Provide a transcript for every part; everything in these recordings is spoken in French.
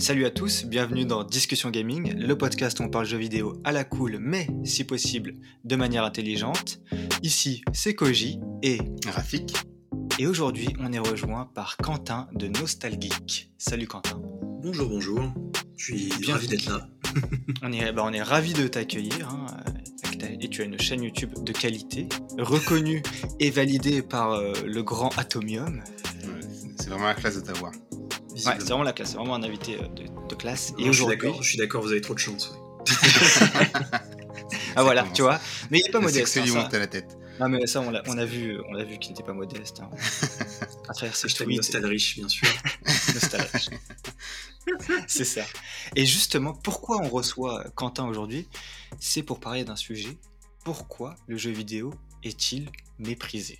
Salut à tous, bienvenue dans Discussion Gaming, le podcast où on parle jeux vidéo à la cool, mais si possible de manière intelligente. Ici, c'est Koji et Rafik. Et aujourd'hui, on est rejoint par Quentin de Nostalgeek. Salut Quentin. Bonjour, bonjour. Je suis bien ravi d'être là. on est, bah, on est ravi de t'accueillir. Hein. Et tu as une chaîne YouTube de qualité, reconnue et validée par euh, le grand Atomium. c'est vraiment la classe de t'avoir. Ouais, c'est vraiment la classe, c'est vraiment un invité euh, de, classe. et aujourd'hui, je suis d'accord, vous avez trop de chance. ah voilà, tu vois. Mais il n'est pas modeste. C'est hein, à la tête. Non mais ça, on a, on a vu, on a vu qu'il n'était pas modeste. Hein. À travers ses tweets. riche, bien sûr. riche. c'est ça. Et justement, pourquoi on reçoit Quentin aujourd'hui? C'est pour parler d'un sujet. Pourquoi le jeu vidéo est-il méprisé?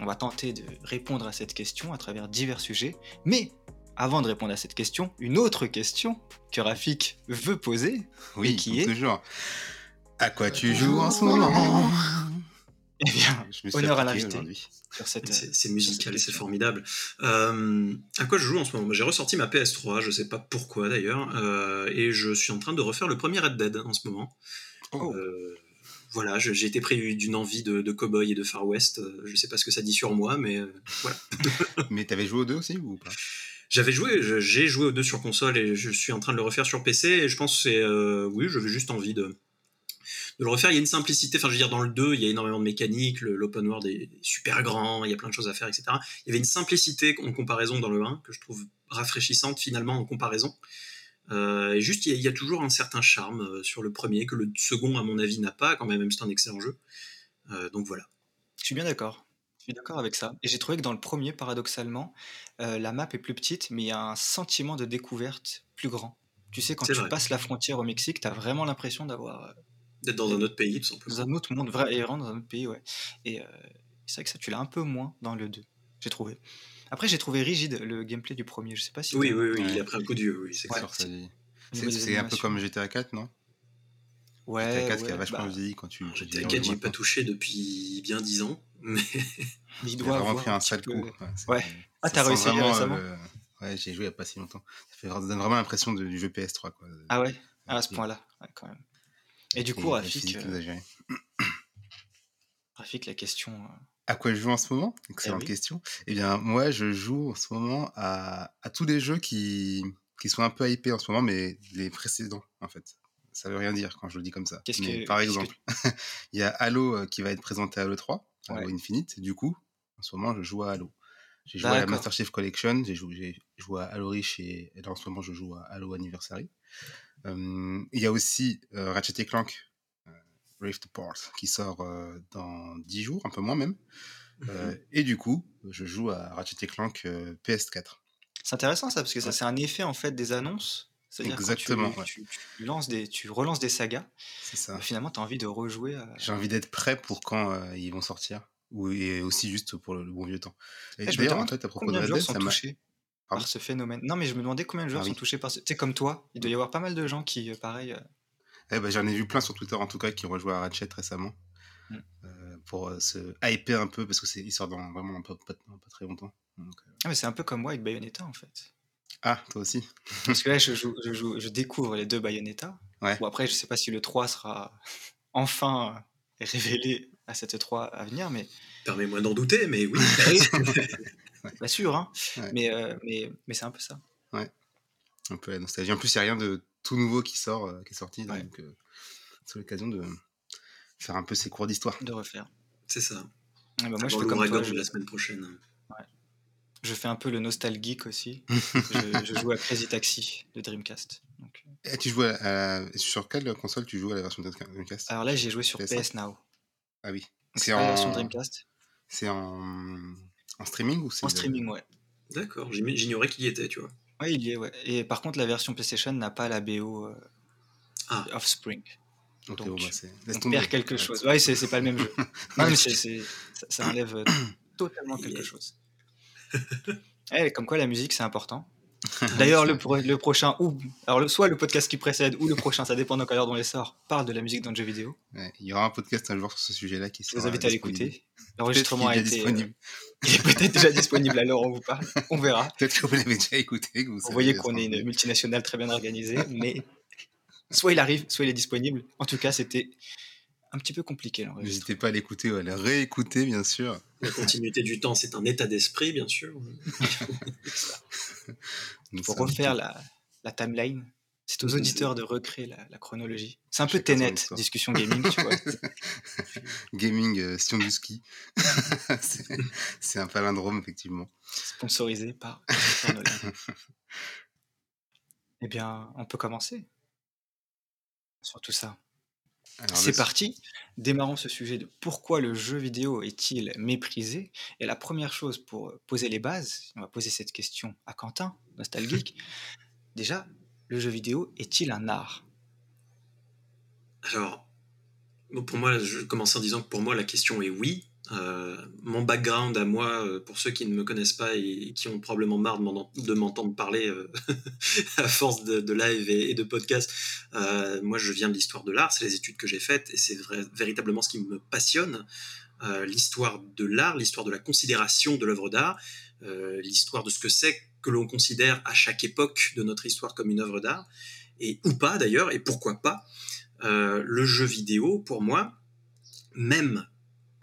On va tenter de répondre à cette question à travers divers sujets. Mais avant de répondre à cette question, une autre question que Rafik veut poser. Oui, qui est toujours. À quoi tu joues en ce moment Eh bien, honneur à l'invité. C'est musical, c'est formidable. Euh, à quoi je joue en ce moment? J'ai ressorti ma PS3, je sais pas pourquoi d'ailleurs, euh, et je suis en train de refaire le premier Red Dead en ce moment. Oh. Euh, voilà, j'ai été pris d'une envie de, de cowboy et de Far West. Je sais pas ce que ça dit sur moi, mais voilà. mais t'avais joué aux deux aussi ou pas? J'avais joué, j'ai joué aux deux sur console et je suis en train de le refaire sur PC et je pense que c'est, oui, j'avais juste envie de, le refaire. Il y a une simplicité, enfin je veux dire dans le 2, il y a énormément de mécanique, l'open world est super grand, il y a plein de choses à faire, etc. Il y avait une simplicité en comparaison dans le 1 que je trouve rafraîchissante finalement en comparaison. Euh, et juste, il y, a, toujours un certain charme euh, sur le premier que le second, à mon avis, n'a pas, quand même, même c'est un excellent jeu. Euh, donc voilà. Je suis bien d'accord. Je suis d'accord avec ça. Et j'ai trouvé que dans le premier, paradoxalement, la map est plus petite, mais il y a un sentiment de découverte plus grand. Tu sais, quand tu passes la frontière au Mexique, tu as vraiment l'impression d'avoir D'être dans un autre pays, tout simplement. Dans un autre monde, vrai, et vraiment dans un autre pays, ouais. Et euh, c'est vrai que ça, tu l'as un peu moins dans le 2, j'ai trouvé. Après, j'ai trouvé rigide le gameplay du premier. Je sais pas si. Oui, oui, oui, il a pris un coup de oui, c'est clair. C'est un peu comme GTA 4, non? Ouais. GTA 4 qui a vachement bah, vieilli quand tu. GTA 4, j'ai pas touché depuis bien 10 ans, mais, il doit. Il a vraiment pris un, un sale coup. Ouais. Ah, t'as réussi récemment euh, Ouais, j'ai joué il n'y a pas si longtemps. Ça, donne vraiment l'impression du jeu PS3. Quoi. Ah ouais, ah, à ce point-là, quand même. Et, du coup, Rafik. Euh... Rafik, la question. Euh, à quoi je joue en ce moment? Eh Excellente question. Eh bien, moi, je joue en ce moment à, tous les jeux qui, qui sont un peu hypés en ce moment, mais les précédents, en fait ça veut rien dire quand je le dis comme ça. Par exemple, il y a Halo euh, qui va être présenté à l'E3. Infinite. Du coup, en ce moment, je joue à Halo. J'ai joué à la Master Chief Collection, j'ai joué, à Halo Reach et, et, en ce moment je joue à Halo Anniversary. Hum, il y a aussi euh, Ratchet Clank euh, Rift Apart qui sort euh, dans 10 jours, un peu moins même. Mmh euh, et du coup, je joue à Ratchet Clank PS4. C'est intéressant ça, parce que ça, c'est un effet en fait des annonces c'est-à-dire Exactement. Tu, tu, lances des, tu relances des sagas, ça. finalement, tu as envie de rejouer. J'ai envie d'être prêt pour quand ils vont sortir. Ou, et aussi juste pour le, bon vieux temps. Et, eh, d'ailleurs, en fait, à propos de Red Dead, ça m'a par ce phénomène? Non, mais je me demandais combien de joueurs ah sont touchés par ce. Tu sais, comme toi, il doit y avoir pas mal de gens qui, euh, pareil. Euh, eh ben, J'en ai vu plein sur Twitter en tout cas qui ont rejoué à Ratchet récemment. Mm. Euh, pour se hyper un peu parce que c'est il sort dans vraiment pas, pas, très longtemps. Ah, mais c'est un peu comme moi avec Bayonetta en fait. Ah, toi aussi. parce que là, je, joue, je, joue, je découvre les deux Bayonetta. Ouais. Bon, après, je sais pas si le 3 sera enfin révélé à cette 3 à venir, mais. Permets-moi d'en douter, mais oui. Bien sûr, hein. mais, euh, mais, mais c'est un peu ça. Ouais. Un peu la nostalgie. En plus, il n'y a rien de tout nouveau qui sort, euh, qui est sorti. Donc, euh, c'est l'occasion de faire un peu ses cours d'histoire. De refaire. C'est ça. Ah bah moi, je fais comme toi, la semaine prochaine. Je fais un peu le nostalgique aussi. je, joue à Crazy Taxi de Dreamcast. Donc... Et tu joues à, sur quelle console tu joues à la version de Dreamcast? Alors là, j'ai joué sur PS, Now. Ah oui. C'est en version Dreamcast. C'est en en streaming ou c'est En streaming, ouais. D'accord, j'ignorais qu'il y était, tu vois. Ouais, il y est, ouais. Et par contre, la version PlayStation n'a pas la BO euh, ah. Offspring. Donc, bah, on perd quelque chose. Ouais, c'est pas le même jeu. non, mais c'est ça, ça, enlève euh, totalement quelque chose. Eh, comme quoi, la musique, c'est important. D'ailleurs, le, le, prochain, ou alors soit le podcast qui précède ou le prochain, ça dépend de quelle heure dont les sort, parle de la musique dans le jeu vidéo. il y aura un podcast un jour sur ce sujet-là qui sera. Je vous invite à l'écouter. L'enregistrement a été. Disponible. Euh, il est peut-être déjà disponible où on vous parle. On verra. Peut-être que vous l'avez déjà écouté. vous, voyez qu'on est une multinationale très bien organisée, mais soit il arrive, soit il est disponible. En tout cas, c'était un petit peu compliqué. N'hésitez pas à l'écouter ou à le réécouter, bien sûr. La continuité du temps, c'est un état d'esprit, bien sûr. Pour refaire la, la, timeline, c'est aux auditeurs de recréer la, chronologie. C'est un peu Tenet, discussion gaming, tu vois. gaming euh, c'est un palindrome, effectivement. Sponsorisé par Eh bien, on peut commencer sur tout ça. C'est parti. Démarrons ce sujet de pourquoi le jeu vidéo est-il méprisé? Et la première chose pour poser les bases, on va poser cette question à Quentin, nostalgique. Déjà, le jeu vidéo est-il un art? Alors, pour moi, je commence en disant que pour moi, la question est oui. Euh, mon background à moi, euh, pour ceux qui ne me connaissent pas et, qui ont probablement marre de m'entendre parler euh, à force de, live et, de podcast, moi je viens de l'histoire de l'art, c'est les études que j'ai faites et c'est véritablement ce qui me passionne. l'histoire de l'art, l'histoire de la considération de l'œuvre d'art, l'histoire de ce que c'est que l'on considère à chaque époque de notre histoire comme une œuvre d'art, et ou pas d'ailleurs, et pourquoi pas. le jeu vidéo, pour moi, même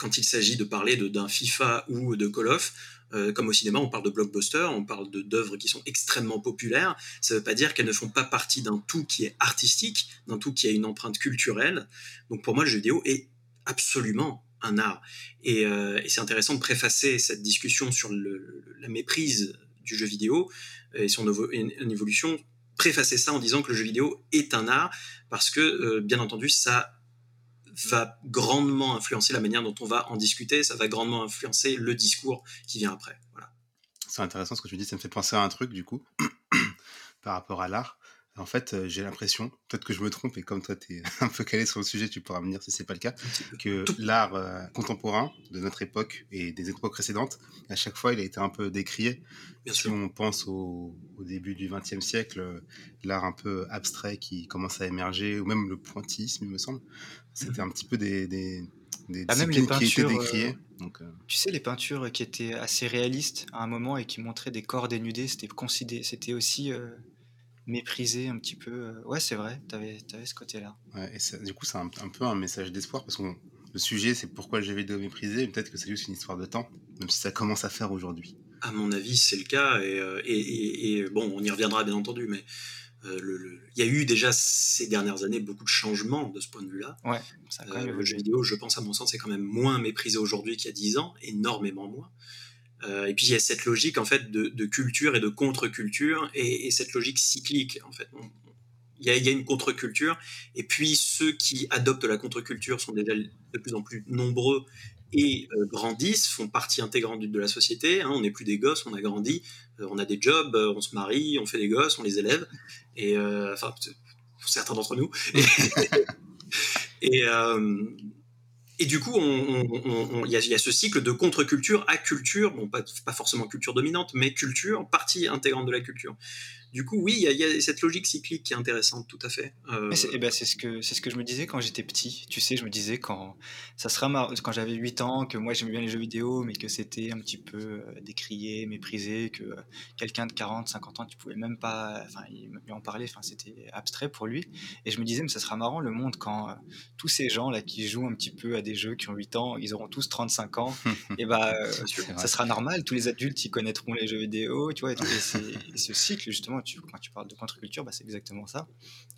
quand il s'agit de parler d'un FIFA ou de Call of, euh, comme au cinéma, on parle de blockbusters, on parle d'œuvres qui sont extrêmement populaires. Ça ne veut pas dire qu'elles ne font pas partie d'un tout qui est artistique, d'un tout qui a une empreinte culturelle. Donc pour moi, le jeu vidéo est absolument un art. Et, euh, c'est intéressant de préfacer cette discussion sur la méprise du jeu vidéo et son évolution, préfacer ça en disant que le jeu vidéo est un art, parce que, euh, bien entendu, ça va grandement influencer la manière dont on va en discuter, ça va grandement influencer le discours qui vient après. Voilà. C'est intéressant ce que tu dis, ça me fait penser à un truc du coup, par rapport à l'art. En fait, euh, j'ai l'impression, peut-être que je me trompe, et comme toi, tu es un peu calé sur le sujet, tu pourras me dire si c'est pas le cas, que l'art euh, contemporain de notre époque et des époques précédentes, à chaque fois, il a été un peu décrié. si on pense au, début du XXe siècle, euh, l'art un peu abstrait qui commence à émerger, ou même le pointillisme, il me semble, c'était mhm. un petit peu des, des, des bah, même les peintures, qui étaient décriées. Donc, Tu sais, les peintures qui étaient assez réalistes à un moment et qui montraient des corps dénudés, c'était c'était aussi méprisé un petit peu. Euh, ouais, c'est vrai, tu avais, ce côté-là. Ouais, et du coup, c'est un, peu un message d'espoir parce que le sujet, c'est pourquoi le jeu vidéo méprisé. Peut-être que c'est juste une histoire de temps, même si ça commence à faire aujourd'hui. À mon avis, c'est le cas. Et, euh, et, et, bon, on y reviendra bien entendu, mais euh, il y a eu déjà ces dernières années beaucoup de changements de ce point de vue-là. Ouais, le jeu vidéo, je pense, à mon sens, c'est quand même moins méprisé aujourd'hui qu'il y a 10 ans, énormément moins. Euh, et puis il y a cette logique en fait de, culture et de contre-culture et, cette logique cyclique en fait. Il y, a, une contre-culture et puis ceux qui adoptent la contre-culture sont déjà de plus en plus nombreux et euh, grandissent, font partie intégrante de la société. Hein. on n'est plus des gosses, on a grandi, euh, on a des jobs, on se marie, on fait des gosses, on les élève. Et enfin, certains d'entre nous. et, et du coup, il y, a ce cycle de contre-culture à culture, bon, pas, pas, forcément culture dominante, mais culture, partie intégrante de la culture. Du coup, oui, il y, a cette logique cyclique qui est intéressante, tout à fait. Euh... Et ben, c'est ce que c'est ce que je me disais quand j'étais petit. Tu sais, je me disais quand ça sera mar... quand j'avais 8 ans que moi j'aimais bien les jeux vidéo, mais que c'était un petit peu euh, décrié, méprisé, que euh, quelqu'un de 40, 50 ans, tu pouvais même pas, enfin, il en parler, enfin, c'était abstrait pour lui. Et je me disais, mais ça sera marrant le monde quand euh, tous ces gens là qui jouent un petit peu à des jeux qui ont 8 ans, ils auront tous 35 ans, et bah, ça sera normal. Tous les adultes, ils connaîtront les jeux vidéo, tu vois. et ce cycle justement quand tu parles de contre-culture, bah, c'est exactement ça.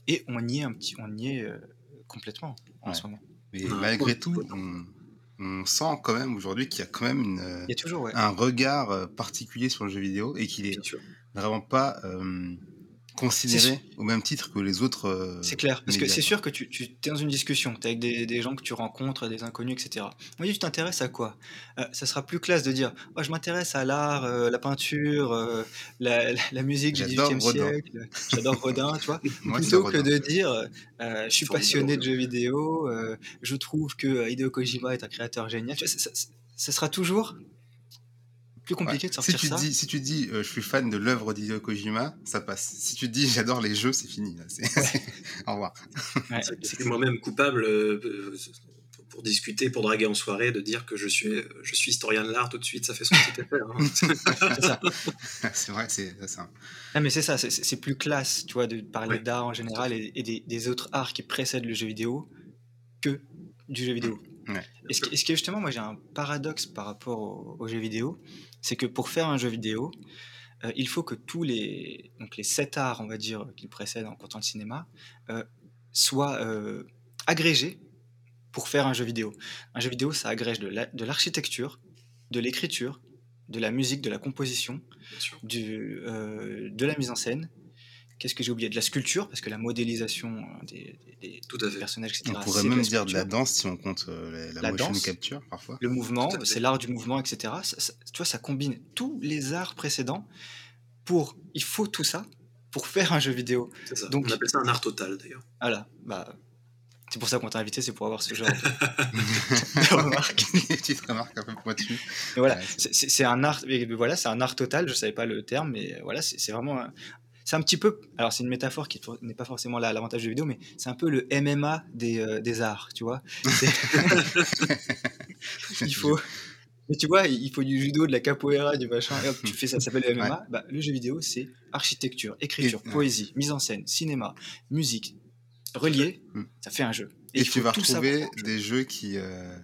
Et on y est un petit, on y est euh, complètement en ce moment. Mais malgré tout, on, sent quand même aujourd'hui qu'il y a quand même une, un regard euh, particulier sur le jeu vidéo et qu'il est vraiment pas euh, considéré au même titre que les autres. Euh, c'est clair, parce que c'est sûr que tu, tu es dans une discussion, tu es avec des, des, gens que tu rencontres, des inconnus, etc. Moi, tu t'intéresses à quoi? Euh, Ça sera plus classe de dire oh, je m'intéresse à l'art, euh, la peinture, la, la, musique du XVIIIe siècle, j'adore Rodin, tu vois, plutôt que de dire je suis passionné de jeux vidéo, je trouve que Hideo Kojima est un créateur génial. Tu vois, ça, ça, ça sera toujours plus compliqué de sortir si tu ça. Dis, si tu dis je suis fan de l'œuvre d'Hideo Kojima, ça passe. Si tu dis j'adore les jeux, c'est fini. Au revoir. c'est moi-même coupable pour discuter, pour draguer en soirée, de dire que je suis, je suis historien de l'art tout de suite, ça fait son petit effet. Hein. c'est vrai, c'est ça. Non, mais c'est ça, c'est plus classe, tu vois, de parler d'art en général et, des, autres arts qui précèdent le jeu vidéo que du jeu vidéo. Ouais. Et, ce, qui, est justement, moi j'ai un paradoxe par rapport au, jeu vidéo, c'est que pour faire un jeu vidéo, euh, il faut que tous les, donc les sept arts, on va dire, qui précèdent en comptant le cinéma, euh, soient euh, agrégés pour faire un jeu vidéo. Un jeu vidéo, ça agrège de l'architecture, de l'écriture, de la musique, de la composition, du, euh, de la mise en scène. Qu'est-ce que j'ai oublié? De la sculpture, parce que la modélisation euh, des, des, Tout à fait. personnages, etc. On pourrait même dire de la danse si on compte euh, la, motion capture parfois. Le mouvement, c'est l'art du mouvement, etc. tu vois, ça combine tous les arts précédents pour. Il faut tout ça pour faire un jeu vidéo. Ça. Donc, on appelle ça un art total d'ailleurs. Voilà, bah, c'est pour ça qu'on t'a invité, c'est pour avoir ce genre de, remarques. Petite remarque un peu pointue. voilà, c'est un art, voilà, c'est un art total. Je savais pas le terme, mais voilà, c'est vraiment. C'est un petit peu. Alors, c'est une métaphore qui n'est pas forcément l'avantage de vidéo, mais c'est un peu le MMA des, euh, des arts, tu vois. il faut. Mais tu vois, il faut du judo, de la capoeira, du machin, et hop, tu fais ça, ça s'appelle le MMA. Bah, le jeu vidéo, c'est architecture, écriture, poésie, mise en scène, cinéma, musique, relié, hmm. ça fait un jeu. Et, tu vas retrouver des jeux qui euh,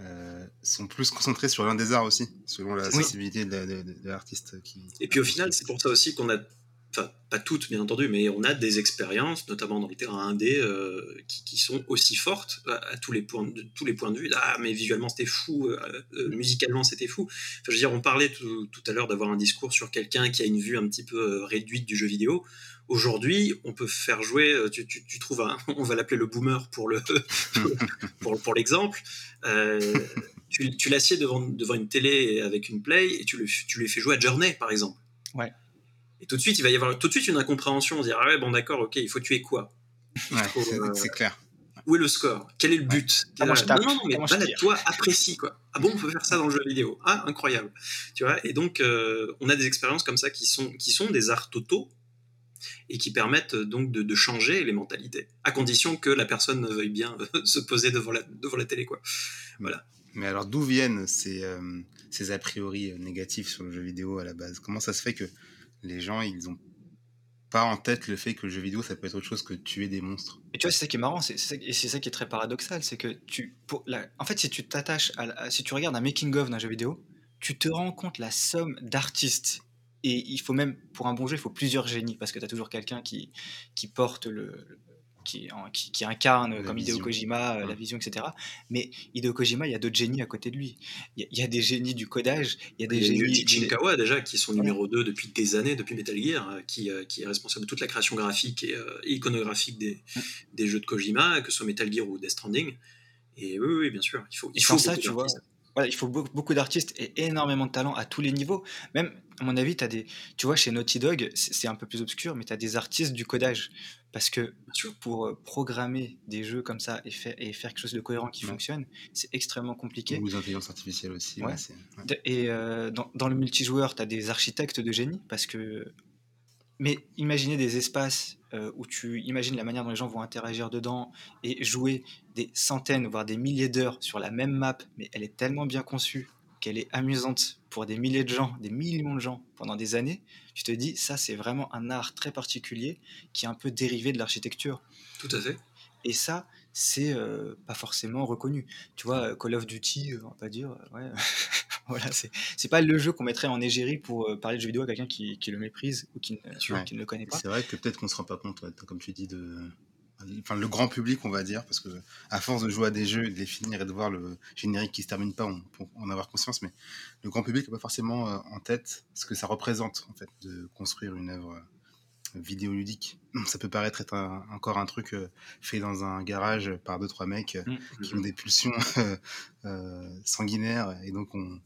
euh, sont plus concentrés sur l'un des arts aussi, selon la sensibilité de, l'artiste. Qui... Et puis au final, c'est pour ça aussi qu'on a, enfin pas toutes bien entendu, mais on a des expériences, notamment dans les terrains indés, euh, qui, sont aussi fortes à, tous, les points de, tous les points de vue. Ah, mais visuellement c'était fou, musicalement c'était fou. Enfin, je veux dire, on parlait tout, tout à l'heure d'avoir un discours sur quelqu'un qui a une vue un petit peu réduite du jeu vidéo. Aujourd'hui, on peut faire jouer, euh, tu, tu, trouves un, on va l'appeler le boomer pour le pour, pour l'exemple. Euh, tu, tu l'assieds devant, devant une télé avec une play et tu, le, tu lui fais jouer à Journey, par exemple. Ouais. Et tout de suite, il va y avoir tout de suite une incompréhension. On dire, ah ouais, bon, d'accord, ok, il faut tuer quoi? Ouais, euh, C'est clair. Où est le score? Quel est le but? Non, non, mais balade-toi, apprécie quoi. Ah bon, on peut faire ça dans le jeu vidéo. Ah, incroyable. Tu vois Et donc, on a des expériences comme ça qui sont, qui sont des arts totaux, et qui permettent euh, donc de, changer les mentalités, à condition que la personne veuille bien euh, se poser devant la, devant la télé. Quoi. Voilà. Mais alors d'où viennent ces, euh, ces a priori négatifs sur le jeu vidéo à la base? Comment ça se fait que les gens, ils ont pas en tête le fait que le jeu vidéo, ça peut être autre chose que tuer des monstres. Et tu vois, c'est ça qui est marrant, c'est, et c'est ça qui est très paradoxal, c'est que tu, pour en fait, si tu t'attaches, à, si tu regardes un making of d'un jeu vidéo, tu te rends compte la somme d'artistes et il faut même, pour un bon jeu, il faut plusieurs génies, parce que tu as toujours quelqu'un qui, qui porte le, qui, qui, incarne, comme Hideo Kojima, euh, la vision, etc. Mais Hideo Kojima, il y a d'autres génies à côté de lui. Il y, a, des génies du codage, il y a des génies. Il y Shinkawa, déjà, qui sont numéro 2 depuis des années, depuis Metal Gear, euh, qui, euh, qui est responsable de toute la création graphique et, iconographique des, des, jeux de Kojima, que ce soit Metal Gear ou Death Stranding. Et oui, oui, bien sûr, il faut, il faut ça, tu vois. Voilà, il faut beaucoup, d'artistes et énormément de talent à tous les niveaux. Même, à mon avis, as des, tu vois, chez Naughty Dog, c'est un peu plus obscur, mais tu as des artistes du codage. Parce que pour euh, programmer des jeux comme ça et, faire, et faire quelque chose de cohérent qui fonctionne, c'est extrêmement compliqué. Ou l'intelligence artificielle aussi. Et euh, dans, dans, le multijoueur, tu as des architectes de génie. Parce que... Mais imaginez des espaces euh, où tu imagines la manière dont les gens vont interagir dedans et jouer des centaines, voire des milliers d'heures sur la même map, mais elle est tellement bien conçue qu'elle est amusante pour des milliers de gens, des millions de gens pendant des années, tu te dis, ça c'est vraiment un art très particulier qui est un peu dérivé de l'architecture. Tout à fait. Et ça, c'est euh, pas forcément reconnu. Tu vois, Call of Duty, euh, on va pas dire, ouais, voilà, c'est pas le jeu qu'on mettrait en égérie pour parler de jeux vidéo à quelqu'un qui, le méprise ou qui, ne le connaît pas. C'est vrai que peut-être qu'on se rend pas compte, comme tu dis, de, enfin le grand public on va dire parce que à force de jouer à des jeux et de les finir et de voir le générique qui se termine pas on peut en avoir conscience mais le grand public n'a pas forcément euh, en tête ce que ça représente en fait de construire une œuvre euh, vidéoludique ça peut paraître être encore un truc euh, fait dans un garage par deux trois mecs mmh. qui ont des pulsions sanguinaires et donc on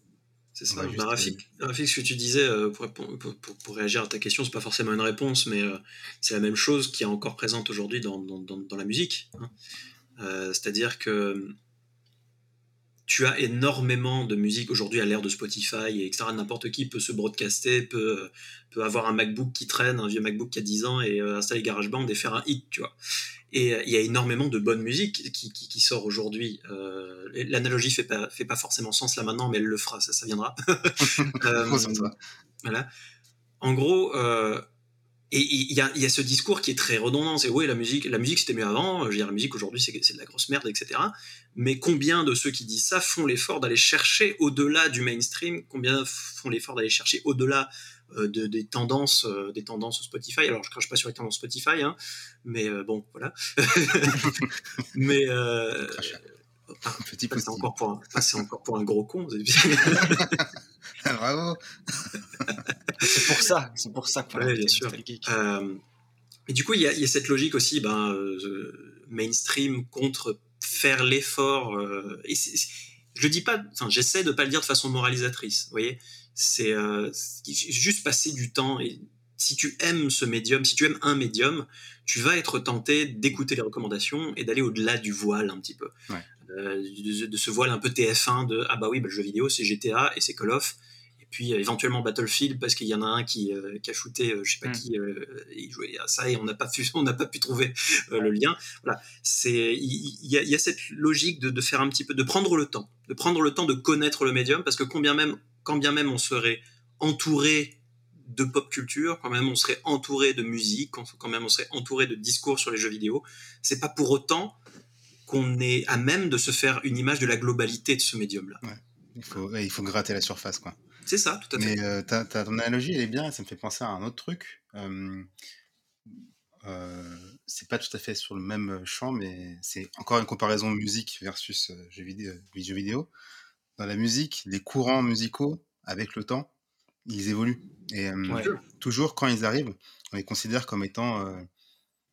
c'est ça. Bah, Rafik, ce que tu disais, euh, pour, pour, pour, réagir à ta question, c'est pas forcément une réponse, mais euh, c'est la même chose qui est encore présente aujourd'hui dans, dans, dans, la musique. Hein. Euh, c'est-à-dire que tu as énormément de musique aujourd'hui à l'ère de Spotify et etc. N'importe qui peut se broadcaster, peut, peut avoir un MacBook qui traîne, un vieux MacBook qui a 10 ans et euh, installer GarageBand et faire un hit, tu vois. Et euh, il y a énormément de bonne musique qui, qui, sort aujourd'hui. Euh, l'analogie fait pas, fait pas forcément sens là maintenant, mais elle le fera, ça, ça viendra. voilà. En gros, et il y a, y a, ce discours qui est très redondant, c'est oui la musique, la musique c'était mieux avant, je veux dire la musique aujourd'hui c'est, c'est de la grosse merde, etc. Mais combien de ceux qui disent ça font l'effort d'aller chercher au-delà du mainstream, combien font l'effort d'aller chercher au-delà euh, de, des tendances, euh, des tendances Spotify? Alors je crache pas sur les tendances Spotify, hein, mais euh, bon voilà. mais ah, petit c'est encore pour un, ah, c'est encore pour un gros con. Bravo. c'est pour ça, c'est pour ça. Ouais, bien sûr. Euh, et du coup, il y, y, a cette logique aussi, ben, euh, mainstream contre faire l'effort. Euh, et je dis pas, enfin, j'essaie de pas le dire de façon moralisatrice. Vous voyez, c'est euh, juste passer du temps. Et si tu aimes ce médium, si tu aimes un médium, tu vas être tenté d'écouter les recommandations et d'aller au-delà du voile un petit peu. Ouais. Euh, de, ce voile un peu TF1 de ah bah oui, bah, le jeu vidéo c'est GTA et c'est Call of puis euh, éventuellement Battlefield parce qu'il y en a un qui, euh, qui a shooté je sais pas hmm. qui il jouait à ça et on n'a pas pu on n'a pas pu trouver le lien voilà c'est il y, y, a cette logique de, de, faire un petit peu de prendre le temps de prendre le temps de connaître le médium parce que combien même quand bien même on serait entouré de pop culture, quand même on serait entouré de musique, quand même on serait entouré de discours sur les jeux vidéo, c'est pas pour autant qu'on est à même de se faire une image de la globalité de ce médium-là. Il, faut, il faut gratter la surface, quoi. C'est ça, tout à fait. Mais euh, ton analogie, elle est bien, ça me fait penser à un autre truc. Euh, euh, c'est pas tout à fait sur le même champ, mais c'est encore une comparaison musique versus euh, jeux vidéo, jeux vidéo. Dans la musique, les courants musicaux, avec le temps, ils évoluent. Et toujours, quand ils arrivent, on les considère comme étant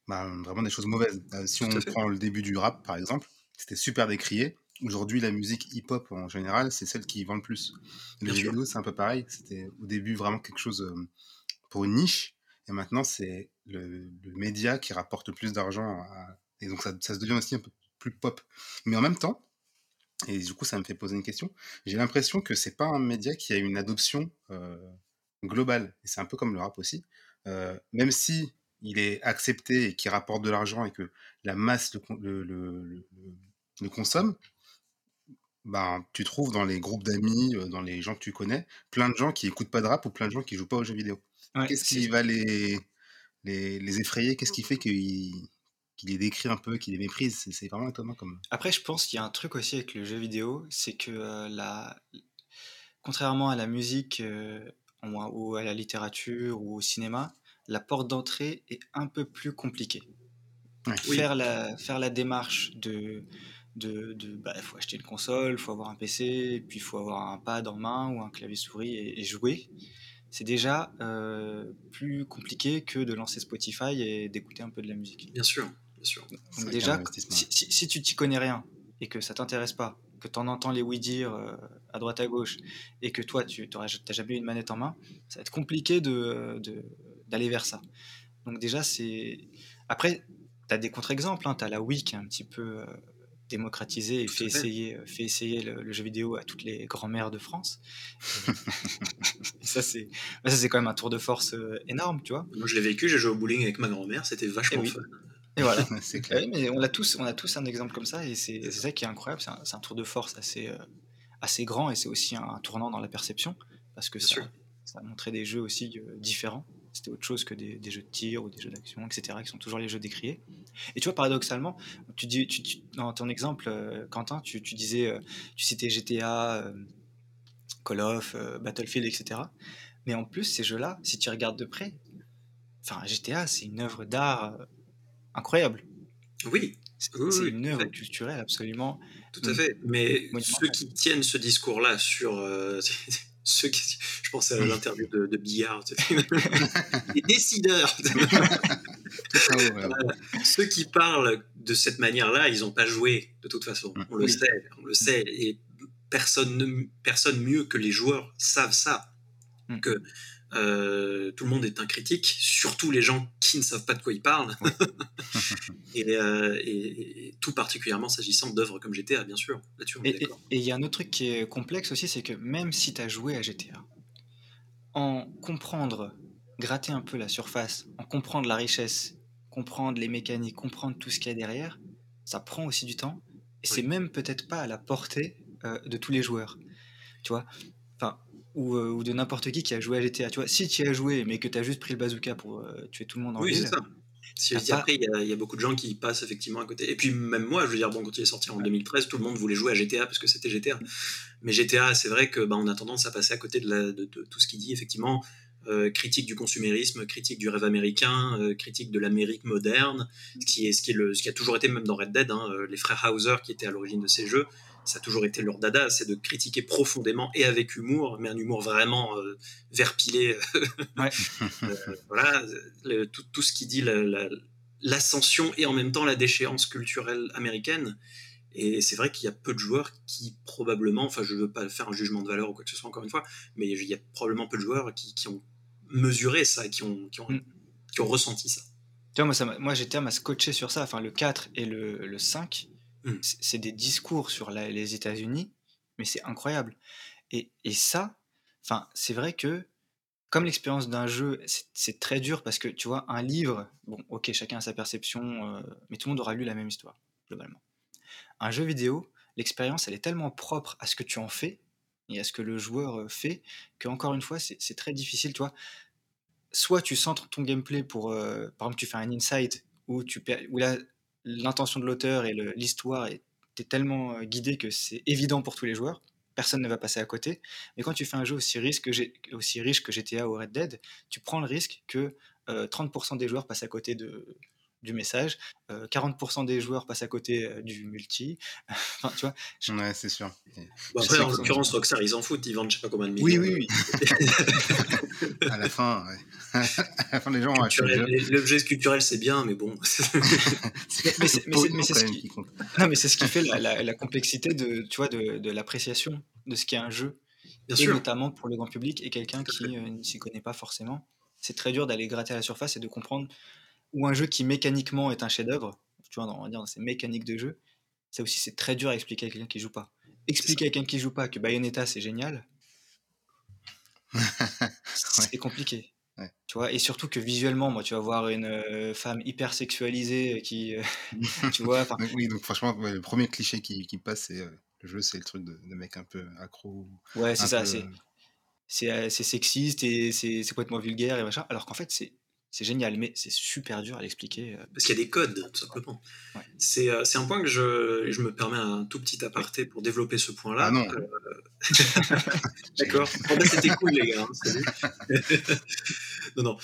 bah, vraiment des choses mauvaises. Euh, si on prend le début du rap, par exemple, c'était super décrié. Aujourd'hui, la musique hip-hop en général, c'est celle qui vend le plus. Les vidéos, c'est un peu pareil. C'était au début vraiment quelque chose euh, pour une niche. Et maintenant, c'est le, média qui rapporte le plus d'argent. Et donc, ça, ça, se devient aussi un peu plus pop. Mais en même temps, et du coup, ça me fait poser une question, j'ai l'impression que c'est pas un média qui a une adoption euh, globale. Et c'est un peu comme le rap aussi. Euh, même si il est accepté et qui rapporte de l'argent et que la masse le, le, le, consomme, ben, tu trouves dans les groupes d'amis, euh, dans les gens que tu connais, plein de gens qui écoutent pas de rap ou plein de gens qui jouent pas aux jeux vidéo. Qu'est-ce qui va les, les, les effrayer? Qu'est-ce qui fait qu'ils les décrit un peu, qu'ils les méprisent? C'est vraiment étonnant comme. Après, je pense qu'il y a un truc aussi avec le jeu vidéo, c'est que euh, la... contrairement à la musique euh, ou à la littérature ou au cinéma, la porte d'entrée est un peu plus compliquée. Faire, la, faire la démarche de, de, bah, faut acheter une console, il faut avoir un PC, puis il faut avoir un pad en main ou un clavier souris et, jouer. C'est déjà euh, plus compliqué que de lancer Spotify et d'écouter un peu de la musique. Bien sûr, bien sûr. déjà, si, si, tu t'y connais rien et que ça t'intéresse pas, que tu en entends les oui dire euh, à droite à gauche et que toi tu n'as jamais eu une manette en main, ça va être compliqué de, d'aller vers ça. Donc déjà, c'est... Après, tu as des contre-exemples, hein. tu as la Wii qui est un petit peu euh, démocratisée et fait essayer, euh, fait essayer le, jeu vidéo à toutes les grands-mères de France. ça, c'est, ça, c'est quand même un tour de force euh, énorme, tu vois. Moi, je l'ai vécu, j'ai joué au bowling avec ma grand-mère, c'était vachement fun. Et voilà. c'est clair. mais on a, tous, on a tous un exemple comme ça, et c'est, ça qui est incroyable, c'est un, tour de force assez, assez grand, et c'est aussi un, tournant dans la perception, parce que ça, ça a montré des jeux aussi différents c'était autre chose que des, jeux de tir ou des jeux d'action, etc., qui sont toujours les jeux décriés. Et tu vois, paradoxalement, tu dis, tu, dans ton exemple, euh, Quentin, tu, disais, euh, tu citais GTA, euh, Call of, Battlefield, etc. Mais en plus, ces jeux-là, si tu regardes de près, enfin, GTA, c'est une œuvre d'art incroyable. Oui. C'est une œuvre culturelle absolument. Tout à fait. Mais ceux qui tiennent ce discours-là sur ceux qui, je pense à l'interview de, de, Billard, les décideurs. ceux qui parlent de cette manière-là, ils n'ont pas joué de toute façon. On le sait, on le sait, et personne, personne mieux que les joueurs savent ça. Mm. Que Euh, tout le monde est un critique, surtout les gens qui ne savent pas de quoi ils parlent. Euh, et, tout particulièrement s'agissant d'œuvres comme GTA, bien sûr. et il y a un autre truc qui est complexe aussi, c'est que même si tu as joué à GTA, en comprendre, gratter un peu la surface, en comprendre la richesse, comprendre les mécaniques, comprendre tout ce qu'il y a derrière, ça prend aussi du temps. Et c'est même peut-être pas à la portée euh, de tous les joueurs. Tu vois? Enfin, euh, ou, de n'importe qui qui a joué à GTA. Tu vois, si tu as joué, mais que tu as juste pris le bazooka pour euh, tuer tout le monde en oui, c'est ça. Si, Après, il y, a beaucoup de gens qui passent effectivement à côté. Et puis, même moi, je veux dire, bon, quand il est sorti en 2013, tout le monde voulait jouer à GTA parce que c'était GTA. Mais GTA, c'est vrai que bah, on a tendance à passer à côté de, de, tout ce qu'il dit, effectivement. Euh, critique du consumérisme, critique du rêve américain, critique de l'Amérique moderne, ce qui, est, ce, qui est le, ce qui a toujours été même dans Red Dead, hein, les frères Hauser qui étaient à l'origine de ces jeux, ça a toujours été leur dada, c'est de critiquer profondément et avec humour, mais un humour vraiment euh, verpilé. Euh, voilà, tout, ce qui dit l'ascension et en même temps la déchéance culturelle américaine. Et c'est vrai qu'il y a peu de joueurs qui probablement, enfin je ne veux pas faire un jugement de valeur ou quoi que ce soit encore une fois, mais il y a probablement peu de joueurs qui, ont mesuré ça, qui ont, qui ont, mm. qui ont ressenti ça. Tu vois, moi, ça moi j'étais à scotché sur ça, enfin le 4 et le, le 5 Mmh. C'est des discours sur les États-Unis, mais c'est incroyable. Et, ça, enfin, c'est vrai que comme l'expérience d'un jeu, c'est très dur parce que tu vois, un livre, bon, ok, chacun a sa perception, euh, mais tout le monde aura lu la même histoire, globalement. Un jeu vidéo, l'expérience, elle est tellement propre à ce que tu en fais et à ce que le joueur euh, fait que, encore une fois, c'est très difficile, tu. Soit tu centres ton gameplay pour, euh, par exemple, tu fais un inside où, tu, où là, l'intention de l'auteur et l'histoire est tellement euh, guidée que c'est évident pour tous les joueurs. Personne ne va passer à côté. Mais quand tu fais un jeu aussi, riche que, aussi riche que GTA ou Red Dead, tu prends le risque que 30% euh, des joueurs passent à côté de, du message, 40% euh, des joueurs passent à côté euh, du multi. enfin, tu vois. Ouais, c'est sûr. après, en l'occurrence, Rockstar, ils en foutent, ils vendent je sais pas combien de millions. Oui, oui, oui. à la fin, ouais. les gens L'objet culturel, c'est bien, mais bon. mais c'est ce qui... Non, mais c'est ce qui fait la, la, complexité de, tu vois, de, de l'appréciation de ce qu'est un jeu. Bien et sûr. notamment pour le grand public et quelqu'un qui euh, ne s'y connaît pas forcément. C'est très dur d'aller gratter à la surface et de comprendre ou un jeu qui mécaniquement est un chef-d'œuvre, tu vois, on va dire c'est mécanique de jeu, ça aussi c'est très dur à expliquer à quelqu'un qui joue pas. Expliquer à quelqu'un qui joue pas que Bayonetta c'est génial, c'est compliqué. Tu vois, et surtout que visuellement, moi, tu vas voir une euh, femme hyper sexualisée qui, euh, tu vois? oui, donc franchement, le premier cliché qui, qui passe, c'est euh, le jeu, c'est le truc de, de, mec un peu accro. Ouais, c'est ça. C'est sexiste et c'est complètement vulgaire et machin. Alors qu'en fait, c'est c'est génial, mais c'est super dur à l'expliquer. Euh. Parce qu'il y a des codes, tout simplement. Euh, c'est un point que je, je, me permets un tout petit aparté pour développer ce point-là. Ah non. Euh, d'accord. Ben, c'était cool, les gars. Hein, non, non.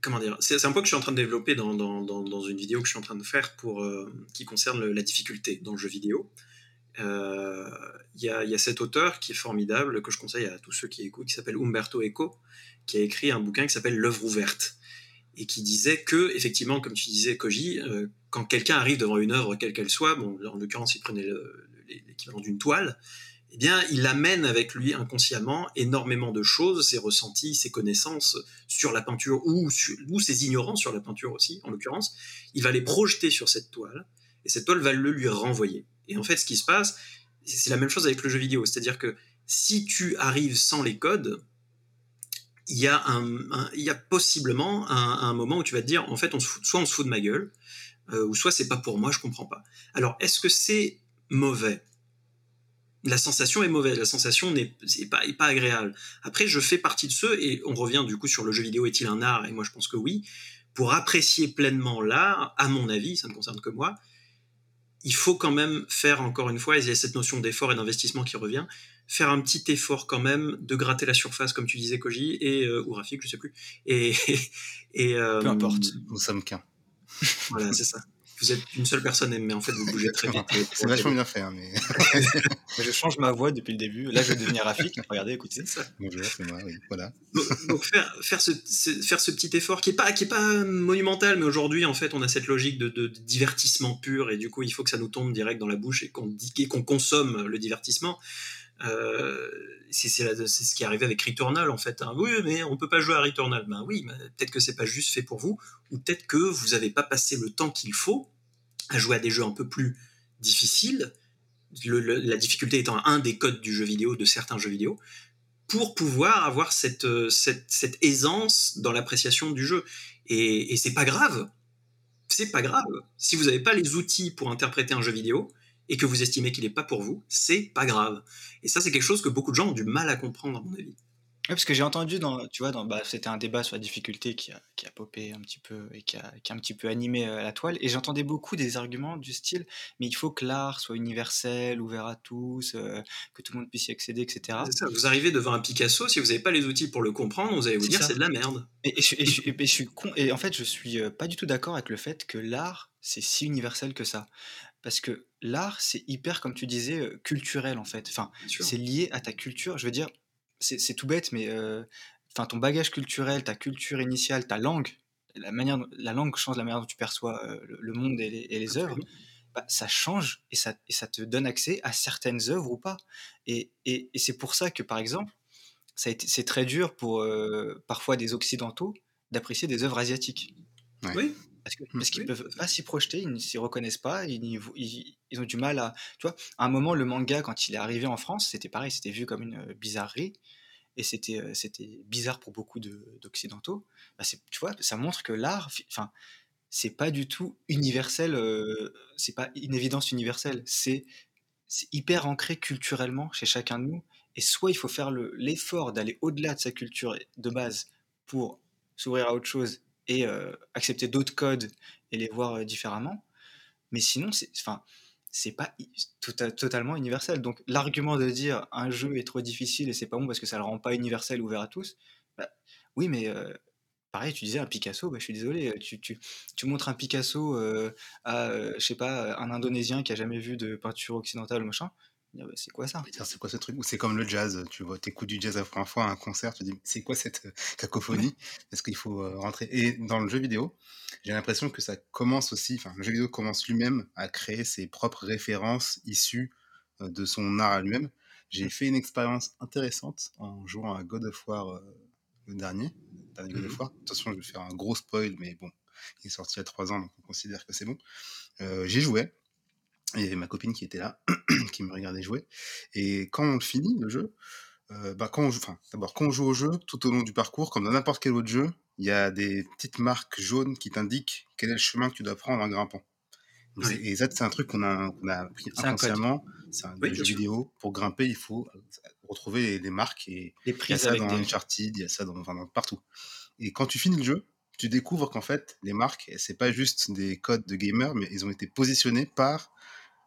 comment dire C'est un point que je suis en train de développer dans, dans, dans, une vidéo que je suis en train de faire pour, qui concerne la difficulté dans le jeu vidéo. Il y, a, y, a, cet auteur qui est formidable, que je conseille à tous ceux qui écoutent, qui s'appelle Umberto Eco, qui a écrit un bouquin qui s'appelle L'œuvre ouverte et qui disait que, effectivement, comme tu disais, Koji, euh, quand quelqu'un arrive devant une œuvre, quelle qu'elle soit, bon, en l'occurrence, il prenait l'équivalent d'une toile, eh bien, il amène avec lui inconsciemment énormément de choses, ses ressentis, ses connaissances sur la peinture ou, ou ses ignorances sur la peinture aussi, en l'occurrence. Il va les projeter sur cette toile et cette toile va le lui renvoyer. Et en fait, ce qui se passe, c'est la même chose avec le jeu vidéo, c'est-à-dire que si tu arrives sans les codes, il y a, possiblement un, moment où tu vas te dire, en fait, soit on se fout de ma gueule, euh, ou soit c'est pas pour moi, je comprends pas. Alors, est-ce que c'est mauvais? La sensation est mauvaise, la sensation n'est pas, pas agréable. Après, je fais partie de ceux, et on revient du coup sur le jeu vidéo est-il un art? Et moi, je pense que oui. Pour apprécier pleinement l'art, à mon avis, ça ne concerne que moi, il faut quand même faire, encore une fois, il y a cette notion d'effort et d'investissement qui revient, faire un petit effort quand même de gratter la surface, comme tu disais, Koji, et, euh, ou Rafik, je sais plus. Et, et, euh, Peu importe. Nous sommes qu'un. Voilà, c'est ça. Vous êtes une seule personne, mais en fait, vous bougez très vite. c'est vachement bien fait. Hein, mais... je change ma voix depuis le début. Là, je vais devenir Rafik. Regardez, écoutez. Ça. Bonjour, c'est moi. Oui, voilà. Donc, faire, faire, ce, faire ce petit effort qui n'est pas, qui est pas monumental, mais aujourd'hui, en fait, on a cette logique de, de, divertissement pur et du coup, il faut que ça nous tombe direct dans la bouche et qu'on qu'on consomme le divertissement c'est ce qui est arrivé avec Returnal en fait. Hein. Oui, mais on peut pas jouer à Returnal. Ben oui, peut-être que c'est pas juste fait pour vous, ou peut-être que vous n'avez pas passé le temps qu'il faut à jouer à des jeux un peu plus difficiles. la difficulté étant un des codes du jeu vidéo, de certains jeux vidéo, pour pouvoir avoir cette, cette, aisance dans l'appréciation du jeu. Et, et c'est pas grave. C'est pas grave. Si vous n'avez pas les outils pour interpréter un jeu vidéo, et que vous estimez qu'il n'est pas pour vous, c'est pas grave. Et ça, c'est quelque chose que beaucoup de gens ont du mal à comprendre, à mon avis. Parce que j'ai entendu, dans, tu vois, dans, bah, c'était un débat sur la difficulté qui a, qui a popé un petit peu et qui a, qui a un petit peu animé euh, la toile. Et j'entendais beaucoup des arguments du style, mais il faut que l'art soit universel, ouvert à tous, euh, que tout le monde puisse y accéder, etc. Ça, vous arrivez devant un Picasso, si vous n'avez pas les outils pour le comprendre, vous allez vous dire c'est de la merde. Et, et, je, et, je, suis con, et en fait, je suis euh, pas du tout d'accord avec le fait que l'art, c'est si universel que ça parce que l'art, c'est hyper, comme tu disais, culturel en fait. Enfin, c'est lié à ta culture. Je veux dire, c'est tout bête, mais enfin, ton bagage culturel, ta culture initiale, ta langue, la manière, la langue change la manière dont tu perçois le, monde et les, œuvres. Bah, ça change et ça, et ça te donne accès à certaines œuvres ou pas. Et, et, c'est pour ça que, par exemple, c'est très dur pour parfois des occidentaux d'apprécier des œuvres asiatiques. Oui. Parce qu'ils ne peuvent pas s'y projeter, ils ne s'y reconnaissent pas, ils, ils, ont du mal à. Tu vois, à un moment, le manga, quand il est arrivé en France, c'était pareil, c'était vu comme une bizarrerie, et c'était c'était bizarre pour beaucoup d'occidentaux. Bah tu vois, ça montre que l'art, enfin, c'est pas du tout universel, c'est pas une évidence universelle, c'est hyper ancré culturellement chez chacun de nous, et soit il faut faire l'effort d'aller au-delà de sa culture de base pour s'ouvrir à autre chose et accepter d'autres codes et les voir différemment. Mais sinon, c'est enfin, c'est pas tota-, totalement universel. Donc l'argument de dire un jeu est trop difficile et c'est pas bon parce que ça le rend pas universel ouvert à tous, bah, oui, mais pareil, tu disais un Picasso, bah, je suis désolé, tu, tu, tu montres un Picasso à, je sais pas, un Indonésien qui a jamais vu de peinture occidentale machin, c'est quoi ça? C'est quoi ce truc? C'est comme le jazz, tu vois, t'écoutes du jazz la première fois à un concert, tu te dis c'est quoi cette euh, cacophonie? Est-ce qu'il faut euh, rentrer? Et dans le jeu vidéo, j'ai l'impression que ça commence aussi, enfin le jeu vidéo commence lui-même à créer ses propres références issues euh, de son art à lui-même. J'ai fait une expérience intéressante en jouant à God of War le dernier, God of mmh War. Attention, je vais faire un gros spoil, mais bon, il est sorti il y a trois ans, donc on considère que c'est bon. j'ai joué, il y avait ma copine qui était là, qui me regardait jouer. Et quand on finit le jeu, euh, bah quand on joue, enfin, d'abord quand on joue au jeu, tout au long du parcours, comme dans n'importe quel autre jeu, il y a des petites marques jaunes qui t'indiquent quel est le chemin que tu dois prendre en grimpant. Et ça, c'est un truc qu'on a, appris inconsciemment. C'est un jeu vidéo. Pour grimper, il faut retrouver les, marques. Et les il y a ça dans des... Uncharted, il y a ça dans, enfin, partout. Et quand tu finis le jeu, tu découvres qu'en fait, les marques, c'est pas juste des codes de gamer, mais ils ont été positionnés par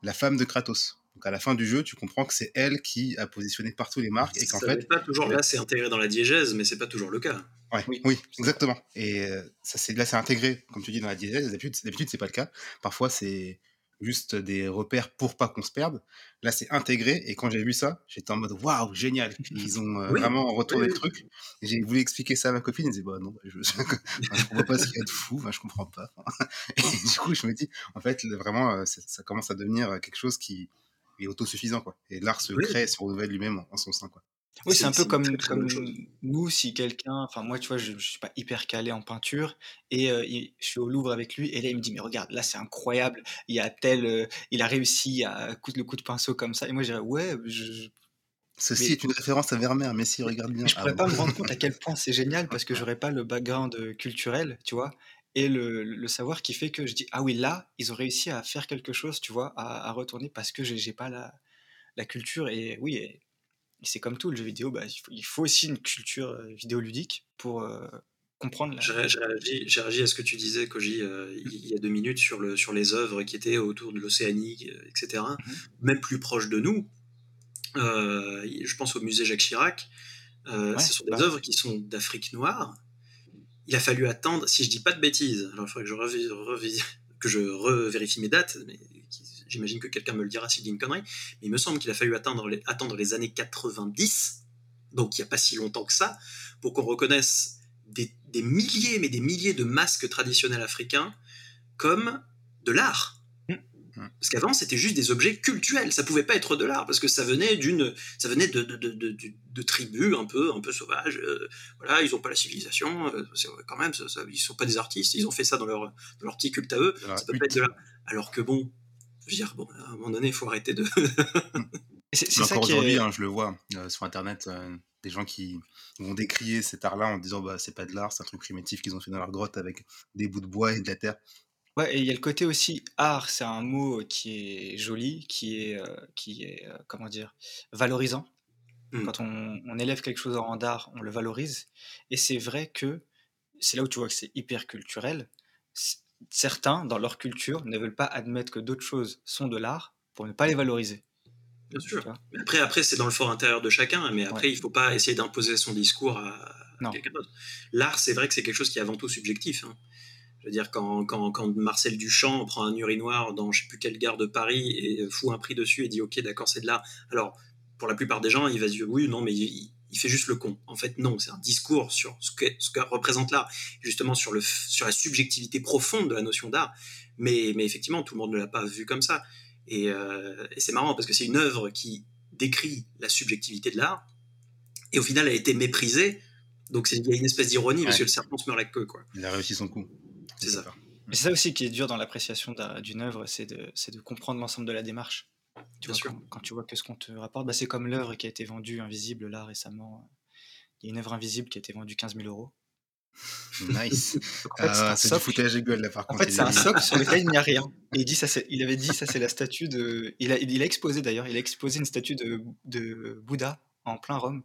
la femme de Kratos. Donc à la fin du jeu, tu comprends que c'est elle qui a positionné partout les marques et qu'en fait. Pas toujours là, c'est intégré dans la diégèse, mais c'est pas toujours le cas. oui. oui, exactement. Et euh, ça, c'est là, c'est intégré, comme tu dis, dans la diégèse. D'habitude, d'habitude, c'est pas le cas. Parfois, c'est juste des repères pour pas qu'on se perde. Là, c'est intégré. Et quand j'ai vu ça, j'étais en mode waouh, génial. Ils ont euh, vraiment retourné le truc. J'ai voulu expliquer ça à ma copine. Elle disait, bah non, je, je, comprends pas ce qu'il y a de fou. je comprends pas. et du coup, je me dis, en fait, vraiment, euh, ça commence à devenir quelque chose qui est autosuffisant. Quoi. Et l'art se crée, se renouvelle lui-même en, son sein. Quoi. Oui, c'est un peu comme, comme nous, si quelqu'un, enfin moi, tu vois, je, je suis pas hyper calé en peinture et je suis au Louvre avec lui et là il me dit mais regarde, là c'est incroyable, il y a tel, il a réussi à coudre le coup de pinceau comme ça et moi je dirais ouais, je, Ceci est une référence à Vermeer, mais si regarde bien. Je pourrais ah pas me rendre compte à quel point c'est génial parce que j'aurais pas le background culturel, tu vois, et le, le, savoir qui fait que je dis ah oui là ils ont réussi à faire quelque chose, tu vois, à, à retourner parce que j'ai pas la, la culture et oui. Et, c'est comme tout, le jeu vidéo, bah, il, faut, aussi une culture euh, vidéoludique pour euh, comprendre la... J'ai réagi, à ce que tu disais, Koji, euh, il y a deux minutes sur, le, sur les œuvres qui étaient autour de l'Océanie, etc., mhm. même plus proches de nous. je pense au musée Jacques Chirac. ce sont des œuvres qui sont d'Afrique noire. Il a fallu attendre, si je dis pas de bêtises, alors il faudrait que je, que je revérifie mes dates, mais J'imagine que quelqu'un me le dira si je dis une connerie. Mais il me semble qu'il a fallu attendre les, attendre les années 90, donc il n'y a pas si longtemps que ça, pour qu'on reconnaisse des, milliers, mais des milliers de masques traditionnels africains comme de l'art. Parce qu'avant, c'était juste des objets cultuels. Ça pouvait pas être de l'art parce que ça venait d'une, ça venait de, de, de, de, tribus un peu, un peu sauvages. Euh, voilà, ils ont pas la civilisation. Euh, quand même, ça, ça, ils sont pas des artistes. Ils ont fait ça dans leur, dans leur petit culte à eux. ça peut pas être de l'art. Alors que bon, je veux dire, bon, à un moment donné, il faut arrêter de. c'est ça encore aujourd'hui, est... hein, je le vois euh, sur Internet, des gens qui vont décrier cet art-là en disant bah c'est pas de l'art, c'est un truc primitif qu'ils ont fait dans leur grotte avec des bouts de bois et de la terre. Ouais, et il y a le côté aussi art, c'est un mot qui est joli, qui est, qui est comment dire, valorisant. Mmh. Quand on, on, élève quelque chose en rang d'art, on le valorise. Et c'est vrai que c'est là où tu vois que c'est hyper culturel. Certains, dans leur culture, ne veulent pas admettre que d'autres choses sont de l'art pour ne pas les valoriser. Bien sûr. après, après c'est dans le fort intérieur de chacun, mais après, il il faut pas essayer d'imposer son discours à, quelqu'un d'autre. L'art, c'est vrai que c'est quelque chose qui est avant tout subjectif. Hein. Je veux dire, quand, quand, quand, Marcel Duchamp prend un urinoir dans je sais plus quelle gare de Paris et fout un prix dessus et dit ok d'accord c'est de l'art. Alors pour la plupart des gens il va se dire oui non mais il, fait juste le con. En fait non c'est un discours sur ce que, ce que représente l'art, justement sur, le, sur la subjectivité profonde de la notion d'art. Mais, mais effectivement tout le monde ne l'a pas vu comme ça. Et, euh, et c'est marrant parce que c'est une œuvre qui décrit la subjectivité de l'art et au final elle a été méprisée. Donc il y a une espèce d'ironie parce que le serpent se meurt la queue quoi. Il a réussi son coup. C'est ça. Mais c'est ça aussi qui est dur dans l'appréciation d'une œuvre, c'est de, de, comprendre l'ensemble de la démarche. Tu vois, quand, tu vois que ce qu'on te rapporte, bah, c'est comme l'œuvre qui a été vendue invisible là récemment. Il y a une œuvre invisible qui a été vendue 15 000 euros. Nice. Ah, c'est du foutage de gueule là par contre. En fait, c'est un socle sur lequel il n'y a rien. Et il, dit, ça, il avait dit ça, c'est la statue de. Il a, il a exposé d'ailleurs, il a exposé une statue de, de Bouddha en plein Rome.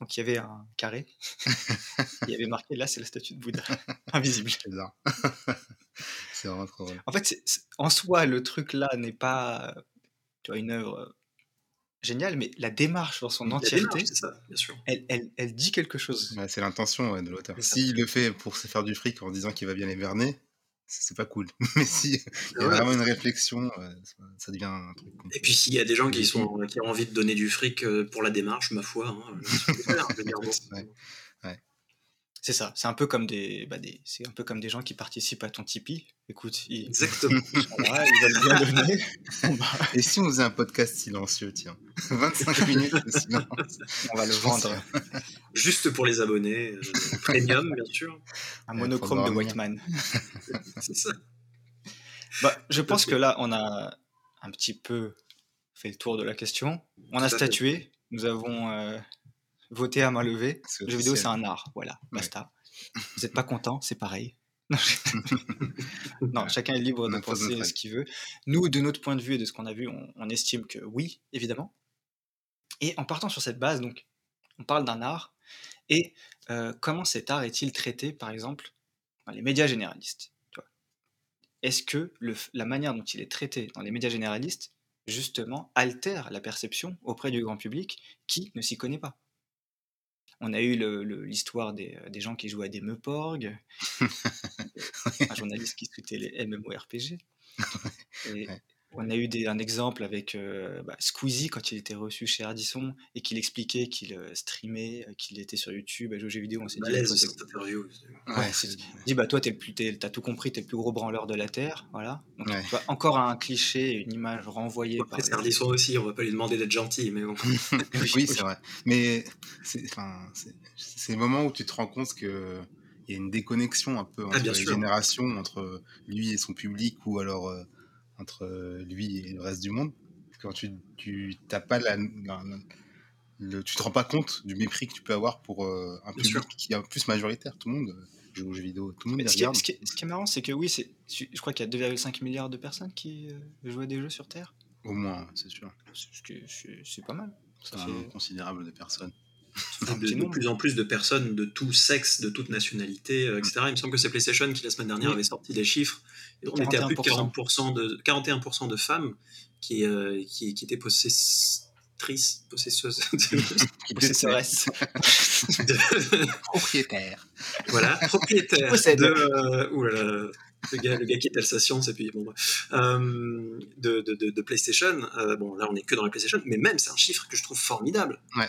Donc il y avait un carré. il y avait marqué là, c'est la statue de Bouddha, invisible. c'est vraiment trop drôle. En fait, en soi, le truc là n'est pas tu vois, une œuvre euh, géniale, mais la démarche dans son entièreté, Elle, elle, elle, dit quelque chose. c'est l'intention de l'auteur. S'il le fait pour se faire du fric en disant qu'il va bien les berner, c'est pas cool. Mais si il y a vraiment une réflexion, euh, ça devient un truc. Et puis s'il y a des gens qui, sont, qui ont envie de donner du fric euh, pour la démarche, ma foi, hein, C'est ça, c'est un peu comme des, bah des c'est un peu comme des gens qui participent à ton Tipeee. Écoute, ils, exactement. ils veulent bien donner. Bah. Et si on faisait un podcast silencieux, tiens, 25 minutes de silence, on va le vendre. Juste pour les abonnés, euh, premium bien sûr. Un monochrome de Whiteman. c'est ça. Bah, je pense que là, on a un petit peu fait le tour de la question. On a statué. Nous avons euh, voter à main levée. Le jeu vidéo, c'est un art. Voilà, basta. Vous n'êtes pas content, c'est pareil. non, chacun est libre de penser ce qu'il veut. Nous, de notre point de vue et de ce qu'on a vu, on, estime que oui, évidemment. Et en partant sur cette base, donc, on parle d'un art. Et euh, comment cet art est-il traité, par exemple, dans les médias généralistes Est-ce que le, la manière dont il est traité dans les médias généralistes, justement, altère la perception auprès du grand public qui ne s'y connaît pas? On a eu l'histoire des, des, gens qui jouaient à des Meuporg, un journaliste qui tweetait les MMORPG. Et, on a eu un exemple avec euh, bah, Squeezie quand il était reçu chez Ardisson et qu'il expliquait qu'il euh, streamait, euh, qu'il était sur YouTube à jouer aux jeux vidéo. On s'est dit, interview. Ouais, dit bah toi t'es le plus, t'as tout compris, t'es le plus gros branleur de la terre, voilà. Donc, encore un cliché, une image renvoyée. Après, c'est Ardisson aussi, on va pas lui demander d'être gentil, mais bon. oui, c'est vrai. Mais c'est, c'est le moment où tu te rends compte que il y a une déconnexion un peu ah, entre les générations, entre lui et son public, ou alors entre euh, lui et le reste du monde. Quand tu, tu t'as pas la, le, tu te rends pas compte du mépris que tu peux avoir pour euh, un public qui est plus majoritaire. Tout le monde euh, joue aux jeux vidéo, tout le monde ce, Qui est, ce, qui est, marrant, c'est que oui, c'est, je crois qu'il y a 2,5 milliards de personnes qui jouent à des jeux sur Terre. Au moins, c'est sûr. C'est pas mal. C'est un nombre considérable de personnes. De, plus en plus de personnes de tout sexe, de toute nationalité, etc. Il me semble que c'est PlayStation qui la semaine dernière avait sorti des chiffres on était à plus de 40% de, 41% de femmes qui, euh, qui, qui, étaient possesstrices, possesseuses, possessoresses, propriétaires. Voilà, propriétaires de. Euh, le gars, le gars qui est alsacien, c'est puis bon, euh, de, de, de, PlayStation. Euh, bon, là, on est que dans la PlayStation, mais même, c'est un chiffre que je trouve formidable. Ouais.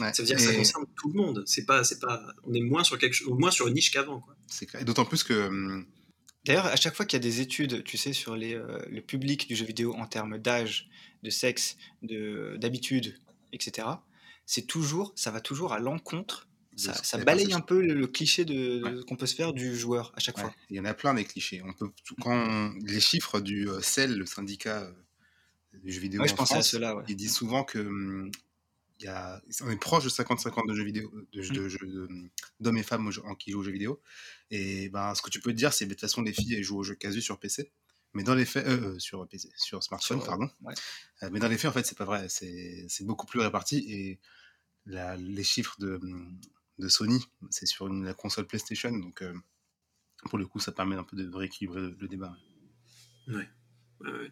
Ouais. Ça veut dire que ça concerne tout le monde. C'est pas, c'est pas, on est moins sur quelque chose, moins sur une niche qu'avant, quoi. C'est clair. Et d'autant plus que hum, D'ailleurs, à chaque fois qu'il y a des études, tu sais, sur les, le public du jeu vidéo en termes d'âge, de sexe, d'habitude, etc., c'est toujours, ça va toujours à l'encontre ça, balaye un peu le, cliché de, qu'on peut se faire du joueur à chaque fois. Il y en a plein des clichés. On peut, quand les chiffres du euh, CEL, le syndicat euh, du jeu vidéo en France, ils disent souvent que hum, y a, on est proche de 50-50 de jeux vidéo, de, mmh. hum, d'hommes et femmes qui jouent aux jeux vidéo. Et ben, ce que tu peux te dire, c'est que de toute façon, les filles elles jouent aux jeux casu sur PC. Mais dans les faits, euh, sur PC, sur smartphone, pardon. mais dans les faits, en fait, c'est pas vrai. C'est, beaucoup plus réparti et la, les chiffres de, hum, de Sony. C'est sur une, la console PlayStation, donc euh, pour le coup, ça permet un peu de rééquilibrer le, débat. Oui,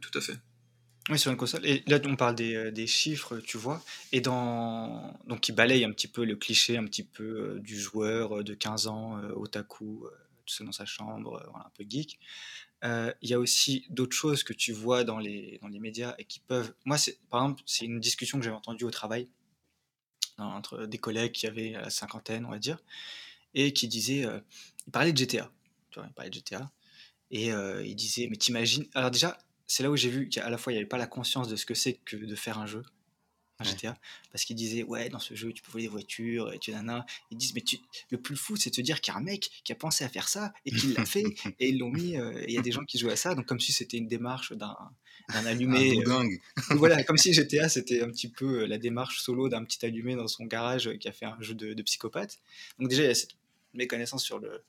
tout à fait. Oui, sur une console. Et là, on parle des, euh, chiffres, tu vois, et dans donc qui balaye un petit peu le cliché, un petit peu euh, du joueur de 15 ans, otaku, tout ça dans sa chambre, un peu geek. Il y a aussi d'autres choses que tu vois dans les, dans les médias et qui peuvent. Moi, par exemple, c'est une discussion que j'avais entendue au travail entre des collègues qui avaient la cinquantaine, on va dire, et qui disaient, euh, il parlait de GTA, tu vois, il parlait de GTA, et euh, il disait, mais t'imagines, alors déjà, c'est là où j'ai vu qu'à la fois il n'y avait pas la conscience de ce que c'est que de faire un jeu, un GTA, parce qu'il disait, ouais, dans ce jeu, tu peux voler des voitures, et tu nana. Ils disent, mais tu... le plus fou, c'est de te dire qu'il y a un mec qui a pensé à faire ça, et qui l'a fait, et ils l'ont mis, euh, il y a des gens qui jouent à ça, donc comme si c'était une démarche d'un un allumé. Euh, voilà, comme si GTA c'était un petit peu euh, la démarche solo d'un petit allumé dans son garage qui a fait un jeu de, psychopathe. Donc déjà il y a cette méconnaissance sur le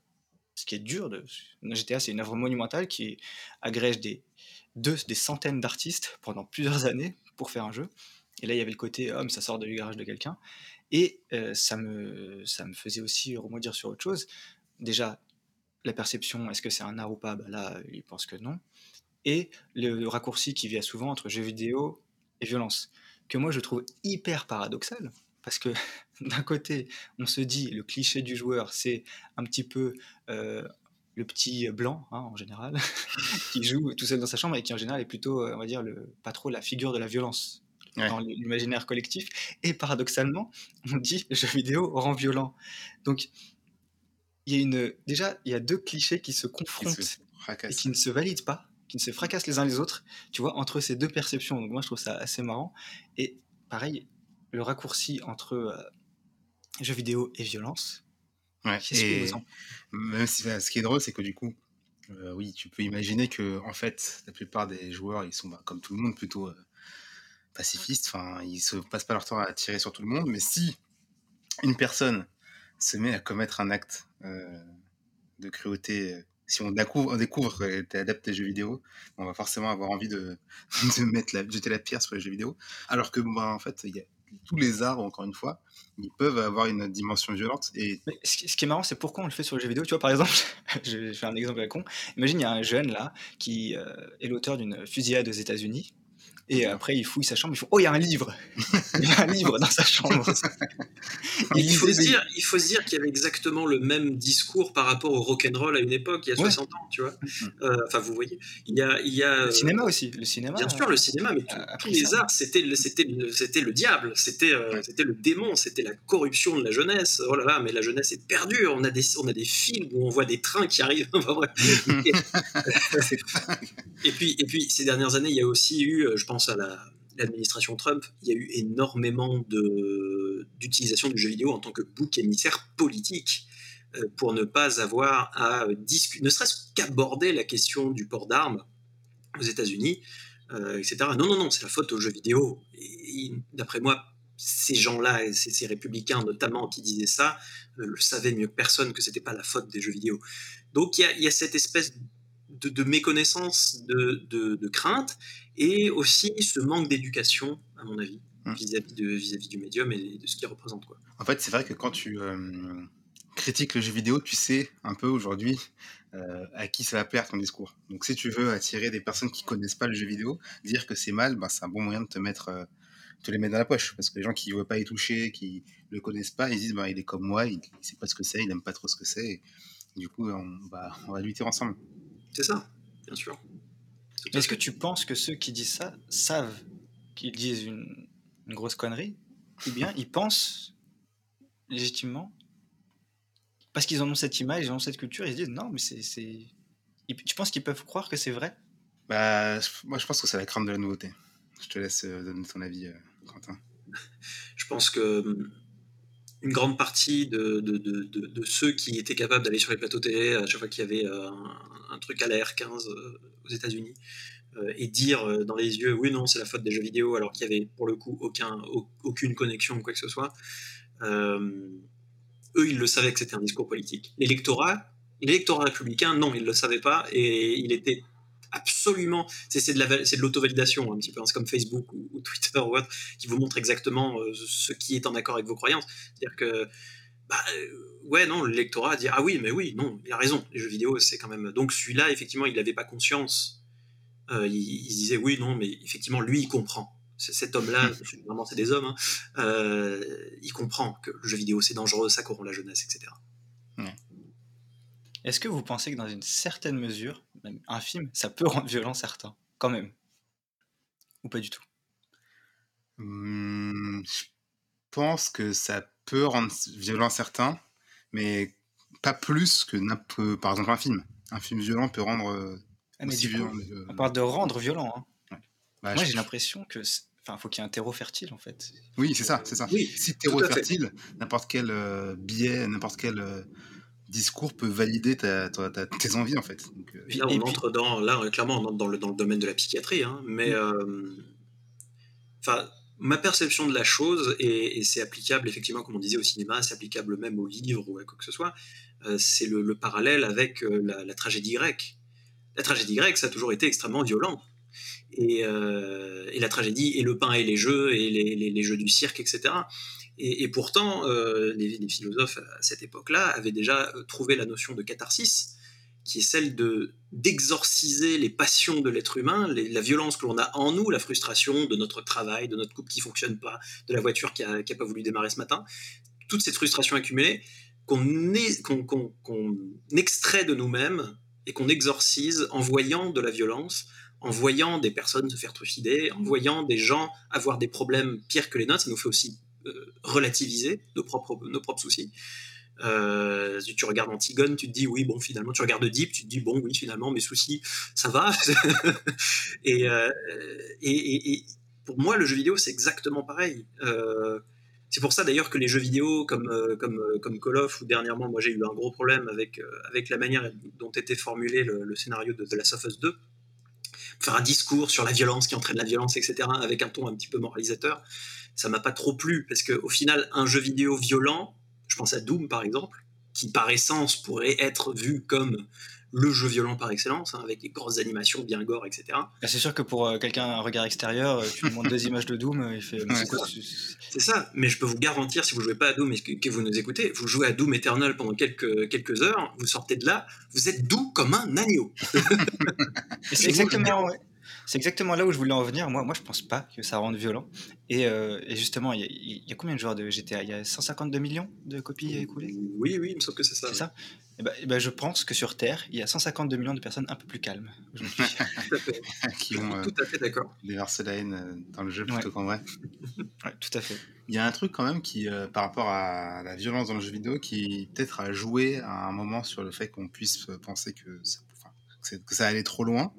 ce qui est dur de GTA, c'est une œuvre monumentale qui agrège des deux, des centaines d'artistes pendant plusieurs années pour faire un jeu. Et là il y avait le côté homme, ça sort du garage de quelqu'un. Et euh, ça me ça me faisait aussi remodir sur autre chose. Déjà la perception, est-ce que c'est un art ou pas? Bah Là, il pense que non et le raccourci qui vient souvent entre jeux vidéo et violence, que moi je trouve hyper paradoxal, parce que d'un côté, on se dit le cliché du joueur, c'est un petit peu euh, le petit blanc, hein, en général, qui joue tout seul dans sa chambre et qui en général est plutôt, euh, on va dire, le, pas trop la figure de la violence dans l'imaginaire collectif. Et paradoxalement, on dit le jeu vidéo rend violent. Donc, il y a une, déjà, il y a deux clichés qui se confrontent et qui ne se valident pas qui ne se fracassent les uns les autres, tu vois, entre ces deux perceptions. Donc moi, je trouve ça assez marrant. Et pareil, le raccourci entre euh, jeux vidéo et violence. Ouais, et même si, ce qui est drôle, c'est que du coup, euh, oui, tu peux imaginer que en fait, la plupart des joueurs, ils sont bah, comme tout le monde plutôt euh, pacifistes. Enfin, ils se passent pas leur temps à tirer sur tout le monde. Mais si une personne se met à commettre un acte de cruauté si on découvre, on découvre que tu es adapté aux jeux vidéo, on va forcément avoir envie de, de mettre la, jeter la pierre sur les jeux vidéo. Alors que, bah, en fait, il y a tous les arts, encore une fois, ils peuvent avoir une dimension violente. Et... ce, qui est marrant, c'est pourquoi on le fait sur les jeux vidéo. Tu vois, par exemple, je faire un exemple à con. Imagine, il y a un jeune là qui euh, est l'auteur d'une fusillade aux États-Unis et après, il fouille sa chambre, il faut Oh, il y a un livre Il y a un livre dans sa chambre il, faut se dire, il faut se dire qu'il y avait exactement le même discours par rapport au rock'n'roll à une époque, il y a 60 ans, tu vois. Mm-hmm. Euh, enfin, vous voyez. Il y a, il y a, le cinéma aussi. Le cinéma, bien sûr, le cinéma, mais tous les arts, c'était le, le diable, c'était, euh, c'était le démon, c'était la corruption de la jeunesse. Oh là là, mais la jeunesse est perdue. On a des, on a des films où on voit des trains qui arrivent. et, puis, et puis, ces dernières années, il y a aussi eu, euh, je pense, à l'administration Trump, il y a eu énormément d'utilisation du jeu vidéo en tant que bouc émissaire politique euh, pour ne pas avoir à discuter, ne serait-ce qu'aborder la question du port d'armes aux États-Unis, euh, etc. Non, non, non, c'est la faute aux jeux vidéo. D'après moi, ces gens-là, ces, républicains notamment qui disaient ça, euh, le savaient mieux que personne que c'était pas la faute des jeux vidéo. Donc il y a, cette espèce de, méconnaissance, de, de, crainte, et aussi ce manque d'éducation, à mon avis, mmh. vis-à-vis vis du médium et de ce qu'il représente. Quoi. En fait, c'est vrai que quand tu euh, critiques le jeu vidéo, tu sais un peu aujourd'hui euh, à qui ça va perdre ton discours. Donc si tu veux attirer des personnes qui connaissent pas le jeu vidéo, dire que c'est mal, ben, c'est un bon moyen de te mettre... Euh, te les mettre dans la poche parce que les gens qui ne veulent pas y toucher, qui le connaissent pas, ils disent bah, il est comme moi, il, ne sait pas ce que c'est, il n'aime pas trop ce que c'est. Du coup, on va, on va lutter ensemble. C'est ça, bien sûr. Est-ce que tu penses que ceux qui disent ça savent qu'ils disent une, grosse connerie? Ou bien ils pensent légitimement? Parce qu'ils en ont cette image, ils ont cette culture, ils se disent non, mais c'est Tu penses qu'ils peuvent croire que c'est vrai? Bah, moi, je pense que c'est la crainte de la nouveauté. Je te laisse euh, donner ton avis, euh, Quentin. je pense que hum, une grande partie de, de, de, de, ceux qui étaient capables d'aller sur les plateaux télé à chaque fois qu'il y avait euh, un, truc à la R15 aux États-Unis et dire dans les yeux oui non c'est la faute des jeux vidéo alors qu'il y avait pour le coup aucun, aucune connexion ou quoi que ce soit eux ils le savaient que c'était un discours politique l'électorat l'électorat républicain non il le savait pas et il était absolument. C'est de l'auto-validation un petit peu. Hein. C'est comme Facebook ou, Twitter ou autre qui vous montre exactement euh, ce qui est en accord avec vos croyances. C'est-à-dire que, bah, euh, ouais, non, l'électorat dit ah oui, mais oui, non, il a raison. Les jeux vidéo, c'est quand même. Donc celui-là, effectivement, il n'avait pas conscience. Euh, il, il, disait oui, non, mais effectivement, lui, il comprend. Cet homme-là, vraiment, c'est des hommes. Hein, il comprend que le jeu vidéo, c'est dangereux, ça corrompt la jeunesse, etc. Est-ce que vous pensez que dans une certaine mesure, même un film, ça peut rendre violent certains, quand même? Ou pas du tout? Mmh, Je pense que ça peut rendre violent certains, mais pas plus que par exemple un film. Un film violent peut rendre euh, ah, aussi violent. On parle de rendre violent. Hein. Bah, Moi, j'ai l'impression que Enfin, faut qu'il y ait un terreau fertile, en fait. Oui, c'est ça, c'est ça. Oui, si terreau fertile, n'importe quel euh, biais, n'importe quel euh, discours peut valider ta, tes envies en fait. Euh, là, on entre dans, là, clairement, on entre dans le, dans le domaine de la psychiatrie, hein, mais mm. euh, enfin, ma perception de la chose, et, c'est applicable effectivement, comme on disait au cinéma, c'est applicable même au livre ou à quoi que ce soit, euh, c'est le, parallèle avec la, tragédie grecque. La tragédie grecque, ça a toujours été extrêmement violent. Et, et la tragédie, et le pain et les jeux, et les, jeux du cirque, etc. Et, pourtant, euh, les, philosophes à cette époque-là avaient déjà euh, trouvé la notion de catharsis, qui est celle de d'exorciser les passions de l'être humain, la violence que l'on a en nous, la frustration de notre travail, de notre couple qui fonctionne pas, de la voiture qui a, pas voulu démarrer ce matin, toute cette frustration accumulée qu'on extrait de nous-mêmes et qu'on exorcise en voyant de la violence, en voyant des personnes se faire trucider, en voyant des gens avoir des problèmes pires que les nôtres, ça nous fait aussi euh, relativiser nos propres, nos propres soucis. Euh, tu regardes Antigone, tu te dis oui, bon, finalement, tu regardes Deep, tu te dis bon, oui, finalement, mes soucis, ça va. Euh, et, et, et, pour moi, le jeu vidéo, c'est exactement pareil. c'est pour ça d'ailleurs que les jeux vidéo comme, comme, comme Call of, ou dernièrement, moi j'ai eu un gros problème avec, avec la manière dont était formulé le, scénario de The Last of Us 2. Faire un discours sur la violence qui entraîne la violence, etc., avec un ton un petit peu moralisateur ça m'a pas trop plu parce que au final, un jeu vidéo violent, je pense à Doom par exemple, qui par essence pourrait être vu comme le jeu violent par excellence, hein, avec des grosses animations bien gore, etc. Ah, c'est sûr que pour euh, quelqu'un un regard extérieur, euh, tu lui montres deux images de Doom, euh, il fait. c'est ça, mais je peux vous garantir, si vous jouez pas à Doom et que, vous nous écoutez, vous jouez à Doom Eternal pendant quelques, quelques heures, vous sortez de là, vous êtes doux comme un agneau. c'est exactement, c'est exactement là où je voulais en venir. Moi, moi, je pense pas que ça rende violent. Et, euh, justement, il y, a combien de joueurs de GTA Il y a 152 millions de copies écoulées? Oui, oui, il me semble que c'est ça. C'est ça? Et eh ben, eh ben, Je pense que sur Terre, il y a 152 millions de personnes un peu plus calmes. qui ont tout à fait d'accord. déversé la haine euh, dans le jeu plutôt qu'en vrai. tout à fait. Il y a un truc quand même qui, euh, par rapport à la violence dans le jeu vidéo, qui peut-être a joué à un moment sur le fait qu'on puisse penser que ça, que ça allait trop loin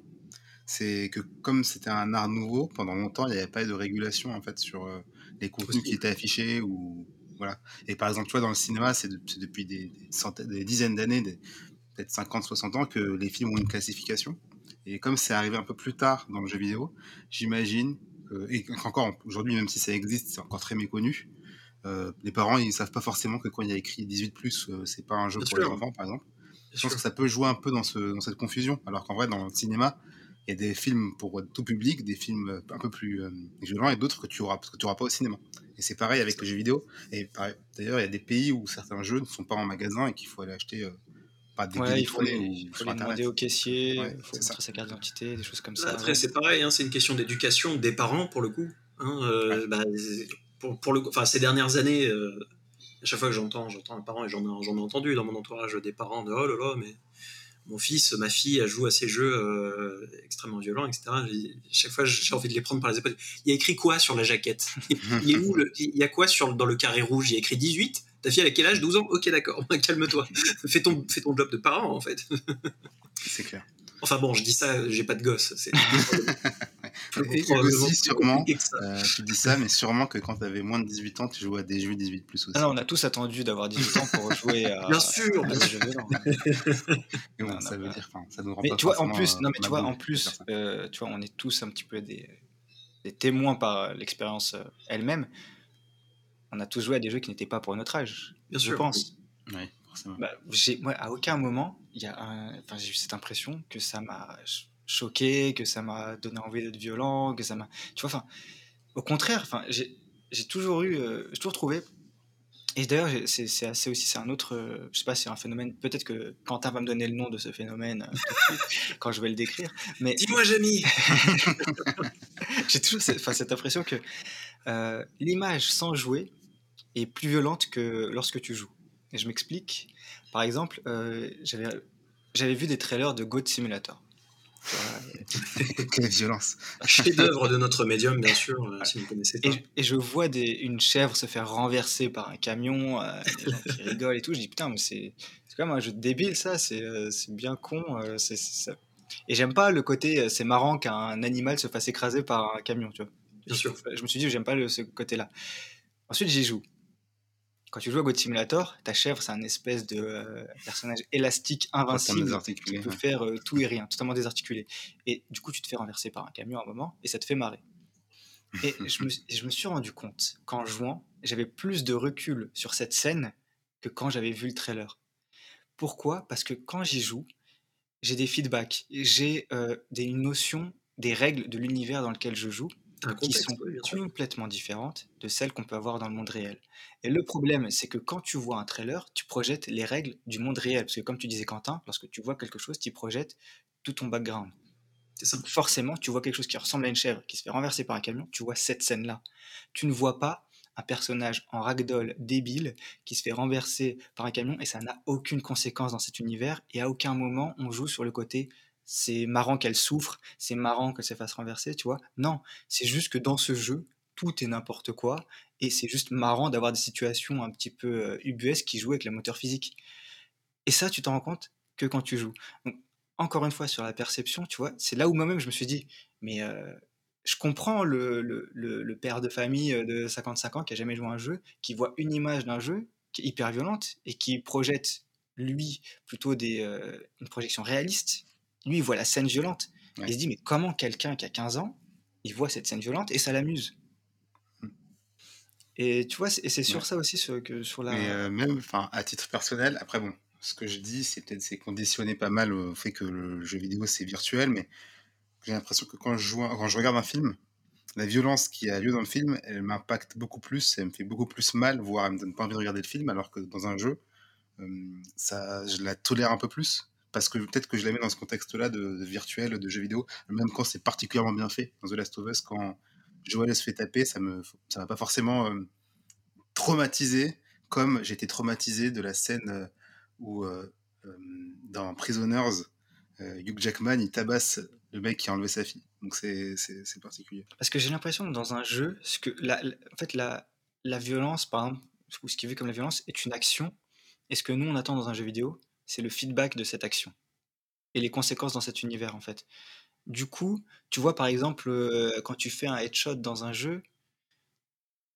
c'est que comme c'était un art nouveau, pendant longtemps, il n'y avait pas de régulation en fait sur euh, les contenus qui étaient affichés ou voilà. Et par exemple, tu vois, dans le cinéma, c'est depuis des, centaines, des dizaines d'années, peut-être 50, 60 ans, que les films ont une classification. Et comme c'est arrivé un peu plus tard dans le jeu vidéo, j'imagine, et qu'encore aujourd'hui, même si ça existe, c'est encore très méconnu. Euh, les parents, ils savent pas forcément que quand il y a écrit 18 plus, euh, c'est pas un jeu pour les enfants, par exemple. Je pense que ça peut jouer un peu dans, ce, dans cette confusion, alors qu'en vrai, dans le cinéma, il y a des films pour tout public, des films euh, un peu plus euh, violents et d'autres que tu auras, que tu auras pas au cinéma. Et c'est pareil avec les jeux vidéo. Et d'ailleurs, il y a des pays où certains jeux ne sont pas en magasin et qu'il faut aller acheter euh, pas des ouais, il faut, les, faut les demander au caissier, il faut montrer sa carte d'identité, des choses comme ça. Après, c'est pareil, hein, c'est une question d'éducation des parents pour le coup. Hein, bah, pour, pour, le, enfin, ces dernières années, à chaque fois que j'entends, j'entends un parent et j'en ai, ai entendu dans mon entourage des parents de oh là là, mais mon fils, ma fille, elle joue à ces jeux euh, extrêmement violents, etc. chaque fois, j'ai envie de les prendre par les épaules. Il y a écrit quoi sur la jaquette? Il est où Il y a quoi sur, dans le carré rouge? Il y a écrit 18 Ta fille, elle a quel âge? 12 ans? Ok, d'accord. Calme-toi. fais, ton, fais ton job de parent, en fait. C'est clair. Enfin bon, je dis ça, j'ai pas de gosse. C'est et aussi, sûrement, euh, tu dis ça, mais sûrement que quand tu avais moins de 18 ans, tu jouais à des jeux 18 plus aussi. Ah non, on a tous attendu d'avoir 18 ans pour jouer à. Bien sûr, à des jeux non, ça veut dire, ça nous rend mais pas tu vois, en plus, euh, non, mais tu vois, en plus, euh, tu vois, on est tous un petit peu des, des témoins par l'expérience euh, elle-même. On a tous joué à des jeux qui n'étaient pas pour notre âge, Bien je sûr. pense. Oui, forcément. Bah, j'ai, moi, à aucun moment, il y a un- enfin, j'ai eu cette impression que ça m'a choqué, que ça m'a donné envie d'être violent, que ça m'a. Tu vois, enfin, au contraire, enfin, j'ai, toujours eu, euh, j'ai toujours trouvé. Et d'ailleurs, c'est, assez aussi, c'est un autre, euh, je sais pas, c'est un phénomène. Peut-être que Quentin va me donner le nom de ce phénomène euh, quand je vais le décrire. Mais Dis-moi, Jamie j'ai toujours cette, enfin, cette impression que euh, l'image sans jouer est plus violente que lorsque tu joues. Et je m'explique. Par exemple, j'avais, j'avais vu des trailers de Goat Simulator. Quelle violence. Chef-d'œuvre de notre médium, bien sûr, euh, si vous connaissez pas. Et, et je vois des, une chèvre se faire renverser par un camion, euh, des gens qui rigolent et tout. Je dis putain, mais c'est quand même un jeu de débile ça, c'est euh, c'est bien con. euh, c'est c'est ça. Et j'aime pas le côté, euh, c'est marrant qu'un animal se fasse écraser par un camion, tu vois. Bien sûr. Je me suis dit, j'aime pas le- ce côté-là. Ensuite, j'y joue. Quand tu joues à God Simulator, ta chèvre, c'est un espèce de euh, personnage élastique, invincible, qui peut ouais. faire euh, tout et rien, totalement désarticulé. Et du coup, tu te fais renverser par un camion à un moment, et ça te fait marrer. Et je me, je me suis rendu compte qu'en jouant, j'avais plus de recul sur cette scène que quand j'avais vu le trailer. Pourquoi? Parce que quand j'y joue, j'ai des feedbacks, j'ai euh, des une notion des règles de l'univers dans lequel je joue Qui sont oui, complètement différentes de celles qu'on peut avoir dans le monde réel. Et le problème, c'est que quand tu vois un trailer, tu projettes les règles du monde réel. Parce que comme tu disais Quentin, lorsque tu vois quelque chose, tu projettes tout ton background. Ça. Forcément, tu vois quelque chose qui ressemble à une chèvre qui se fait renverser par un camion, tu vois cette scène-là. Tu ne vois pas un personnage en ragdoll débile qui se fait renverser par un camion et ça n'a aucune conséquence dans cet univers et à aucun moment on joue sur le côté c'est marrant qu'elle souffre, c'est marrant qu'elle se fasse renverser, tu vois. Non, c'est juste que dans ce jeu, tout est n'importe quoi et c'est juste marrant d'avoir des situations un petit peu euh, ubuesques qui jouent avec le moteur physique. Et ça, tu t'en rends compte que quand tu joues. Donc, encore une fois, sur la perception, tu vois, c'est là où moi-même je me suis dit, mais euh, je comprends le père de famille euh, de 55 ans qui a jamais joué à un jeu, qui voit une image d'un jeu qui est hyper violente et qui projette, lui, plutôt des, euh, une projection réaliste. Lui, il voit la scène violente. Ouais. Il se dit, mais comment quelqu'un qui a 15 ans, il voit cette scène violente et ça l'amuse Mm. Et tu vois, c'est et c'est sur Ouais. ça aussi sur, que sur la. Mais euh, même, enfin, à titre personnel, après bon, ce que je dis, c'est peut-être c'est conditionné pas mal au fait que le jeu vidéo c'est virtuel, mais j'ai l'impression que quand je joue, quand je regarde un film, la violence qui a lieu dans le film, elle m'impacte beaucoup plus, elle me fait beaucoup plus mal, voire elle me donne pas envie de regarder le film, alors que dans un jeu, euh, ça, je la tolère un peu plus. Parce que peut-être que je la mets dans ce contexte-là de, virtuel, de jeu vidéo, même quand c'est particulièrement bien fait. Dans The Last of Us, quand Joel se fait taper, ça me, ça m'a pas forcément euh, traumatisé comme été traumatisé de la scène euh, où euh, euh, dans Prisoners, Hugh Jackman il tabasse le mec qui a enlevé sa fille. Donc c'est particulier. Parce que j'ai l'impression que dans un jeu, ce que la- en fait, la, la violence, par exemple, ou ce qui est vu comme la violence, est une action. Et ce que nous, on attend dans un jeu vidéo, c'est le feedback de cette action. Et les conséquences dans cet univers, en fait. Du coup, tu vois, par exemple, euh, quand tu fais un headshot dans un jeu,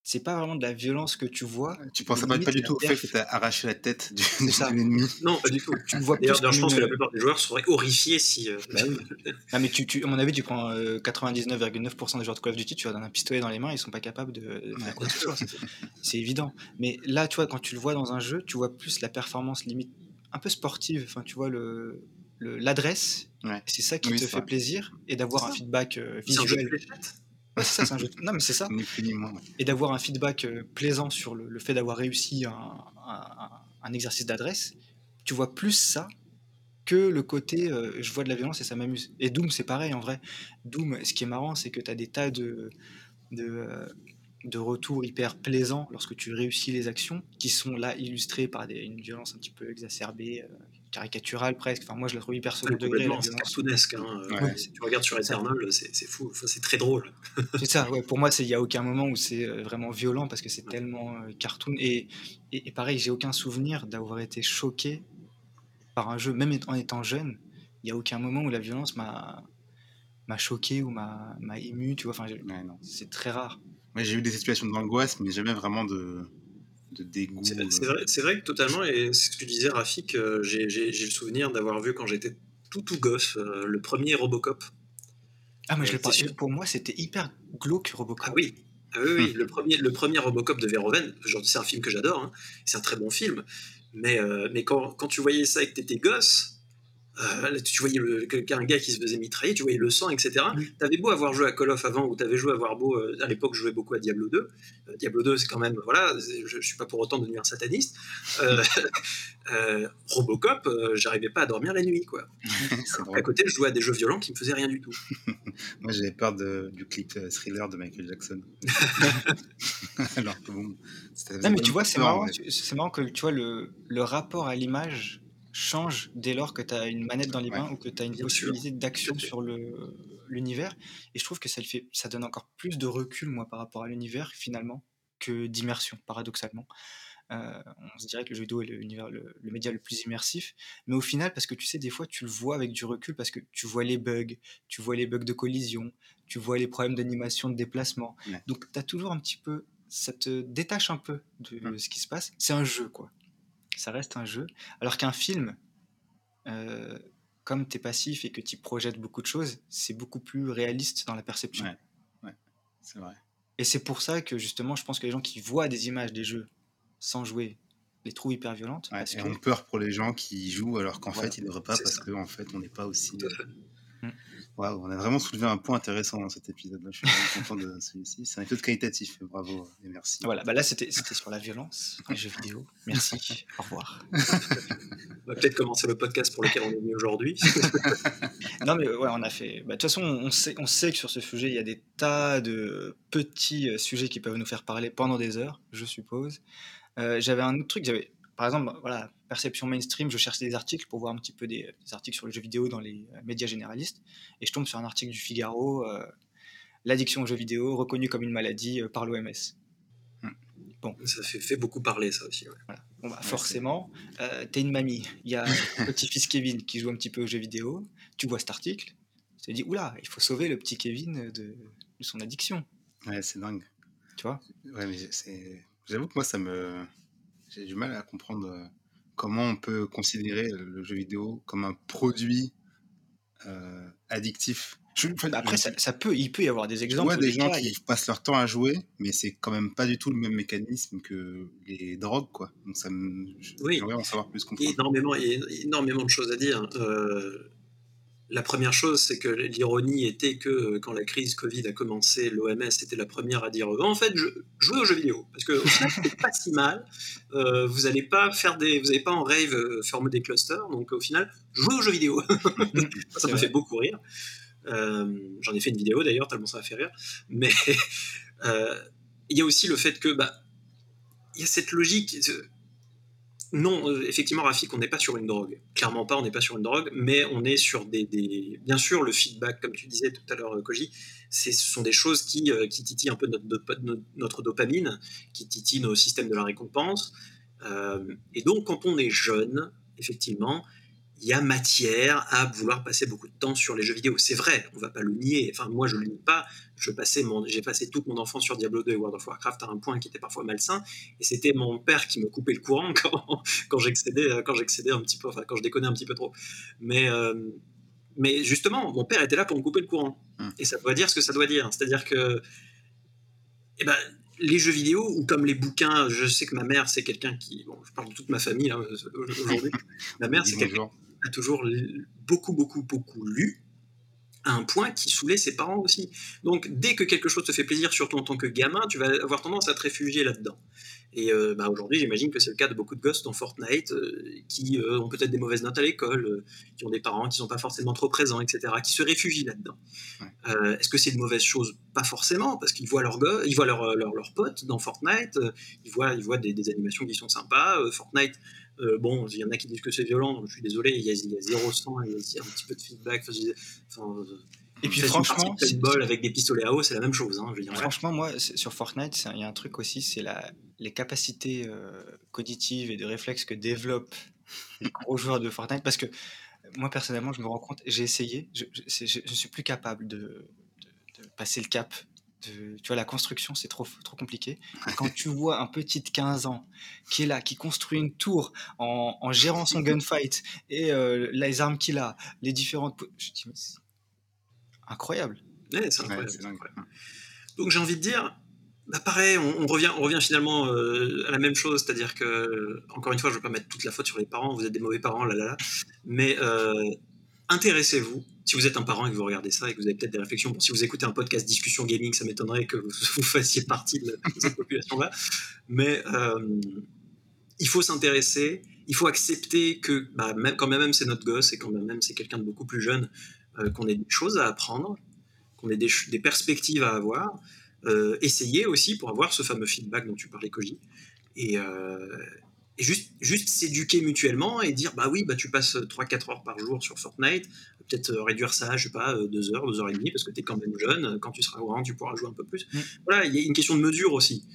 c'est pas vraiment de la violence que tu vois. Tu penses pas, pas du la tout au fait que tu as arraché la tête du, de l'ennemi. Non, pas du tout. Tu le vois D'ailleurs, je pense que la plupart des joueurs seraient horrifiés si. euh, Bah oui. Non, mais tu, tu- à mon avis, tu prends euh, 99,9% des joueurs de Call of Duty, tu leur donnes un pistolet dans les mains, ils sont pas capables de, de faire Ouais. quoi que ce soit. C'est évident. Mais là, tu vois, quand tu le vois dans un jeu, tu vois plus la performance limite un peu sportive. Enfin, tu vois le le- l'adresse. Ouais. C'est ça qui Oui, te fait vrai. plaisir et d'avoir un feedback euh, visuel. Ouais, c'est ça, c'est un jeu. de- Non, mais c'est ça. Et d'avoir un feedback euh, plaisant sur le, le fait d'avoir réussi un, un- un exercice d'adresse. Tu vois plus ça que le côté euh, je vois de la violence et ça m'amuse. Et Doom, c'est pareil en vrai. Doom, ce qui est marrant, c'est que tu as des tas de, de, de retours hyper plaisants lorsque tu réussis les actions, qui sont là illustrés par des- une violence un petit peu exacerbée, euh, caricaturale presque. Enfin, moi, je la trouve hyper second degré. C'est cartoonesque. Hein. euh, Ouais. Si tu regardes sur Eternal, c'est c'est fou. Enfin, c'est très drôle. C'est ça, ouais. Pour moi, il n'y a aucun moment où c'est euh, vraiment violent parce que c'est tellement euh, cartoon. Et, et, et pareil, j'ai aucun souvenir d'avoir été choqué par un jeu, même en étant jeune, il n'y a aucun moment où la violence m'a m'a choqué ou m'a ému, tu vois. Enfin, c'est très rare. J'ai eu des situations d'angoisse, mais jamais vraiment de, de dégoût. C'est vrai, vrai, que totalement, et c'est ce que tu disais, Rafik, j'ai le souvenir d'avoir vu quand j'étais tout tout gosse le premier Robocop. Ah, mais je le pour moi, c'était hyper glauque Robocop. Ah oui, ah oui, oui. le, premier, le premier Robocop de Verhoeven, c'est un film que j'adore, hein. c'est un très bon film, mais, euh, mais quand, quand, tu voyais ça et que t'étais gosse, euh, tu voyais le, un gars qui se faisait mitrailler, tu voyais le sang, etc. Tu avais beau avoir joué à Call of avant, ou tu avais joué à avoir beau, euh, à l'époque, je jouais beaucoup à Diablo 2. Euh, Diablo 2, c'est quand même, voilà, je, ne suis pas pour autant devenu un sataniste. Robocop, j'arrivais pas à dormir la nuit, quoi. à côté, je jouais à des jeux violents qui me faisaient rien du tout. Moi, j'avais peur de, du clip thriller de Michael Jackson. Alors que bon, non, mais tu vois, c'est marrant, c'est marrant que tu vois le, le rapport à l'image change dès lors que tu as une manette dans les mains ou que tu as une possibilité d'action sur l'univers. Et je trouve que ça, le fait, ça donne encore plus de recul, moi, par rapport à l'univers, finalement, que d'immersion, paradoxalement. Euh, on se dirait que le jeu vidéo est le, le, le, média le plus immersif, mais au final, parce que tu sais, des fois, tu le vois avec du recul, parce que tu vois les bugs, tu vois les bugs de collision, tu vois les problèmes d'animation, de déplacement. Donc, tu as toujours un petit peu, ça te détache un peu de ce qui se passe. C'est un jeu, quoi ça reste un jeu. Alors qu'un film, euh, comme tu es passif et que tu projettes beaucoup de choses, c'est beaucoup plus réaliste dans la perception. Ouais, c'est vrai. Et c'est pour ça que justement, je pense que les gens qui voient des images des jeux sans jouer les trouvent hyper violentes. Ouais, et ont peur pour les gens qui jouent alors qu'en fait, ils ne devraient pas parce qu'en en fait, on n'est pas aussi on a vraiment soulevé un point intéressant dans cet épisode. Je suis vraiment content de celui-ci. C'est un épisode qualitatif. Bravo et merci. Voilà, bah là c'était sur la violence, les jeux vidéo. Merci. Au revoir. on va peut-être commencer le podcast pour lequel on est venu aujourd'hui. non mais ouais, on a fait. Bah, de toute façon, on sait, on sait que sur ce sujet, il y a des tas de petits euh, sujets qui peuvent nous faire parler pendant des heures, je suppose. Euh, j'avais un autre truc. J'avais, par exemple, voilà, perception mainstream, je cherche des articles pour voir un petit peu des, articles sur le jeu vidéo dans les euh, médias généralistes, et je tombe sur un article du Figaro, euh, l'addiction aux jeux vidéo reconnue comme une maladie euh, par l'OMS. Hmm. Bon. Ça fait, fait, beaucoup parler, ça aussi. Bon, bah, forcément, t'es une mamie, il y a un petit-fils Kevin qui joue un petit peu aux jeux vidéo, tu vois cet article, tu te dis, oula, il faut sauver le petit Kevin de, son addiction. Ouais, c'est dingue. Tu vois? Ouais, mais c'est... J'avoue que moi, ça me... J'ai du mal à comprendre comment on peut considérer le jeu vidéo comme un produit euh, addictif Après, ça, peut, il peut y avoir des exemples. Je vois des gens qui passent leur temps à jouer, mais c'est quand même pas du tout le même mécanisme que les drogues, quoi. Donc ça me... Oui. en savoir plus. Énormément, il y a énormément de choses à dire. Euh, la première chose, c'est que l'ironie était que euh, quand la crise Covid a commencé, l'OMS était la première à dire euh, en fait, je, jouez aux jeux vidéo parce que au final, c'est pas si mal. Euh, vous n'allez pas faire des, vous n'allez pas en rave former des clusters, donc au final, jouez aux jeux vidéo. ça me fait beaucoup rire. J'en ai fait une vidéo d'ailleurs, tellement ça m'a fait rire. Mais il y a aussi le fait que bah, il y a cette logique non, euh, effectivement, Rafik, on n'est pas sur une drogue. Clairement pas, on n'est pas sur une drogue, mais on est sur des, Bien sûr, le feedback, comme tu disais tout à l'heure, euh, Koji, ce sont des choses qui, euh, qui titillent un peu notre, dopamine, qui titillent nos systèmes de la récompense. et donc, quand on est jeune, effectivement, il y a matière à vouloir passer beaucoup de temps sur les jeux vidéo. C'est vrai, on va pas le nier. Enfin, moi, je le nie pas. Je passais mon, j'ai passé toute mon enfance sur Diablo 2 et World of Warcraft à un point qui était parfois malsain. Et c'était mon père qui me coupait le courant quand, quand j'excédais, quand j'excédais un petit peu, enfin, quand je déconnais un petit peu trop. Mais, euh, mais justement, mon père était là pour me couper le courant. Hum. Et ça doit dire ce que ça doit dire. C'est-à-dire que, eh ben, les jeux vidéo ou comme les bouquins, je sais que ma mère c'est quelqu'un qui, bon, je parle de toute ma famille hein, aujourd'hui. ma mère c'est quelqu'un a toujours beaucoup, beaucoup, beaucoup lu, à un point qui saoulait ses parents aussi. Donc, dès que quelque chose te fait plaisir, surtout en tant que gamin, tu vas avoir tendance à te réfugier là-dedans. Et euh, bah, aujourd'hui, j'imagine que c'est le cas de beaucoup de gosses dans Fortnite euh, qui euh, ont peut-être des mauvaises notes à l'école, qui ont des parents qui ne sont pas forcément trop présents, etc., qui se réfugient là-dedans. Est-ce que c'est une mauvaise chose? Pas forcément, parce qu'ils voient leurs ils voient leurs leur, leur potes dans Fortnite, ils voient, ils voient des, des, animations qui sont sympas. Fortnite, euh, bon, il y en a qui disent que c'est violent, donc je suis désolé, il y a, il y a zéro sang, il y a un petit peu de feedback. Enfin, et puis franchement, ball avec des pistolets à eau, c'est la même chose. Hein, franchement, moi, sur Fortnite, il y a un truc aussi, c'est la, les capacités euh, cognitives et de réflexes que développent les gros joueurs de Fortnite, parce que moi personnellement, je me rends compte, j'ai essayé, je, ne suis plus capable de, passer le cap. De, tu vois, la construction, c'est trop, trop compliqué. Quand tu vois un petit de 15 ans qui est là, qui construit une tour en, gérant son gunfight et euh, les armes qu'il a, les différentes. Je dis, mais incroyable. c'est incroyable. Donc j'ai envie de dire, bah pareil, on, revient, on revient finalement euh, à la même chose, c'est-à-dire que, encore une fois, je ne veux pas mettre toute la faute sur les parents, vous êtes des mauvais parents, là là là, mais euh, intéressez-vous. Si vous êtes un parent et que vous regardez ça et que vous avez peut-être des réflexions, bon, si vous écoutez un podcast discussion gaming, ça m'étonnerait que vous, fassiez partie de, cette population-là, mais euh, il faut s'intéresser, il faut accepter que, bah, même, quand même c'est notre gosse et quand même c'est quelqu'un de beaucoup plus jeune, qu'on ait des choses à apprendre, qu'on ait des, des perspectives à avoir euh, essayer aussi pour avoir ce fameux feedback dont tu parlais, Koji. Et, euh, et juste, juste s'éduquer mutuellement et dire bah oui, bah tu passes 3-4 heures par jour sur Fortnite, peut-être euh, réduire ça, je sais pas, 2 heures, 2 heures et demie, parce que tu es quand même jeune, quand tu seras grand, tu pourras jouer un peu plus. Mm. Voilà, il y a une question de mesure aussi.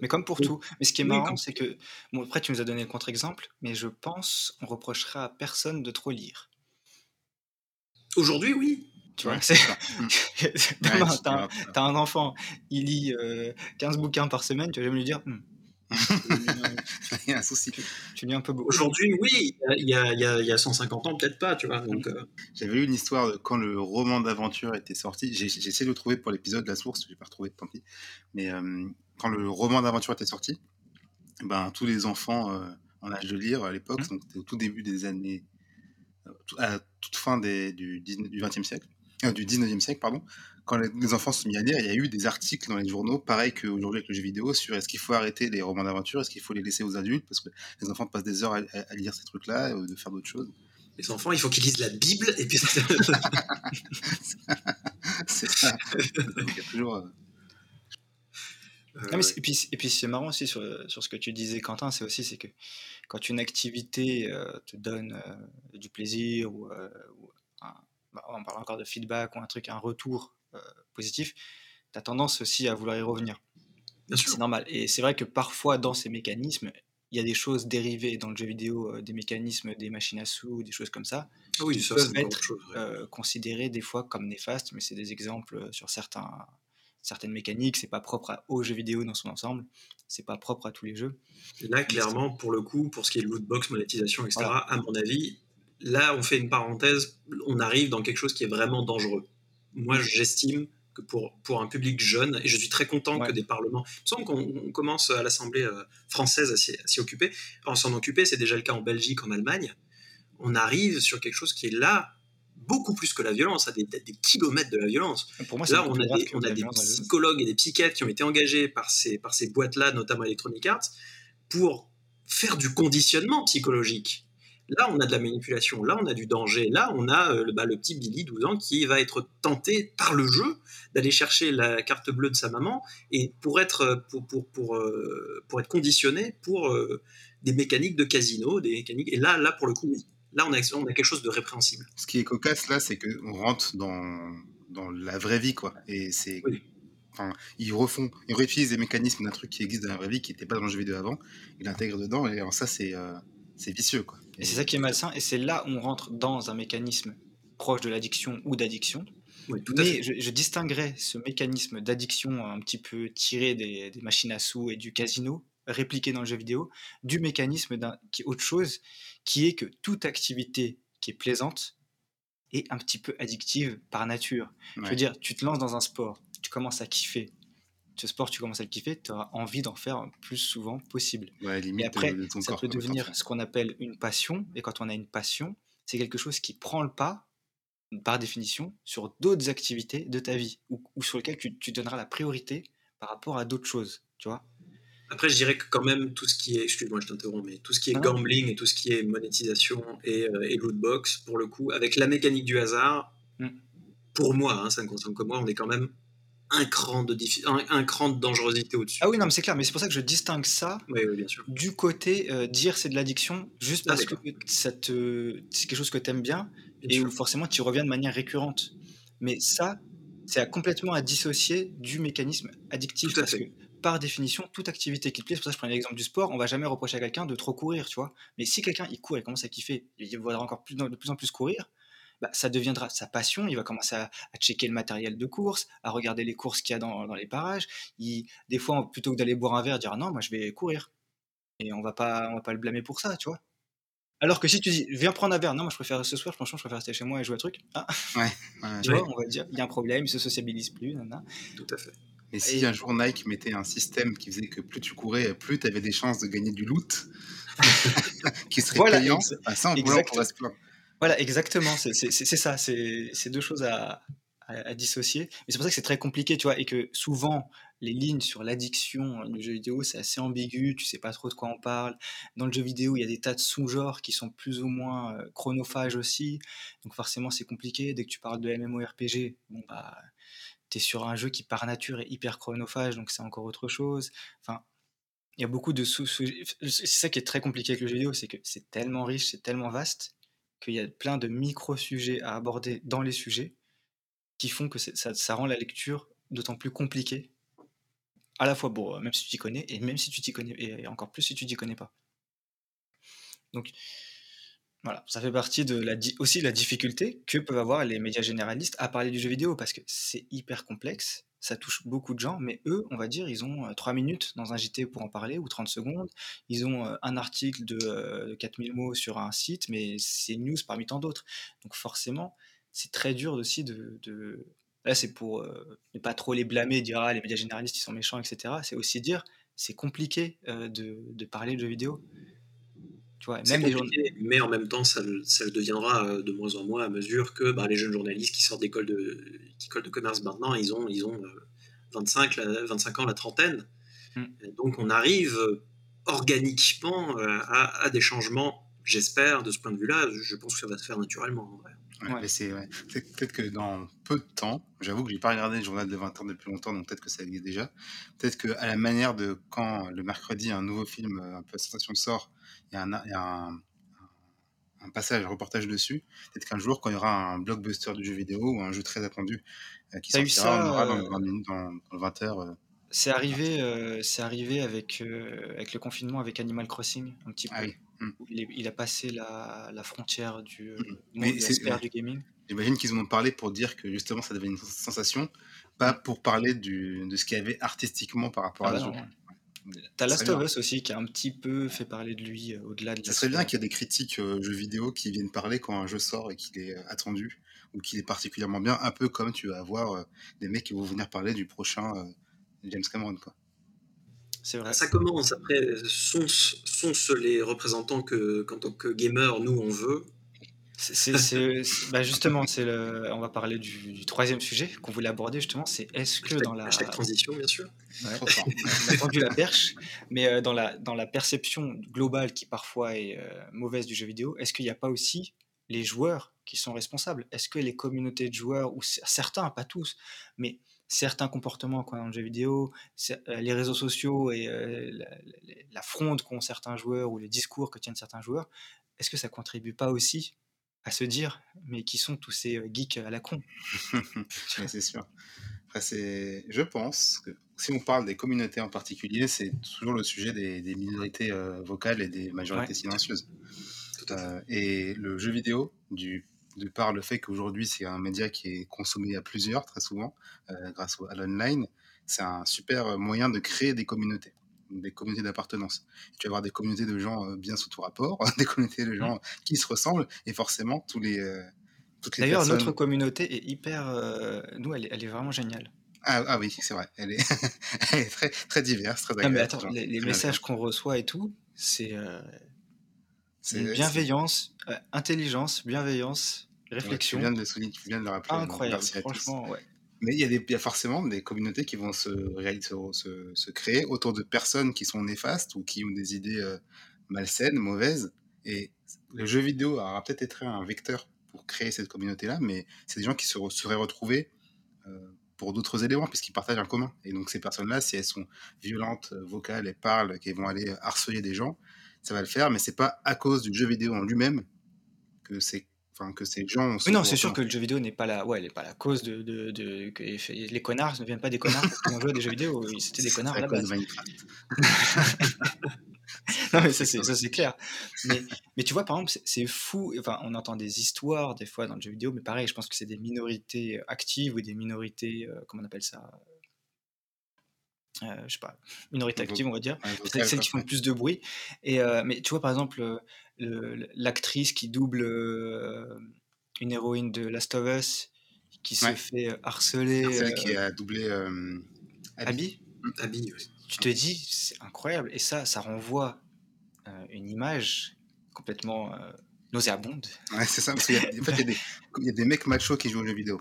mais comme pour tout. Mais ce qui est marrant, c'est que, bon, après tu nous as donné le contre-exemple, mais je pense on reprochera à personne de trop lire. Aujourd'hui, oui. Tu vois, c'est. t'as, un, enfant, il lit 15 euh, bouquins par semaine, tu vas jamais lui dire. Hmm. il y a un souci. Tu lis un peu beaucoup. Aujourd'hui, oui, il y, a, il, y a, il y, a, 150 ans, peut-être pas, tu vois. Donc, euh. J'avais lu une histoire de quand le roman d'aventure était sorti. J'ai, essayé de le trouver pour l'épisode La Source, je l'ai pas retrouvé, tant pis. Mais euh, quand le roman d'aventure était sorti, ben, tous les enfants en âge de lire à l'époque, mmh. donc c'était au tout début des années. à toute fin des, du, du 20e siècle euh, du 19e siècle, pardon, quand les, enfants se sont mis à lire, il y a eu des articles dans les journaux, pareil qu'aujourd'hui avec le jeu vidéo, sur est-ce qu'il faut arrêter les romans d'aventure, est-ce qu'il faut les laisser aux adultes, parce que les enfants passent des heures à, lire ces trucs-là, ou de faire d'autres choses. Les enfants, il faut qu'ils lisent la Bible, et puis... c'est ça. il y a toujours... Euh, mais et puis, et puis c'est marrant aussi sur, sur, ce que tu disais, Quentin, c'est aussi c'est que quand une activité euh, te donne du plaisir ou, ou un, bah, on parle encore de feedback ou un truc, un retour euh, positif, tu as tendance aussi à vouloir y revenir. C'est normal. Et c'est vrai que parfois, dans ces mécanismes, il y a des choses dérivées dans le jeu vidéo, euh, des mécanismes, des machines à sous, des choses comme ça, ah oui, qui peuvent être euh, considérés des fois comme néfastes, mais c'est des exemples sur certains, certaines mécaniques. C'est pas propre au jeu vidéo dans son ensemble, c'est pas propre à tous les jeux. là, clairement, pour le coup, pour ce qui est de lootbox, monétisation, etc., à mon avis, là, on fait une parenthèse, on arrive dans quelque chose qui est vraiment dangereux. Moi, j'estime que pour, pour un public jeune, et je suis très content que des parlements. Il me semble qu'on commence à l'Assemblée euh, française à s'y occuper. En s'en occuper, c'est déjà le cas en Belgique, en Allemagne. On arrive sur quelque chose qui est là, beaucoup plus que la violence, à des, des kilomètres de la violence. Pour moi, là, on a, des, on a des psychologues et des psychiatres qui ont été engagés par ces, par ces boîtes-là, notamment Electronic Arts, pour faire du conditionnement psychologique Là, on a de la manipulation, là, on a du danger, là, on a euh, bah, le petit Billy, 12 ans, qui va être tenté par le jeu d'aller chercher la carte bleue de sa maman et pour être, euh, pour, pour, pour, euh, pour être conditionné pour des mécaniques de casino, des mécaniques. Et là, là, pour le coup, oui. Là, on a, on a quelque chose de répréhensible. Ce qui est cocasse, là, c'est qu'on rentre dans, dans la vraie vie, quoi. Et c'est. Enfin, ils refont, ils réutilisent des mécanismes d'un truc qui existe dans la vraie vie, qui n'était pas dans le jeu vidéo avant, ils l'intègrent dedans, et alors ça, c'est c'est vicieux. Quoi. Et c'est ça qui est malsain, et c'est là où on rentre dans un mécanisme proche de l'addiction ou d'addiction. Mais je, je, distinguerais ce mécanisme d'addiction un petit peu tiré des, machines à sous et du casino, répliqué dans le jeu vidéo, du mécanisme qui est autre chose, qui est que toute activité qui est plaisante est un petit peu addictive par nature. Je veux dire, tu te lances dans un sport, tu commences à kiffer, ce sport, tu commences à le kiffer, tu auras envie d'en faire le plus souvent possible. et après, ça peut devenir ce qu'on appelle une passion. Et quand on a une passion, c'est quelque chose qui prend le pas, par définition, sur d'autres activités de ta vie ou, sur lesquelles tu, donneras la priorité par rapport à d'autres choses. Tu vois après, je dirais que quand même, tout ce qui est, excuse-moi, je t'interromps, mais tout ce qui est gambling et tout ce qui est monétisation et, euh, et lootbox, pour le coup, avec la mécanique du hasard, mmh. pour moi, hein, ça ne concerne que moi, on est quand même un cran de, un, cran de dangerosité au-dessus. Ah oui, non, mais c'est clair, mais c'est pour ça que je distingue ça du côté euh, dire c'est de l'addiction, juste ah, parce que ça te, c'est quelque chose que tu aimes bien, et où forcément tu reviens de manière récurrente. Mais ça, c'est complètement à dissocier du mécanisme addictif. parce que par définition, toute activité qui te plaît, c'est pour ça que je prends l'exemple du sport, on va jamais reprocher à quelqu'un de trop courir, tu vois. Mais si quelqu'un il court et commence à kiffer, il voudra encore plus, de plus en plus courir, bah, ça deviendra sa passion. Il va commencer à, checker le matériel de course, à regarder les courses qu'il y a dans, dans les parages. Il, des fois, plutôt que d'aller boire un verre, il dira non, moi je vais courir. Et on va pas, on va pas le blâmer pour ça, tu vois. Alors que si tu dis, viens prendre un verre, non, moi je préfère ce soir, franchement, je préfère rester chez moi et jouer à truc. Ah. Ouais, tu vois, on va dire, il y a un problème, il se sociabilise plus, Tout à fait. Et si un jour Nike mettait un système qui faisait que plus tu courais, plus tu avais des chances de gagner du loot, qui serait voilà, payant, bah, ça, on pourrait se plaindre. Voilà, exactement, c'est ça, c'est deux choses à, dissocier. Mais c'est pour ça que c'est très compliqué, tu vois, et que souvent, les lignes sur l'addiction du jeu vidéo, c'est assez ambigu, tu sais pas trop de quoi on parle. Dans le jeu vidéo, il y a des tas de sous-genres qui sont plus ou moins euh, chronophages aussi, donc forcément c'est compliqué. Dès que tu parles de MMORPG, bon bah, tu es sur un jeu qui par nature est hyper chronophage, donc c'est encore autre chose. Enfin, il y a beaucoup de sous... C'est ça qui est très compliqué avec le jeu vidéo, c'est que c'est tellement riche, c'est tellement vaste, qu'il y a plein de micro-sujets à aborder dans les sujets qui font que ça, rend la lecture d'autant plus compliquée à la fois bon, même si tu t'y connais, et même si tu t'y connais, et encore plus si tu t'y connais pas. Donc, voilà, ça fait partie aussi de la difficulté que peuvent avoir les médias généralistes à parler du jeu vidéo, parce que c'est hyper complexe, ça touche beaucoup de gens, mais eux, on va dire, ils ont 3 minutes dans un JT pour en parler, ou 30 secondes, ils ont un article de 4000 mots sur un site, mais c'est news parmi tant d'autres. Donc forcément, c'est très dur aussi de, Là, c'est pour euh, ne pas trop les blâmer, dire ah, les médias généralistes ils sont méchants, etc. C'est aussi dire c'est compliqué euh, de, parler de jeux vidéo. Tu vois, même les mais en même temps, ça, ça, le deviendra euh, de moins en moins à mesure que bah, les jeunes journalistes qui sortent d'école de, de commerce maintenant, ils ont, ils ont 25, 25 ans, la trentaine. Mm. Donc on arrive organiquement à, à des changements, j'espère, de ce point de vue-là. Je pense que ça va se faire naturellement. En vrai. Ouais, c'est peut-être que dans peu de temps, j'avoue que j'ai pas regardé le journal de 20 h depuis longtemps, donc peut-être que ça existe déjà. Peut-être qu'à la manière de quand le mercredi un nouveau film euh, un peu sensation sort, il y a un, y a un, un passage, un reportage dessus. Peut-être qu'un jour, quand il y aura un blockbuster du jeu vidéo ou un jeu très attendu euh, qui sortira, ça, on aura dans, euh, dans, dans, le 20 h c'est arrivé, c'est arrivé avec, avec le confinement, avec Animal Crossing, un petit ah peu. Mmh. Il, a passé la, la frontière du, mmh. du gaming. J'imagine qu'ils en ont parlé pour dire que justement ça devait une sensation, pas mmh. pour parler du, de ce qu'il y avait artistiquement par rapport ah à bah T'as Last of Us aussi qui a un petit peu fait parler de lui euh, au-delà de. Ça serait bien qu'il y ait des critiques euh, jeux vidéo qui viennent parler quand un jeu sort et qu'il est euh, attendu ou qu'il est particulièrement bien, un peu comme tu vas avoir des mecs qui vont venir parler du prochain James Cameron. Quoi. Ça commence. Après, sont, sont les représentants que, qu'en tant que gamer, nous, on veut? C'est, bah justement, c'est le, on va parler du, troisième sujet qu'on voulait aborder justement, c'est est-ce que dans la transition bien sûr, on a tendu la perche, mais euh, dans la dans la perception globale qui parfois est euh, mauvaise du jeu vidéo, est-ce qu'il n'y a pas aussi les joueurs qui sont responsables? Est-ce que les communautés de joueurs ou certains, pas tous, mais certains comportements qu'on a dans le jeu vidéo, euh, les réseaux sociaux et euh, la, fronde qu'ont certains joueurs ou les discours que tiennent certains joueurs, est-ce que ça contribue pas aussi à se dire, mais qui sont tous ces euh, geeks à la con? C'est sûr. Après, je pense que si on parle des communautés en particulier, c'est toujours le sujet des, minorités vocales et des majorités silencieuses. et le jeu vidéo, du de par le fait qu'aujourd'hui c'est un média qui est consommé à plusieurs très souvent euh, grâce à l'online, c'est un super moyen de créer des communautés, des communautés d'appartenance. Tu vas avoir des communautés de gens euh, bien sous tout rapport, des communautés de gens qui se ressemblent et forcément tous les euh, toutes les D'ailleurs, notre communauté est hyper, nous, elle est, vraiment géniale. Ah, ah, oui, c'est vrai. Elle est, très, très diverse, très agréable. mais attends, les, messages qu'on reçoit et tout, c'est bienveillance, intelligence, bienveillance, réflexion. tu, viens de le tu viens de le rappeler. Incroyable, franchement, ouais. Mais il y, a des, il y, a forcément des communautés qui vont se, se, se, créer autour de personnes qui sont néfastes ou qui ont des idées euh, malsaines, mauvaises. Et le jeu vidéo aura peut-être été un vecteur pour créer cette communauté-là, mais c'est des gens qui se seraient retrouvés euh, pour d'autres éléments, puisqu'ils partagent un commun. Et donc ces personnes-là, si elles sont violentes, euh, vocales, et parlent, qu'elles vont aller harceler des gens, ça va le faire, mais c'est pas à cause du jeu vidéo en lui-même que c'est enfin que ces gens. Oui, non, c'est sûr que le jeu vidéo n'est pas la, ouais, pas la cause de, de, de, que les connards ne viennent pas des connards parce qu'ils ont joué à des jeux vidéo. C'était des connards à la base. non, mais ça, c'est clair. Mais, mais tu vois, par exemple, c'est fou. Enfin, on entend des histoires des fois dans le jeu vidéo, mais pareil, je pense que c'est des minorités actives ou des minorités, euh, comment on appelle ça euh, je sais pas, minorité active, on va dire. c'est celles qui font le plus de bruit. Et, euh, mais tu vois, par exemple, l'actrice qui double une héroïne de Last of Us, qui se fait harceler. Celle qui a doublé Abby. Abby, oui tu te dis, c'est incroyable. Et ça, ça renvoie euh, une image complètement euh, nauséabonde. Ouais, c'est ça. Parce qu'il y, a, en fait, il y, a des mecs machos qui jouent aux jeux vidéo.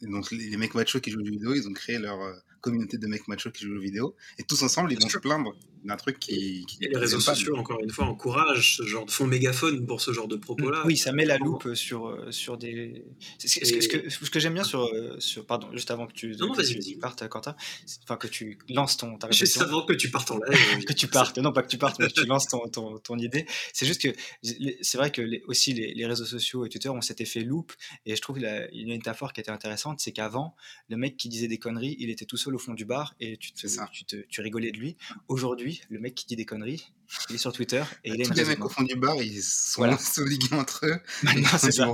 Et donc, les, mecs machos qui jouent aux jeux vidéo, ils ont créé leur euh, communauté de mecs machos qui jouent aux jeux vidéo. Et tous ensemble, ils vont se plaindre d'un truc qui, les réseaux sociaux, encore une fois, encouragent ce genre de fond mégaphone pour ce genre de propos-là. Oui, ça met la loupe sur, euh, sur des. Ce, que, ce que j'aime bien sur, euh, sur. Pardon, juste avant que tu, non, que tu partes, Quentin, enfin que tu lances ton. Ta juste avant que tu partes en live. que tu partes, non pas que tu partes, mais que tu lances ton, ton, ton idée. C'est juste que c'est vrai que les, aussi les, les, réseaux sociaux et Twitter ont cet effet loupe. Et je trouve qu'il y a une métaphore qui était intéressante c'est qu'avant, le mec qui disait des conneries, il était tout seul au fond du bar et tu, te, tu, te, tu rigolais de lui. Aujourd'hui, le mec qui dit des conneries. Il est sur Twitter et il a Tous les mecs au fond du bar, ils sont voilà. ligués entre eux. Maintenant, c'est ça.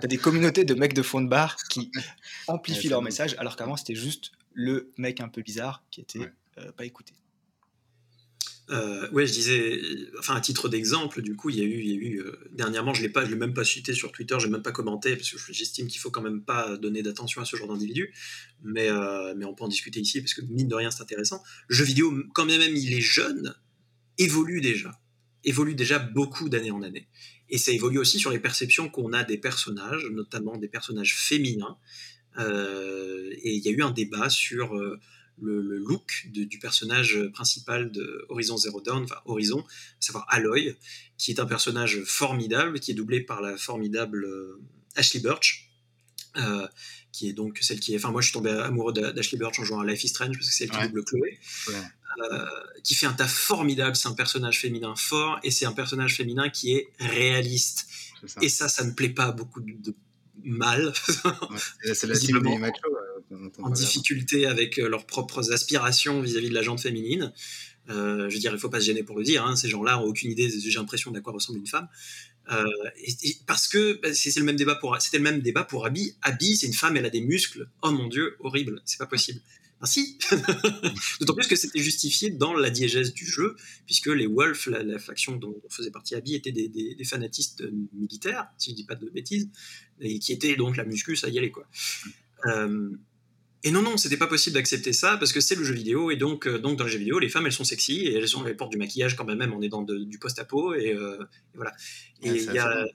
T'as des communautés de mecs de fond de bar qui amplifient leur message, alors qu'avant, c'était juste le mec un peu bizarre qui était euh, pas écouté. Euh, ouais, je disais, enfin à titre d'exemple, du coup, il y a eu, il y a eu euh, dernièrement, je l'ai pas, je l'ai même pas cité sur Twitter, j'ai même pas commenté parce que j'estime qu'il faut quand même pas donner d'attention à ce genre d'individu, mais euh, mais on peut en discuter ici parce que mine de rien c'est intéressant. Le jeu vidéo, quand même il est jeune, évolue déjà, évolue déjà beaucoup d'année en année, et ça évolue aussi sur les perceptions qu'on a des personnages, notamment des personnages féminins. et il y a eu un débat sur le, look du personnage principal de Horizon Zero Dawn, enfin Horizon, à savoir Aloy, qui est un personnage formidable, qui est doublé par la formidable euh, Ashley Birch, euh, qui est donc celle qui est. Enfin, moi, je suis tombé amoureux d'Ashley Birch en jouant à Life is Strange parce que c'est elle qui double Chloé, euh, qui fait un tas formidable. C'est un personnage féminin fort et c'est un personnage féminin qui est réaliste. Et ça, ça ne plaît pas à beaucoup de, mal. c'est la cible des machos en difficulté avec euh, leurs propres aspirations vis-à-vis de la jante féminine. Euh, je veux dire, il faut pas se gêner pour le dire. Hein, ces gens-là ont aucune idée, j'ai l'impression, d'à quoi ressemble une femme. Euh, parce que bah, c'est le même débat pour, c'était le même débat pour Abby. Abby, c'est une femme, elle a des muscles. Oh mon dieu, horrible, c'est pas possible. Ah si D'autant plus que c'était justifié dans la diégèse du jeu, puisque les Wolves, la, faction dont faisait partie Abby, étaient des, des, fanatistes militaires, si je dis pas de bêtises, et qui étaient donc la muscu, ça y allait quoi. Euh, et non, non, c'était pas possible d'accepter ça parce que c'est le jeu vidéo et donc, euh, donc dans le jeu vidéo, les femmes elles sont sexy et elles, sont, elles portent du maquillage quand même, on est dans du post-apo et, euh, voilà. Et il y a,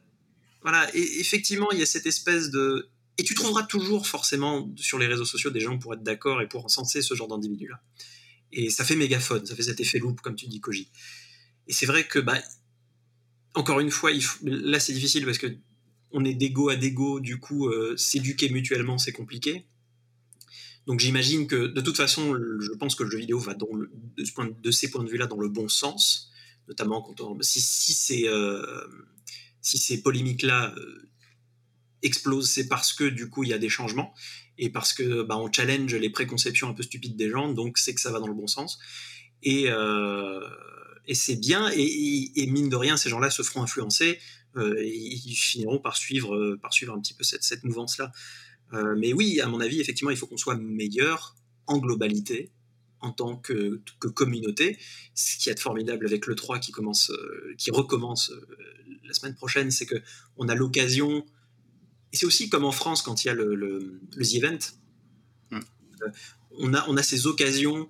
voilà, et effectivement, il y a cette espèce de. Et tu trouveras toujours forcément sur les réseaux sociaux des gens pour être d'accord et pour encenser ce genre d'individu-là. Et ça fait mégaphone, ça fait cet effet loop, comme tu dis, Koji. Et c'est vrai que, bah, encore une fois, il là c'est difficile parce que on est d'égo à d'égo, du coup, euh, s'éduquer mutuellement c'est compliqué. Donc j'imagine que de toute façon, je pense que le jeu vidéo va dans de, point, de, ces points de vue-là dans le bon sens, notamment quand on, si, si, ces, euh, si ces polémiques-là euh, explosent, c'est parce que du coup il y a des changements et parce que bah, on challenge les préconceptions un peu stupides des gens, donc c'est que ça va dans le bon sens. Et, euh, et c'est bien, et, mine de rien, ces gens-là se feront influencer, et ils finiront par suivre, par suivre un petit peu cette, cette mouvance-là. Euh, mais oui, à mon avis, effectivement, il faut qu'on soit meilleur en globalité, en tant que, communauté. Ce qui est formidable avec le 3 qui, commence, euh, qui recommence euh, la semaine prochaine, c'est qu'on a l'occasion, et c'est aussi comme en France quand il y a le, le, The Event, mm. on, a, on a ces occasions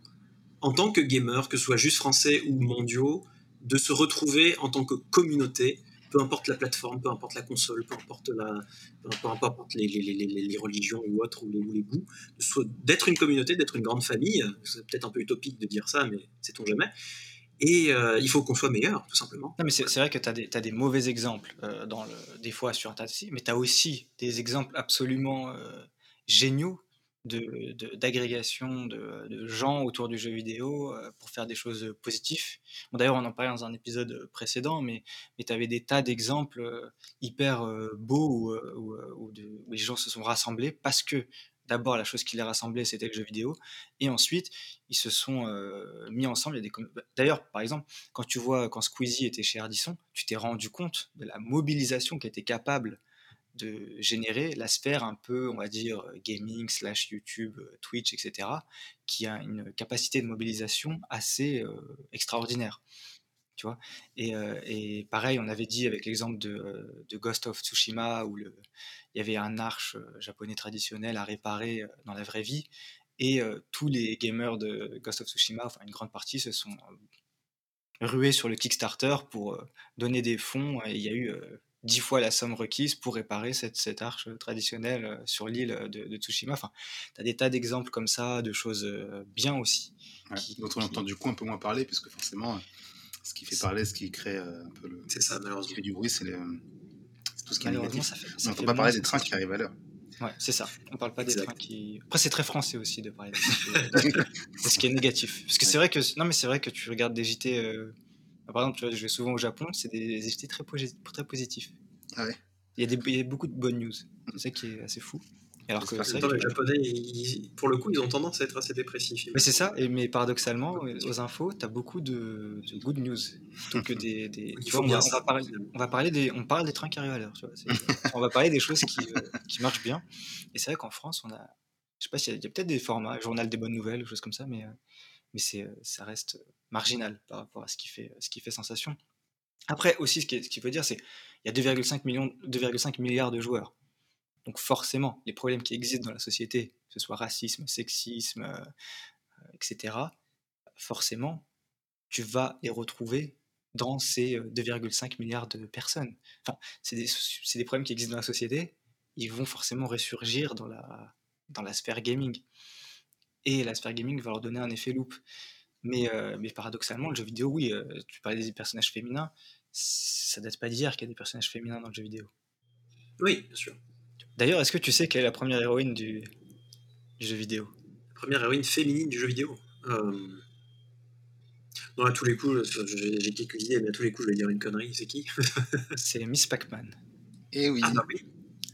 en tant que gamer, que ce soit juste français ou mondiaux, de se retrouver en tant que communauté peu importe la plateforme, peu importe la console, peu importe, la, peu importe les, religions ou autres, ou les, goûts, d'être une communauté, d'être une grande famille. C'est peut-être un peu utopique de dire ça, mais sait-on jamais. Et euh, il faut qu'on soit meilleur, tout simplement. Non, mais c'est vrai que tu as, des mauvais exemples, euh, des fois sur Internet, mais tu as aussi des exemples absolument euh, géniaux d'agrégation de, de, gens autour du jeu vidéo euh, pour faire des choses positives. Bon, D'ailleurs, on en parlait dans un épisode précédent, mais, mais tu avais des tas d'exemples euh, hyper euh, beaux où, où, les gens se sont rassemblés parce que d'abord, la chose qui les rassemblait, c'était le jeu vidéo, et ensuite, ils se sont mis ensemble. Des... D'ailleurs, par exemple, quand tu vois, quand Squeezie était chez Ardisson, tu t'es rendu compte de la mobilisation qui était capable de générer la sphère un peu, on va dire, gaming, slash YouTube, Twitch, etc., qui a une capacité de mobilisation assez extraordinaire. Tu vois et, et, pareil, on avait dit avec l'exemple de, de, Ghost of Tsushima, où il y avait un arche japonais traditionnel à réparer dans la vraie vie, et tous les gamers de Ghost of Tsushima, enfin une grande partie, se sont rués sur le Kickstarter pour donner des fonds, et il y a eu dix fois la somme requise pour réparer cette, cette arche traditionnelle euh, sur l'île de, Tsushima. Enfin, tu as des tas d'exemples comme ça, de choses euh, bien aussi. Ouais, dont on entend du coup un peu moins parler, puisque forcément, ce qui fait parler, ce qui crée euh, un peu le. C'est ça, malheureusement. Ce qui fait du bruit, c'est tout ce qui est négatif. Ça fait, ça on n'entend pas parler des trains qui arrivent à l'heure. Ouais, c'est ça. On parle pas des trains qui. Après, c'est très français aussi de parler de ce qui est négatif. Parce que c'est vrai que non, mais c'est vrai que tu regardes des JT par exemple, tu vois, je vais souvent au Japon, c'est des effets très, très positifs. Ah ouais il y, a des, il y a beaucoup de bonnes news. C'est ça qui est assez fou. Alors que, les Japonais, pour le coup, ils ont tendance à être assez dépressifs. Mais c'est ça, et, mais paradoxalement, aux infos, tu as beaucoup de, de, good news. Plutôt que des. des tu vois, on, va, parler, on, va parler, des, on parle des trains qui arrivent à l'heure. on va parler des choses qui, euh, qui marchent bien. Et c'est vrai qu'en France, on a. Je sais pas s'il y a, a peut-être des formats, journal des bonnes nouvelles, ou choses comme ça, mais, euh, mais euh, ça reste marginal par rapport à ce qui fait, fait sensation. Après, aussi, ce qu'il veut dire, c'est qu'il y a 2,5 millions, 2,5 milliards de joueurs. Donc forcément, les problèmes qui existent dans la société, que ce soit racisme, sexisme, euh, etc., forcément, tu vas les retrouver dans ces 2,5 euh, milliards de personnes. C'est des, des, problèmes qui existent dans la société, ils vont forcément ressurgir dans la, dans la sphère gaming. Et la sphère gaming va leur donner un effet loop. Mais, euh, mais paradoxalement, le jeu vidéo, oui, euh, tu parlais des personnages féminins, ça date pas d'hier qu'il y a des personnages féminins dans le jeu vidéo. Oui, bien sûr. D'ailleurs, est-ce que tu sais quelle est la première héroïne du, jeu vidéo? La première héroïne féminine du jeu vidéo euh... Non, à tous les coups, j'ai quelques idées, mais à tous les coups, je vais dire une connerie. C'est qui? C'est Miss Pac-Man. Eh oui. Ah bah oui.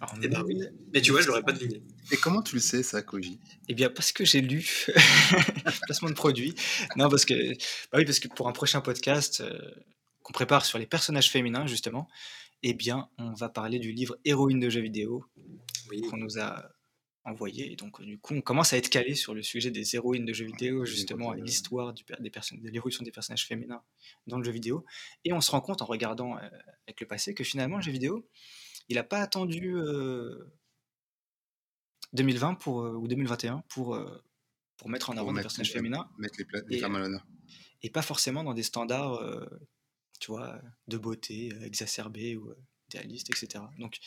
Oh, eh ben oui. Mais tu vois, je l'aurais pas deviné. Et comment tu le sais, ça, Koji? Eh bien, parce que j'ai lu placement de produit. Non, parce que, bah oui, parce que pour un prochain podcast euh, qu'on prépare sur les personnages féminins, justement, eh bien, on va parler du livre Héroïne de jeux vidéo qu'on nous a envoyé. Et donc, du coup, on commence à être calé sur le sujet des héroïnes de jeux vidéo, justement, et l'histoire des personnes, de l'évolution des personnages féminins dans le jeu vidéo. Et on se rend compte en regardant euh, avec le passé que finalement, le jeu vidéo, il n'a pas attendu 2020 pour, ou 2021 pour, pour mettre en avant des personnages féminins. Mettre les, les femmes à l'honneur. Et pas forcément dans des standards, tu vois, de beauté exacerbés ou idéalistes, etc. Donc,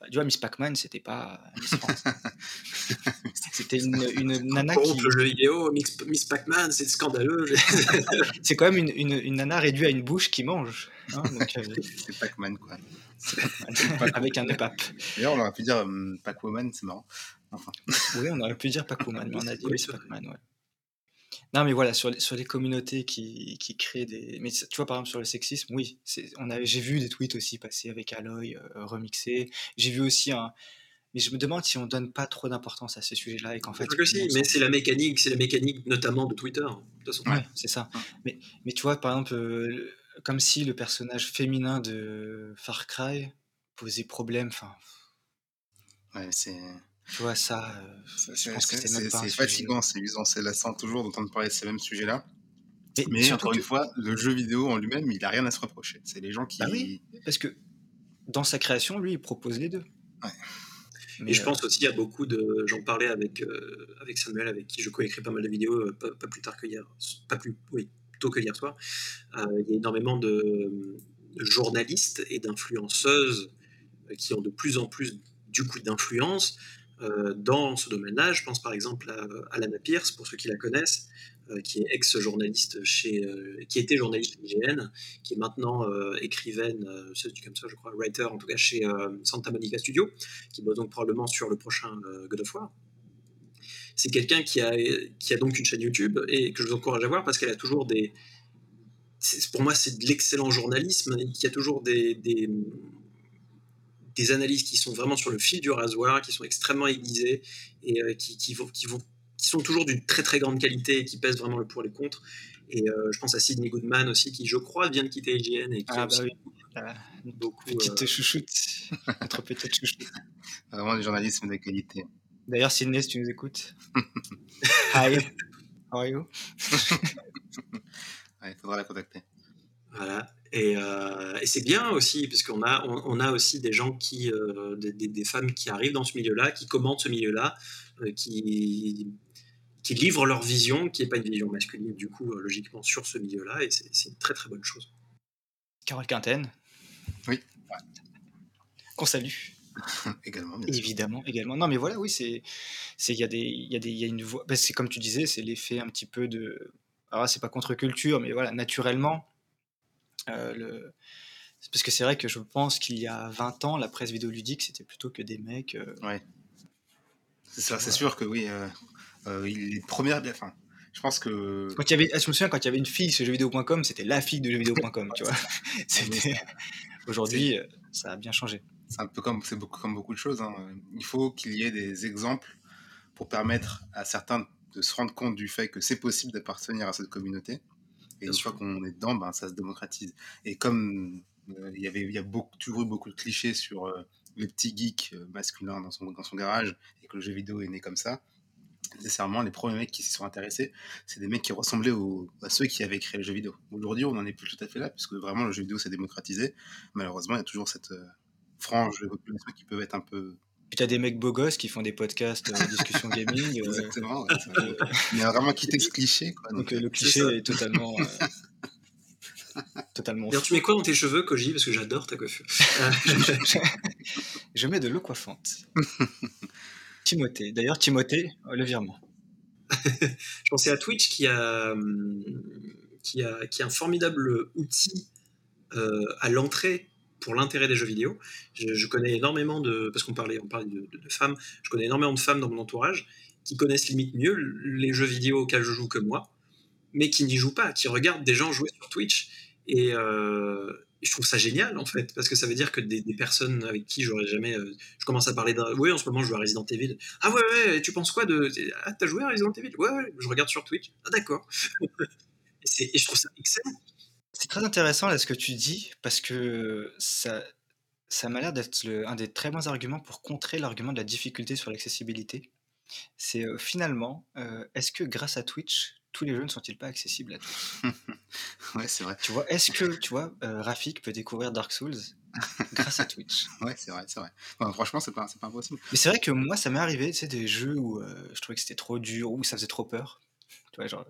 bah, tu vois, Miss Pac-Man, c'était pas c'était une, une nana qui. le jeu vidéo, Miss, Pac-Man, c'est scandaleux. c'est quand même une, une, une, nana réduite à une bouche qui mange. Hein, c'est Pac-Man, quoi. Avec un EPAP. D'ailleurs, on aurait pu dire um, Pac-Woman, c'est marrant. Enfin. oui, on aurait pu dire Pac-Woman, mais on a dit oui, Pac-Man, ouais. Non, mais voilà, sur les, sur les communautés qui, qui, créent des. Mais tu vois, par exemple, sur le sexisme, oui, j'ai vu des tweets aussi passer avec Aloy, euh, remixés. J'ai vu aussi un. Mais je me demande si on donne pas trop d'importance à ces sujets-là et qu'en fait. Que si, mais c'est la mécanique, c'est la mécanique notamment de Twitter. De toute façon. Ouais, c'est ça. Mais, mais tu vois, par exemple, euh, comme si le personnage féminin de Far Cry posait problème. Enfin. Ouais, c'est. Tu vois, ça, euh, c'est fatigant, c'est usant, c'est lassant toujours d'entendre parler de ces mêmes sujets-là. Mais encore une fois, le jeu vidéo en lui-même, il n'a rien à se reprocher. C'est les gens qui. Bah oui, parce que dans sa création, lui, il propose les deux. Ouais. Mais et je euh, pense aussi à beaucoup de. J'en parlais avec, euh, avec Samuel, avec qui je coécris pas mal de vidéos, pas, pas, plus tard que hier. Pas plus. Oui, tôt que hier soir, il y a énormément de, journalistes et d'influenceuses qui ont de plus en plus du coup d'influence dans ce domaine-là. Je pense par exemple à Alana Pierce, pour ceux qui la connaissent, qui est ex-journaliste chez, qui était journaliste IGN, qui est maintenant écrivaine, c'est comme ça je crois, writer en tout cas chez Santa Monica Studio, qui bosse donc probablement sur le prochain God of War c'est quelqu'un qui a, qui a donc une chaîne YouTube et que je vous encourage à voir parce qu'elle a toujours des. Pour moi, c'est de l'excellent journalisme. Il y a toujours des, des, analyses qui sont vraiment sur le fil du rasoir, qui sont extrêmement aiguisées et euh, qui, qui, vont, qui, vont, qui sont toujours d'une très très grande qualité et qui pèsent vraiment le pour et les contre. Et euh, je pense à Sidney Goodman aussi, qui je crois vient de quitter IGN et qui ah, bah oui. Ah, beaucoup. Petite euh... chouchoute. Notre petite chouchoute. Vraiment du journalisme de qualité. D'ailleurs, Sidney, si tu nous écoutes. Hi. How are you? Il faudra la contacter. Voilà. Et, euh, et c'est bien aussi, parce qu'on a, on, on, a aussi des gens qui, euh, des, des, des, femmes qui arrivent dans ce milieu-là, qui commentent ce milieu-là, euh, qui, qui livrent leur vision, qui n'est pas une vision masculine, du coup, logiquement, sur ce milieu-là, et c'est une très très bonne chose. Carole Quinten. Oui. Qu'on salue. également, bien Évidemment, sûr. également. Non, mais voilà, oui, c'est, c'est, il y a des, il y a des, il y a une voix. Ben, c'est comme tu disais, c'est l'effet un petit peu de. Alors, c'est pas contre-culture, mais voilà, naturellement, le. Parce que c'est vrai que je pense qu'il y a 20 ans, la presse vidéoludique, c'était plutôt que des mecs. Euh... Ouais. C'est ça, c'est sûr que oui. Euh, euh, les premières. Enfin, je pense que. Quand il y avait, je me souviens, quand il y avait une fille sur jeuxvideo.com, c'était la fille de jeuxvideo.com, tu vois. Aujourd'hui, ça a bien changé c'est un peu comme c'est beaucoup comme beaucoup de choses. Hein. Il faut qu'il y ait des exemples pour permettre à certains de se rendre compte du fait que c'est possible d'appartenir à cette communauté. Et une fois qu'on est dedans, ben, ça se démocratise. Et comme euh, il y avait, il y a beaucoup, toujours eu beaucoup de clichés sur euh, les petits geeks euh, masculins dans son, dans son garage et que le jeu vidéo est né comme ça, nécessairement, les premiers mecs qui s'y sont intéressés, c'est des mecs qui ressemblaient aux, à ceux qui avaient créé le jeu vidéo. Aujourd'hui, on n'en est plus tout à fait là, puisque vraiment le jeu vidéo s'est démocratisé. Malheureusement, il y a toujours cette frange de population qui peuvent être un peu. Puis t'as des mecs beaux gosses qui font des podcasts euh, discussion gaming. Euh... Exactement. Ouais, Il y a vraiment quitté ce cliché. Quoi, donc, donc le cliché est, est, totalement. Euh, totalement. D'ailleurs, tu mets quoi dans tes cheveux, Koji? Parce que j'adore ta coiffure. je mets de l'eau coiffante. Timothée. D'ailleurs, Timothée, le virement. je pensais à Twitch qui a, qui a, qui a un formidable outil euh, à l'entrée pour l'intérêt des jeux vidéo. Je, connais énormément de, parce qu'on parlait, on parlait de, femmes, je connais énormément de femmes dans mon entourage qui connaissent limite mieux les jeux vidéo auxquels je joue que moi, mais qui n'y jouent pas, qui regardent des gens jouer sur Twitch. Et euh, je trouve ça génial en fait, parce que ça veut dire que des, personnes avec qui j'aurais jamais. Euh, je commence à parler d'un. Oui, en ce moment je joue à Resident Evil. Ah ouais, ouais, tu penses quoi de. Ah, t'as joué à Resident Evil? Ouais, ouais, je regarde sur Twitch. Ah d'accord. et je trouve ça excellent. C'est très intéressant là ce que tu dis parce que ça, ça m'a l'air d'être un des très bons arguments pour contrer l'argument de la difficulté sur l'accessibilité. C'est euh, finalement, euh, est-ce que grâce à Twitch, tous les jeux ne sont-ils pas accessibles à tous? Ouais, c'est vrai. Tu vois, est-ce que tu vois, euh, Rafik peut découvrir Dark Souls grâce à Twitch? Ouais, c'est vrai, c'est vrai. Enfin, franchement, c'est pas, pas impossible. Mais c'est vrai que moi, ça m'est arrivé, tu sais, des jeux où je trouvais que c'était trop dur, ou ça faisait trop peur. Tu vois, genre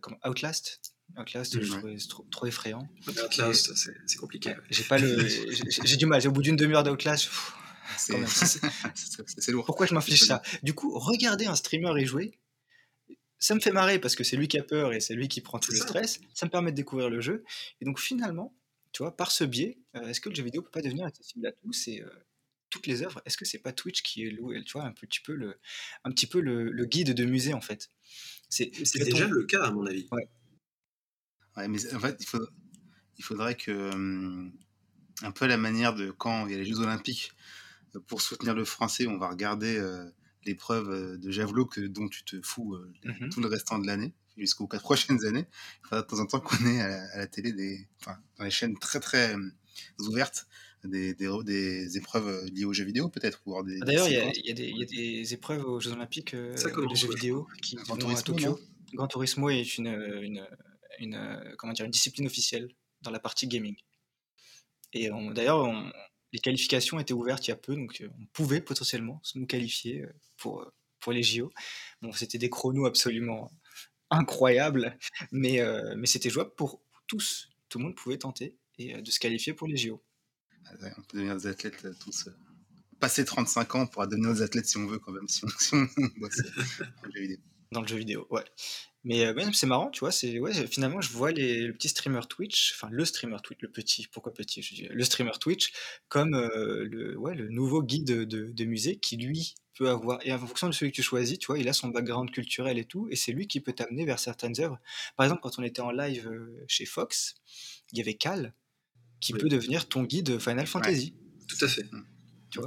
comme Outlast? Outlast, mmh, je trouvais trop, trop, effrayant. Outlast, c'est compliqué. J'ai pas le, j'ai du mal. Au bout d'une demi-heure d'Outlast, c'est lourd. Pourquoi je m'inflige ça? Du coup, regarder un streamer y jouer, ça me fait marrer parce que c'est lui qui a peur et c'est lui qui prend tout le ça. stress. Ça me permet de découvrir le jeu. Et donc finalement, tu vois, par ce biais, euh, est-ce que le jeu vidéo peut pas devenir accessible à tous et euh, toutes les œuvres? Est-ce que c'est pas Twitch qui est loué, tu vois, un petit peu le, un petit peu le, le guide de musée en fait? C'est déjà le cas à mon avis. Ouais. Ouais, mais en fait, il, faut, il faudrait que, um, un peu à la manière de quand il y a les Jeux Olympiques, pour soutenir le français, on va regarder euh, l'épreuve de javelot que, dont tu te fous euh, mm -hmm. tout le restant de l'année, jusqu'aux quatre prochaines années. Il faudra de temps en temps qu'on ait à la, à la, télé, des, enfin, dans les chaînes très très euh, ouvertes, des, des, des, épreuves liées aux jeux vidéo, peut-être. Ah, D'ailleurs, il y, y, y, a des épreuves aux Jeux Olympiques euh, de jeux vidéo qui vont à Tokyo. Gran Turismo est une, une une, euh, comment dire, une discipline officielle dans la partie gaming. Et d'ailleurs, les qualifications étaient ouvertes il y a peu, donc euh, on pouvait potentiellement nous qualifier euh, pour, pour les JO. Bon, c'était des chronos absolument incroyables, mais, euh, mais c'était jouable pour tous. Tout le monde pouvait tenter et de se qualifier pour les JO. Ah on peut devenir des athlètes tous. Passer 35 ans pour devenir des athlètes si on veut quand même, si on, si on bosse dans le jeu vidéo, ouais. Mais euh, c'est marrant, tu vois, c'est ouais, finalement je vois les, le petit streamer Twitch, enfin le streamer Twitch, le petit, pourquoi petit, je dis, le streamer Twitch comme euh, le, ouais, le nouveau guide de, de, musée qui lui peut avoir, et en fonction de celui que tu choisis, tu vois, il a son background culturel et tout, et c'est lui qui peut t'amener vers certaines œuvres. Par exemple, quand on était en live euh, chez Fox, il y avait Cal qui peut devenir ton guide Final Fantasy. Tout à fait.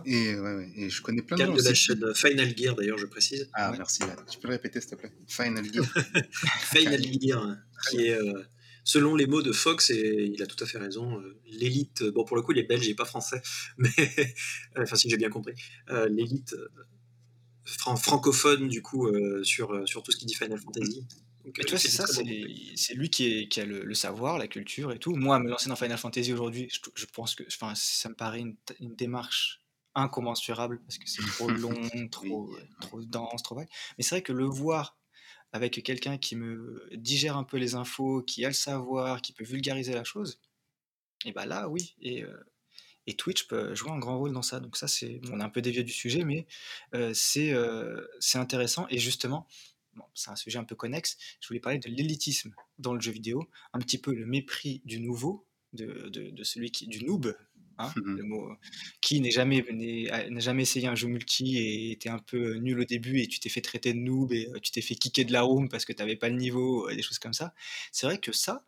Et, ouais, et je connais plein de gens. de la chaîne Final Gear, d'ailleurs, je précise. Ah, merci. Tu peux le répéter, s'il te plaît Final Gear. Final Gear, qui est, euh, selon les mots de Fox, et il a tout à fait raison, euh, l'élite, bon, pour le coup, il est belge et pas français, mais, enfin, si j'ai bien compris, euh, l'élite francophone, du coup, sur, sur tout ce qui dit Final Fantasy. Donc, tu vois, c'est ça, c'est lui qui, est, qui a le, savoir, la culture et tout. Moi, me lancer dans Final Fantasy aujourd'hui, je, je, pense que ça me paraît une, une démarche incommensurable parce que c'est trop long, trop, trop dense, trop vague. Mais c'est vrai que le voir avec quelqu'un qui me digère un peu les infos, qui a le savoir, qui peut vulgariser la chose, et bah là, oui. Et, euh, et Twitch peut jouer un grand rôle dans ça. Donc ça, c'est, on est un peu dévié du sujet, mais euh, c'est, euh, c'est intéressant. Et justement, c'est un sujet un peu connexe. Je voulais parler de l'élitisme dans le jeu vidéo, un petit peu le mépris du nouveau, de, de, de celui qui, du noob, Hein, mmh le mot, qui jamais, n'a jamais essayé un jeu multi et était un peu nul au début et tu t'es fait traiter de noob et tu t'es fait kicker de la room parce que tu n'avais pas le niveau, des choses comme ça. C'est vrai que ça,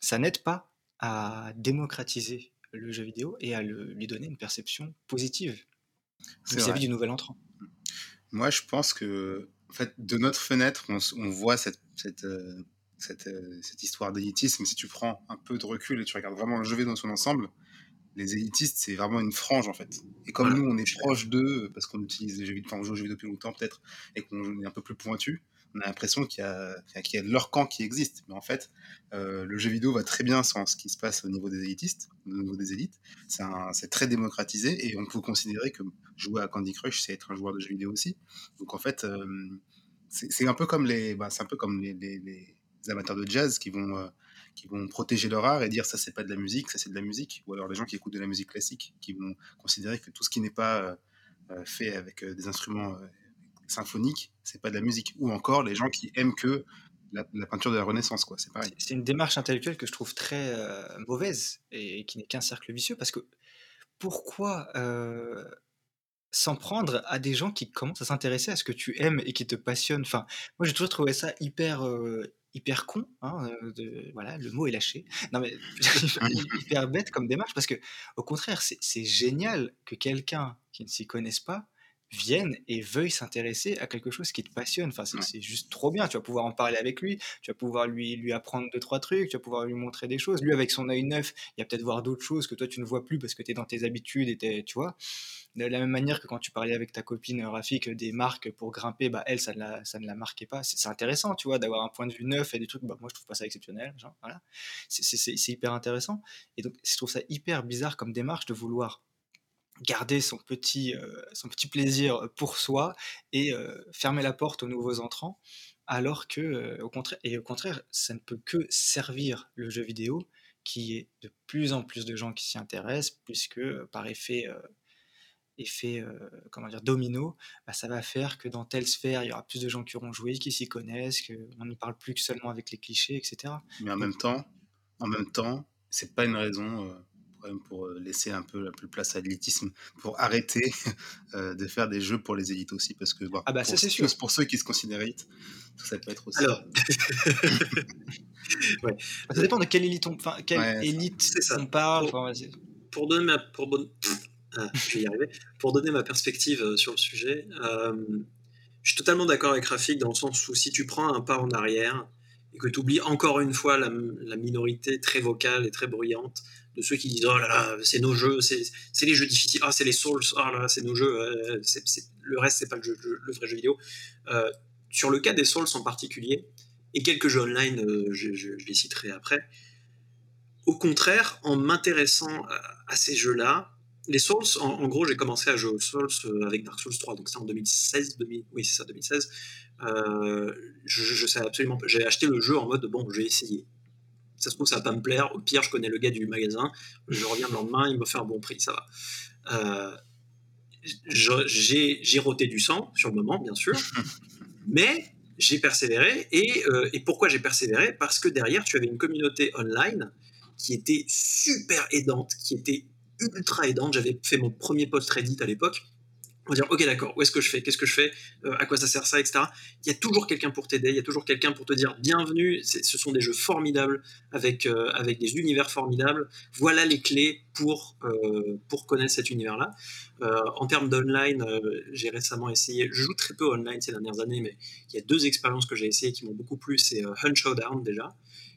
ça n'aide pas à démocratiser le jeu vidéo et à lui donner une perception positive vis-à-vis du nouvel entrant. Moi, je pense que, en fait, de notre fenêtre, on, voit cette, cette, cette, cette histoire d'élitisme. Si tu prends un peu de recul et tu regardes vraiment le jeu vidéo dans son ensemble, les élitistes, c'est vraiment une frange en fait. Et comme nous, on est proche d'eux, parce qu'on utilise les jeux vidéo, enfin, on joue aux jeux vidéo depuis longtemps peut-être, et qu'on est un peu plus pointu, on a l'impression qu'il y, a, leur camp qui existe. Mais en fait, euh, le jeu vidéo va très bien sans ce qui se passe au niveau des élitistes, au niveau des élites. C'est très démocratisé et on peut considérer que jouer à Candy Crush, c'est être un joueur de jeux vidéo aussi. Donc en fait, euh, c'est un peu comme les, bah, c'est un peu comme les, les, amateurs de jazz qui vont euh, qui vont protéger leur art et dire ça c'est pas de la musique, ça c'est de la musique, ou alors les gens qui écoutent de la musique classique, qui vont considérer que tout ce qui n'est pas euh, euh, fait avec euh, des instruments symphoniques, c'est pas de la musique, ou encore les gens qui aiment que la, peinture de la Renaissance, quoi, c'est pareil. C'est une démarche intellectuelle que je trouve très mauvaise et qui n'est qu'un cercle vicieux parce que pourquoi s'en prendre à des gens qui commencent à s'intéresser à ce que tu aimes et qui te passionnent? Enfin, moi j'ai toujours trouvé ça hyper hyper con, hein, de, voilà, le mot est lâché. Non mais hyper bête comme démarche parce que au contraire, c'est génial que quelqu'un qui ne s'y connaisse pas vienne et veuille s'intéresser à quelque chose qui te passionne. Enfin, c'est juste trop bien. Tu vas pouvoir en parler avec lui, tu vas pouvoir lui, lui apprendre deux, trois trucs, tu vas pouvoir lui montrer des choses. Lui, avec son œil neuf, il va peut-être voir d'autres choses que toi, tu ne vois plus parce que tu es dans tes habitudes et tu vois. De la même manière que quand tu parlais avec ta copine Rafik des marques pour grimper, bah, elle, ça, ne ça ne la marquait pas. C'est intéressant, tu vois, d'avoir un point de vue neuf et des trucs, bah, moi, je trouve pas ça exceptionnel. Genre, voilà. C'est hyper intéressant. Et donc, je trouve ça hyper bizarre comme démarche de vouloir garder son petit, euh, son petit plaisir pour soi et euh, fermer la porte aux nouveaux entrants, alors que, euh, au contraire, et au contraire, ça ne peut que servir le jeu vidéo, qui est de plus en plus de gens qui s'y intéressent, puisque par effet effet comment dire domino, bah, ça va faire que dans telle sphère, il y aura plus de gens qui auront joué, qui s'y connaissent, qu'on ne parle plus que seulement avec les clichés, etc. Mais en même temps, en même temps, c'est pas une raison pour laisser un peu la plus place à l'élitisme, pour arrêter de faire des jeux pour les élites aussi, parce que ah bah, pour, ça, sûr. pour ceux qui se considèrent élites, ça peut être aussi. Alors, ouais. ça dépend de quelle élite on, enfin, quelle élite on parle. Pour, pour donner ma, pour, ah, je vais y arriver. Pour donner ma perspective euh, sur le sujet, euh, je suis totalement d'accord avec Rafik dans le sens où si tu prends un pas en arrière et que tu oublies encore une fois la, minorité très vocale et très bruyante de ceux qui disent oh là là c'est nos jeux c'est les jeux difficiles ah c'est les souls oh là là c'est nos jeux euh, le reste c'est pas le, le, vrai jeu vidéo sur le cas des souls en particulier et quelques jeux online je, je, les citerai après au contraire en m'intéressant à ces jeux là les Souls, en, gros, j'ai commencé à jouer aux Souls euh, avec Dark Souls 3, donc c'est en 2016, oui, c'est ça, 2016. Euh, je, je, sais absolument. J'ai acheté le jeu en mode bon, j'ai essayé. Ça se trouve, ça va pas me plaire. Au pire, je connais le gars du magasin. Je reviens le lendemain, il me fait un bon prix, ça va. Euh, j'ai roté du sang sur le moment, bien sûr. mais j'ai persévéré. Et, et pourquoi j'ai persévéré? Parce que derrière, tu avais une communauté online qui était super aidante, qui était ultra aidante. J'avais fait mon premier post Reddit à l'époque on va dire ok d'accord où est-ce que je fais? Qu'est-ce que je fais? Euh, à quoi ça sert ça etc il y a toujours quelqu'un pour t'aider il y a toujours quelqu'un pour te dire bienvenue ce sont des jeux formidables avec euh, avec des univers formidables. Voilà les clés pour euh, pour connaître cet univers là en termes d'online j'ai récemment essayé je joue très peu online ces dernières années mais il y a deux expériences que j'ai essayées qui m'ont beaucoup plu c'est Hunt Showdown déjà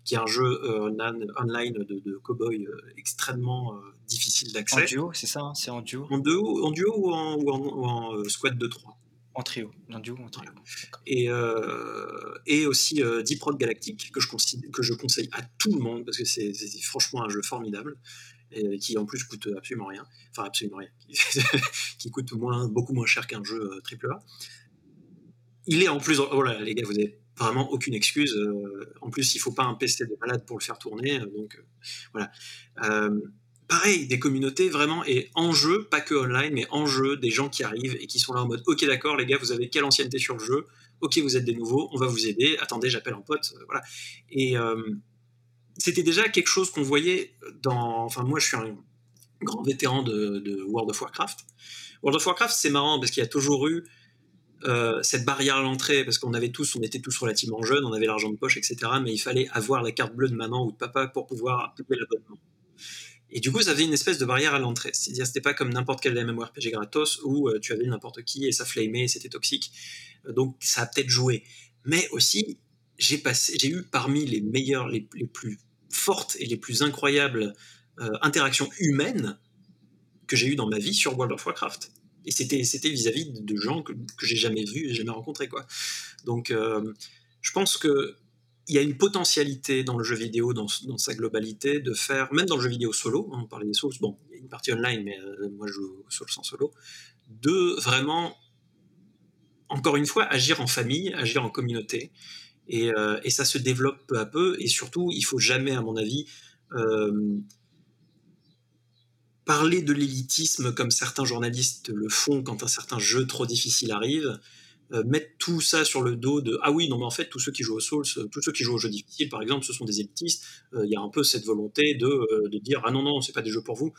qui est un jeu online de, de cowboy extrêmement difficile d'accès. En duo, c'est ça hein, C'est en duo? En duo, en duo ou en, ou en, euh, squad de 3 En trio, en duo en trio. Et, euh, et aussi euh, Deep Rock Galactic, que je, que je conseille à tout le monde, parce que c'est franchement un jeu formidable, et qui en plus coûte absolument rien. Enfin, absolument rien. qui coûte moins, beaucoup moins cher qu'un jeu AAA. Il est en plus. Voilà, les gars, vous avez vraiment aucune excuse. en plus, il faut pas un PC de malade pour le faire tourner. Donc, voilà pareil, des communautés vraiment, et en jeu, pas que online, mais en jeu, des gens qui arrivent et qui sont là en mode, ok d'accord les gars, vous avez quelle ancienneté sur le jeu, ok vous êtes des nouveaux, on va vous aider, attendez j'appelle un pote, euh, voilà. Et euh, c'était déjà quelque chose qu'on voyait dans, enfin moi je suis un grand vétéran de, World of Warcraft. World of Warcraft c'est marrant parce qu'il y a toujours eu euh, cette barrière à l'entrée, parce qu'on avait tous, on était tous relativement jeunes, on avait l'argent de poche, etc. Mais il fallait avoir la carte bleue de maman ou de papa pour pouvoir payer l'abonnement. Et du coup, ça faisait une espèce de barrière à l'entrée. C'est-à-dire, c'était pas comme n'importe quel MMORPG gratos où euh, tu avais n'importe qui et ça flamait et c'était toxique. Euh, donc, ça a peut-être joué. Mais aussi, j'ai eu parmi les meilleures, les, plus fortes et les plus incroyables interactions humaines que j'ai eues dans ma vie sur World of Warcraft. Et c'était, c'était vis-à-vis de gens que, que j'ai jamais vus jamais rencontrés, quoi. Donc, je pense que il y a une potentialité dans le jeu vidéo, dans, sa globalité, de faire, même dans le jeu vidéo solo, hein, on parlait des Souls, bon, il y a une partie online, mais euh, moi je joue Souls sans solo, de vraiment, encore une fois, agir en famille, agir en communauté, et, euh, ça se développe peu à peu, et surtout, il faut jamais, à mon avis, euh, parler de l'élitisme comme certains journalistes le font quand un certain jeu trop difficile arrive. Euh, mettre tout ça sur le dos de ah oui non mais en fait tous ceux qui jouent aux Souls euh, tous ceux qui jouent aux jeux difficiles par exemple ce sont des élitistes euh, il y a un peu cette volonté de, de dire ah non non c'est pas des jeux pour vous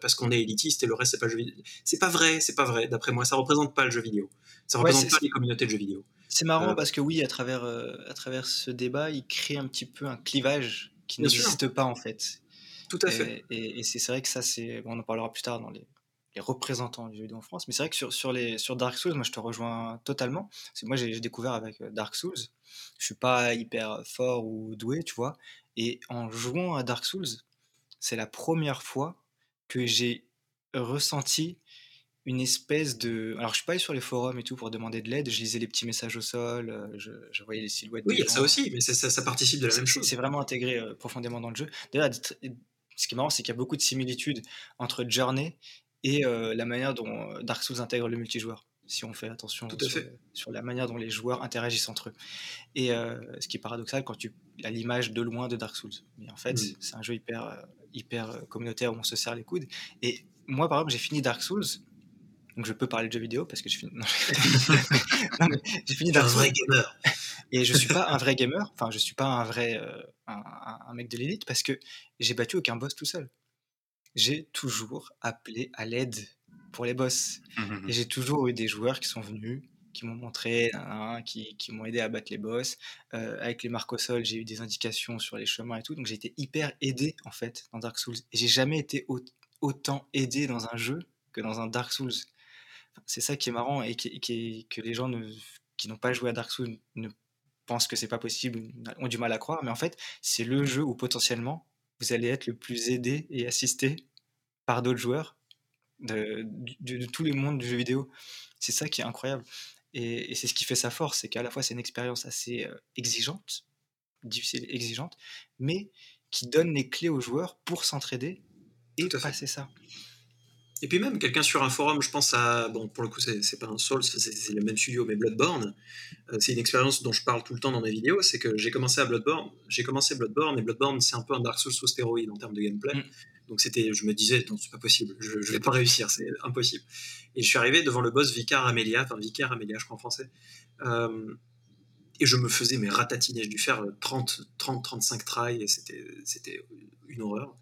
parce qu'on est élitiste et le reste c'est pas jeu vidéo. C'est pas vrai c'est pas vrai d'après moi ça représente pas le jeu vidéo. Ça représente pas les communautés de jeux vidéo. c'est marrant parce que oui à travers à travers ce débat il crée un petit peu un clivage qui n'existe pas en fait tout à fait et, et c'est vrai que ça c'est on en parlera plus tard dans les les représentants du jeu vidéo en France. Mais c'est vrai que sur, sur, les, sur Dark Souls, moi je te rejoins totalement. Parce que moi j'ai découvert avec euh, Dark Souls. Je suis pas hyper fort ou doué, tu vois. Et en jouant à Dark Souls, c'est la première fois que j'ai ressenti une espèce de. Alors, je suis pas allé sur les forums et tout pour demander de l'aide. Je lisais les petits messages au sol, euh, je, je voyais les silhouettes. Oui, il y a ça aussi, mais ça, ça, participe de la même chose. C'est vraiment intégré euh, profondément dans le jeu. D'ailleurs, ce qui est marrant, c'est qu'il y a beaucoup de similitudes entre Journey et la manière dont Dark Souls intègre le multijoueur si on fait attention sur, la manière dont les joueurs interagissent entre eux. Et ce qui est paradoxal quand tu as l'image de loin de Dark Souls. Mais en fait, mmh. c'est un jeu hyper, hyper communautaire où on se serre les coudes. Et moi, par exemple, j'ai fini Dark Souls. Donc je peux parler de jeux vidéo parce que j'ai fini. j'ai fini Dark Souls. un vrai gamer. Et je suis pas un vrai gamer. Enfin, je suis pas un vrai un, un mec de l'élite parce que j'ai battu aucun boss tout seul j'ai toujours appelé à l'aide pour les boss. Mmh, mmh, mmh. Et j'ai toujours eu des joueurs qui sont venus, qui m'ont montré, qui, qui m'ont aidé à battre les boss. Euh, avec les marques au sol, j'ai eu des indications sur les chemins et tout. Donc j'ai été hyper aidé en fait dans Dark Souls. Et j'ai jamais été autant aidé dans un jeu que dans un Dark Souls. c'est ça qui est marrant et qui, que les gens ne, qui n'ont pas joué à Dark Souls ne pensent que c'est pas possible, ont du mal à croire. Mais en fait, c'est le jeu où potentiellement vous allez être le plus aidé et assisté par d'autres joueurs de, tous les mondes du jeu vidéo. C'est ça qui est incroyable. Et, c'est ce qui fait sa force, c'est qu'à la fois c'est une expérience assez euh, exigeante, difficile, exigeante, mais qui donne les clés aux joueurs pour s'entraider et passer ça. Et puis même quelqu'un sur un forum, je pense à, bon pour le coup c'est pas un Souls, c'est le même studio mais Bloodborne, euh, c'est une expérience dont je parle tout le temps dans mes vidéos, c'est que j'ai commencé à Bloodborne, j'ai commencé Bloodborne et Bloodborne c'est un peu un Dark Souls sous stéroïde en termes de gameplay, mm. donc c'était, je me disais non c'est pas possible, je, je, vais pas réussir, c'est impossible. Et je suis arrivé devant le boss Vicar Amelia, enfin Vicar Amelia je crois en français, euh, et je me faisais mes ratatiner. J'ai dû faire 30, 30, 35 tries et c'était, c'était une horreur.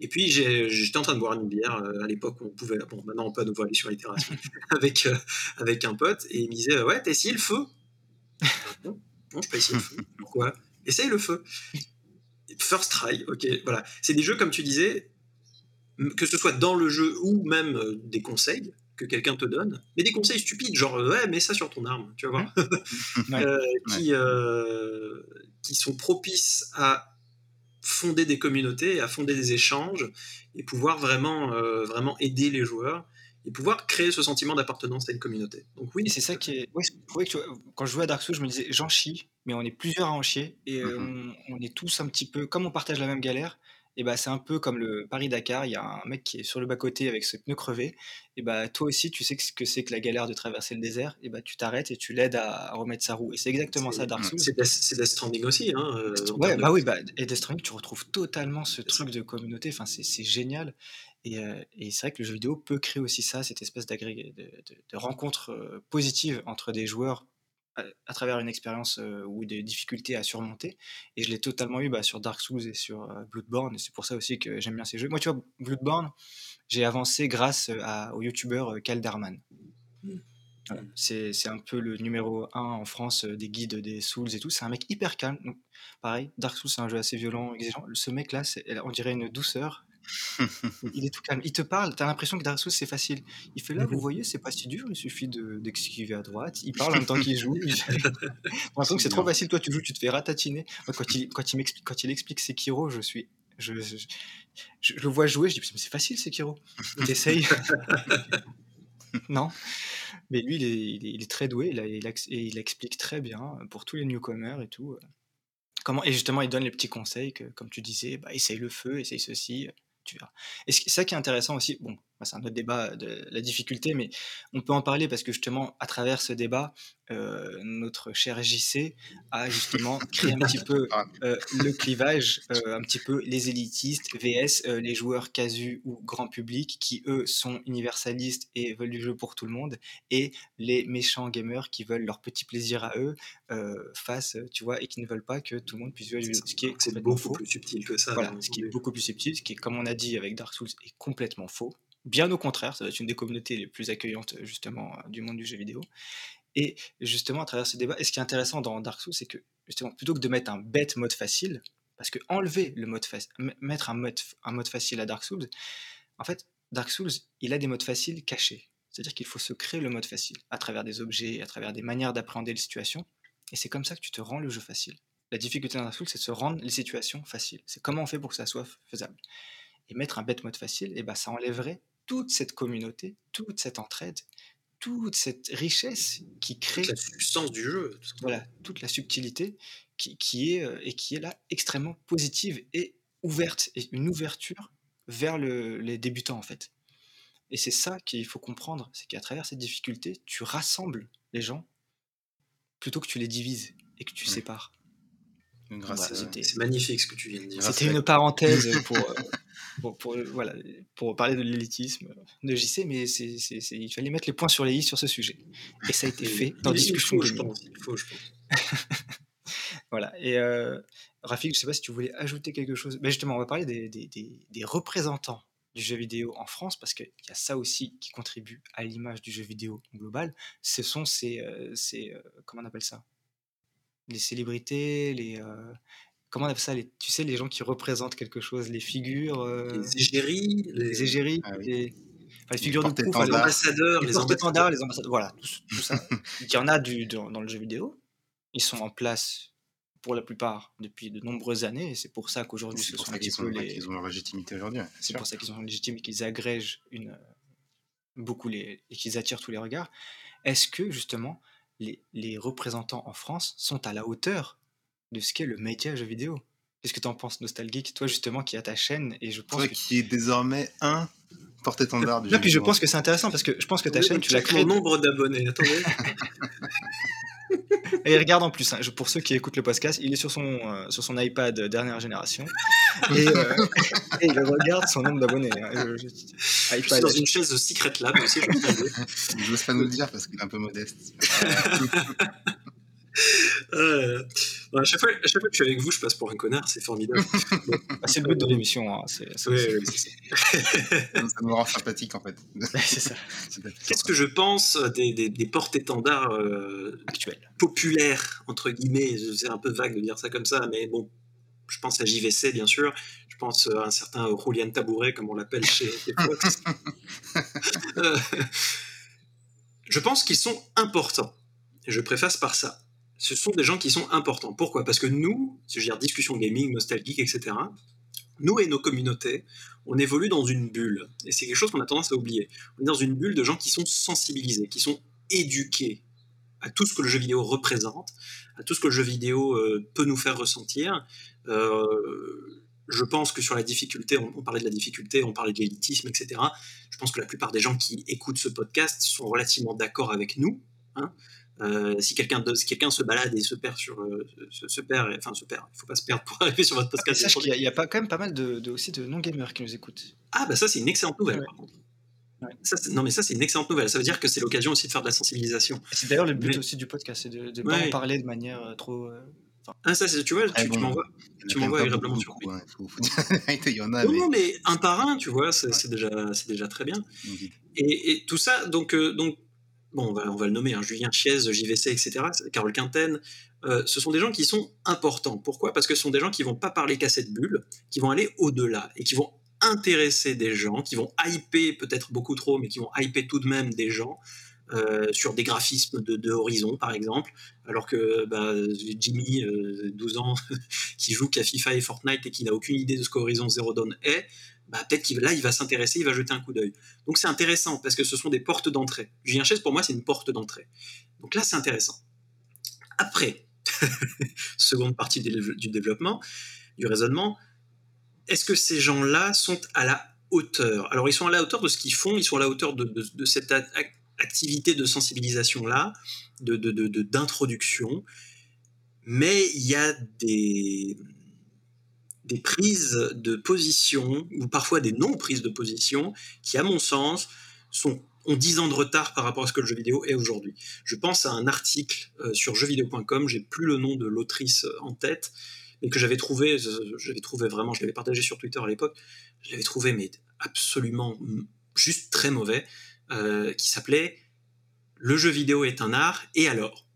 Et puis j'étais en train de boire une bière euh, à l'époque où on pouvait, bon maintenant on peut nouveau aller sur les terrasses, avec, euh, avec un pote et il me disait Ouais, t'as essayé le feu? Non, non, je peux essayer le feu. Pourquoi? Essaye le feu. First try, ok, voilà. C'est des jeux, comme tu disais, que ce soit dans le jeu ou même euh, des conseils que quelqu'un te donne, mais des conseils stupides, genre ouais, mets ça sur ton arme, tu vas voir, qui, qui sont propices à fonder des communautés, à fonder des échanges et pouvoir vraiment, euh, vraiment aider les joueurs et pouvoir créer ce sentiment d'appartenance à une communauté. Donc oui. Et c'est ça qui est. quand je jouais à Dark Souls, je me disais j'en chie, mais on est plusieurs à en chier et euh, mm-hmm. on, on, est tous un petit peu comme on partage la même galère et bah, c'est un peu comme le Paris-Dakar, il y a un mec qui est sur le bas-côté avec ses pneus crevés, et bah, toi aussi tu sais ce que c'est que la galère de traverser le désert, et bah, tu t'arrêtes et tu l'aides à, remettre sa roue. Et c'est exactement ça Dark Souls. C'est Death Stranding aussi. Hein, euh, ouais, bah oui, bah, et Death Stranding, tu retrouves totalement ce truc de communauté, enfin, c'est génial. Et, euh, et c'est vrai que le jeu vidéo peut créer aussi ça, cette espèce de, de, de, rencontre euh, positive entre des joueurs à, travers une expérience euh, ou des difficultés à surmonter. Et je l'ai totalement eu bah, sur Dark Souls et sur euh, Bloodborne. Et c'est pour ça aussi que j'aime bien ces jeux. Moi, tu vois, Bloodborne, j'ai avancé grâce euh, à, au youtubeur Calderman. Mmh. C'est un peu le numéro 1 en France des guides des Souls et tout. C'est un mec hyper calme. Donc, pareil, Dark Souls, c'est un jeu assez violent, exigeant. Ce mec-là, on dirait une douceur il est tout calme. Il te parle, t'as l'impression que Dark Souls c'est facile. Il fait là, vous voyez, c'est pas si dur, il suffit d'esquiver à droite. Il parle en même temps qu'il joue. J'ai l'impression que c'est trop facile. Toi, tu joues, tu te fais ratatiner. quand il, quand il, m'explique, quand il explique Sekiro, je suis. Je, je, le vois jouer, je dis, mais c'est facile Sekiro. T'essayes. non. Mais lui, il est, il est, très doué, il, il, et il explique très bien pour tous les newcomers et tout. Comment, et justement, il donne les petits conseils que, comme tu disais, bah, essaye le feu, essaye ceci, tu verras. Et ça qui est intéressant aussi, bon, c'est un autre débat de la difficulté, mais on peut en parler parce que justement, à travers ce débat, euh, notre cher JC a justement créé un petit peu ah. euh, le clivage, euh, un petit peu les élitistes, VS, les joueurs casu ou grand public, qui eux sont universalistes et veulent du jeu pour tout le monde, et les méchants gamers qui veulent leur petit plaisir à eux, face, tu vois, et qui ne veulent pas que tout le monde puisse jouer à jeu. Ce qui est, beaucoup plus subtil que ça. Voilà, ce qui est beaucoup plus subtil, ce qui est, comme on a dit avec Dark Souls, est complètement faux. Bien au contraire, ça va être une des communautés les plus accueillantes justement du monde du jeu vidéo. Et justement, à travers ce débat, et ce qui est intéressant dans Dark Souls, c'est que justement, plutôt que de mettre un bête mode facile, parce que enlever le mode facile, mettre un mode, un mode facile à Dark Souls, en fait, Dark Souls, il a des modes faciles cachés. C'est-à-dire qu'il faut se créer le mode facile à travers des objets, à travers des manières d'appréhender les situations. Et c'est comme ça que tu te rends le jeu facile. La difficulté dans Dark Souls, c'est de se rendre les situations faciles. C'est comment on fait pour que ça soit faisable. Et mettre un bête mode facile, eh ben, ça enlèverait toute cette communauté, toute cette entraide, toute cette richesse qui crée toute la substance du jeu. Voilà, toute la subtilité qui, qui, est euh, et qui est là extrêmement positive et ouverte et une ouverture vers le, les débutants en fait. Et c'est ça qu'il faut comprendre, c'est qu'à travers cette difficulté, tu rassembles les gens plutôt que tu les divises et que tu sépares. C'est magnifique ce que tu viens de dire. C'était une parenthèse pour, euh, pour, voilà, pour parler de l'élitisme de JC, mais c'est, il fallait mettre les points sur les i sur ce sujet. Et ça a été fait dans discussion. Il faut, je pense. voilà. Et euh, Rafik, je ne sais pas si tu voulais ajouter quelque chose. Mais justement, on va parler des, des, des, représentants du jeu vidéo en France, parce qu'il y a ça aussi qui contribue à l'image du jeu vidéo global. Ce sont ces, euh, ces euh, comment on appelle ça? Les célébrités, les, comment on appelle ça les, Tu sais, les gens qui représentent quelque chose, les figures. Euh, les égéries. Les, égéries. Ah les, figures de proue, les ambassadeurs. Les, ambassadeurs, les ambassadeurs. Voilà, tout, ça. Il y en a du, dans, le jeu vidéo. Ils sont en place pour la plupart depuis de nombreuses années. Et c'est pour ça qu'aujourd'hui, ce sont qu'ils ont, les... ont leur légitimité aujourd'hui. C'est pour ça qu'ils ont légitime et qu'ils agrègent une, beaucoup les, et qu'ils attirent tous les regards. Est-ce que justement les, les représentants en France sont à la hauteur de ce qu'est le média jeu vidéo. Qu'est-ce que tu en penses, Nostalgique Toi, justement, qui as ta chaîne, et je pense. Toi, qui est désormais un porte-étendard du jeu puis je pense que c'est intéressant parce que je pense que ta chaîne, tu l'as créée. nombre d'abonnés, attendez. Et regarde en plus, hein, pour ceux qui écoutent le podcast, il est sur son, euh, sur son iPad dernière génération. Et, euh, et il regarde son nombre d'abonnés. Hein, je, suis dans une chaise Secret Lab aussi, je n'ose pas nous le dire parce qu'il est un peu modeste. Euh, à, chaque fois, à chaque fois que je suis avec vous, je passe pour un connard, c'est formidable. Bah, c'est le but de l'émission. Hein. ça. me rend sympathique en fait. c'est ça. Qu'est-ce que je pense des, des, des porte-étendards euh, actuels populaires, entre guillemets C'est un peu vague de dire ça comme ça, mais bon, je pense à JVC bien sûr, je pense à un certain Julian Tabouret, comme on l'appelle chez Fox. Euh, je pense qu'ils sont importants. Et je préface par ça ce sont des gens qui sont importants. Pourquoi? Parce que nous, je veux dire discussion gaming, nostalgique, etc., nous et nos communautés, on évolue dans une bulle. Et c'est quelque chose qu'on a tendance à oublier. On est dans une bulle de gens qui sont sensibilisés, qui sont éduqués à tout ce que le jeu vidéo représente, à tout ce que le jeu vidéo euh, peut nous faire ressentir. Euh, je pense que sur la difficulté, on, parlait de la difficulté, on parlait de l'élitisme, etc. Je pense que la plupart des gens qui écoutent ce podcast sont relativement d'accord avec nous. Hein. Euh, si quelqu'un quelqu'un se balade et se perd sur euh, se, perd enfin se perd il faut pas se perdre pour arriver sur votre podcast il y, a, pas quand même pas mal de, aussi de non gamers qui nous écoutent. Ah bah ça c'est une excellente nouvelle par contre. Non mais ça c'est une excellente nouvelle. Ça veut dire que c'est l'occasion aussi de faire de la sensibilisation. C'est d'ailleurs le but aussi du podcast c'est de ne pas en parler de manière euh, trop ah ça tu vois tu, m'envoies tu m'envoies agréablement sur il y en a non, mais... un par un tu vois c'est déjà c'est déjà très bien et, et, tout ça donc donc bon, on va, le nommer, hein, Julien Chiez, JVC, etc., Carole Quinten, euh, ce sont des gens qui sont importants. Pourquoi? Parce que ce sont des gens qui vont pas parler qu'à cette bulle, qui vont aller au-delà et qui vont intéresser des gens, qui vont hyper, peut-être beaucoup trop, mais qui vont hyper tout de même des gens euh, sur des graphismes de, Horizon, par exemple, alors que bah, Jimmy, 12 euh, ans, qui joue qu'à FIFA et Fortnite et qui n'a aucune idée de ce qu'Horizon Zero Dawn est, bah, peut-être qu'il là, il va s'intéresser, il va jeter un coup d'œil. Donc c'est intéressant parce que ce sont des portes d'entrée. Julien Chaise, pour moi, c'est une porte d'entrée. Donc là, c'est intéressant. Après, seconde partie du développement, du raisonnement, est-ce que ces gens-là sont à la hauteur? Alors, ils sont à la hauteur de ce qu'ils font, ils sont à la hauteur de, cette activité de sensibilisation-là, d'introduction, de, mais il y a des, des prises de position, ou parfois des non-prises de position, qui, à mon sens, sont, ont 10 ans de retard par rapport à ce que le jeu vidéo est aujourd'hui. Je pense à un article euh, sur jeuxvideo.com, j'ai plus le nom de l'autrice euh, en tête, mais que j'avais trouvé, j'avais trouvé vraiment, je l'avais partagé sur Twitter à l'époque, je l'avais trouvé mais absolument juste très mauvais, euh, qui s'appelait Le jeu vidéo est un art, et alors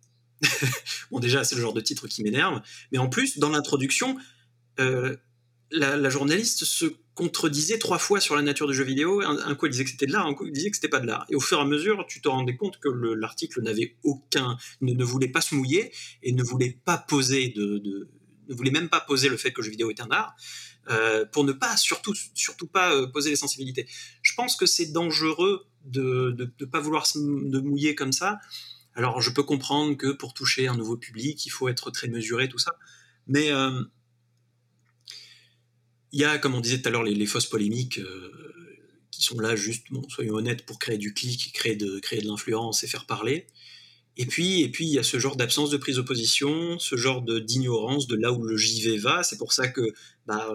Bon déjà c'est le genre de titre qui m'énerve, mais en plus dans l'introduction, euh, la, journaliste se contredisait trois fois sur la nature du jeu vidéo. Un, coup, elle disait que c'était de l'art, un coup, elle disait que c'était pas de l'art. Et au fur et à mesure, tu te rendais compte que l'article n'avait aucun, ne, voulait pas se mouiller et ne voulait pas poser de, ne voulait même pas poser le fait que le jeu vidéo est un art. Euh, pour ne pas surtout surtout pas poser les sensibilités. Je pense que c'est dangereux de ne pas vouloir se mouiller comme ça. Alors je peux comprendre que pour toucher un nouveau public, il faut être très mesuré, tout ça. Mais il y a, comme on disait tout à l'heure, les, fausses polémiques euh, qui sont là juste, soyons honnêtes, pour créer du clic, créer de, créer de l'influence et faire parler. Et puis, et puis, il y a ce genre d'absence de prise de position, ce genre d'ignorance de, là où le JV va. C'est pour ça que bah,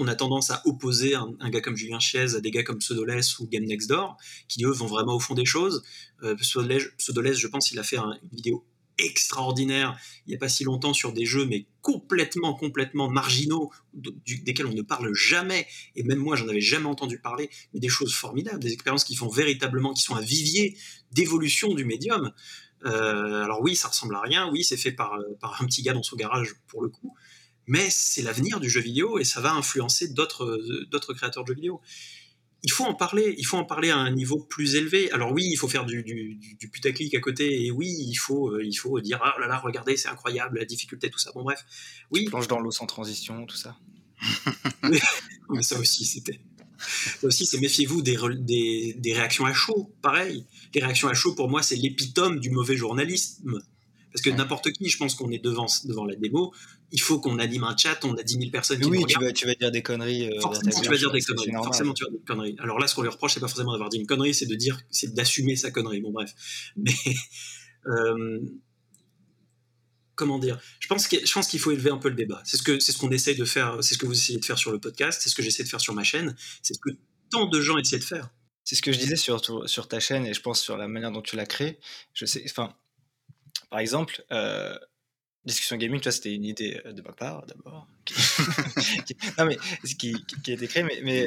on a tendance à opposer un, gars comme Julien Chiez à des gars comme Pseudoless ou Game Next Door, qui eux vont vraiment au fond des choses. Euh, je pense, il a fait une vidéo extraordinaire il n'y a pas si longtemps sur des jeux mais complètement complètement marginaux desquels on ne parle jamais. Et même moi j'en avais jamais entendu parler. Mais des choses formidables des expériences qui font véritablement qui sont un vivier d'évolution du médium. Euh, alors oui ça ressemble à rien. Oui c'est fait par, par un petit gars dans son garage pour le coup mais c'est l'avenir du jeu vidéo et ça va influencer d'autres d'autres créateurs de jeux vidéo il faut en parler, il faut en parler à un niveau plus élevé. Alors oui, il faut faire du, du, putaclic à côté, et oui, il faut, euh, il faut dire ah là là, regardez, c'est incroyable, la difficulté, tout ça. Bon bref, oui. Planche dans l'eau sans transition, tout ça. mais, ça aussi, c'était. Ça aussi, c'est méfiez-vous des, des, des, réactions à chaud. Pareil, les réactions à chaud pour moi, c'est l'épitome du mauvais journalisme. Parce que n'importe qui, je pense qu'on est devant, devant la démo, il faut qu'on anime un chat, on a 10 000 personnes qui Oui, tu vas, tu vas dire des conneries. Euh, forcément, tu vas dire des conneries. Forcément, tu vas dire des conneries. Alors là, ce qu'on lui reproche, c'est pas forcément d'avoir dit une connerie, c'est de dire, c'est d'assumer sa connerie. Bon, bref. Mais. Euh, comment dire? Je pense qu'il faut élever un peu le débat. C'est ce que c'est ce qu'on essaye de faire. C'est ce que vous essayez de faire sur le podcast. C'est ce que j'essaie de faire sur ma chaîne. C'est ce que tant de gens essaient de faire. C'est ce que je disais sur, sur ta chaîne et je pense sur la manière dont tu l'as créé. Je sais, enfin, Par exemple, euh, discussion gaming, c'était une idée de ma part d'abord. non, mais qui, qui, a été créée, mais, mais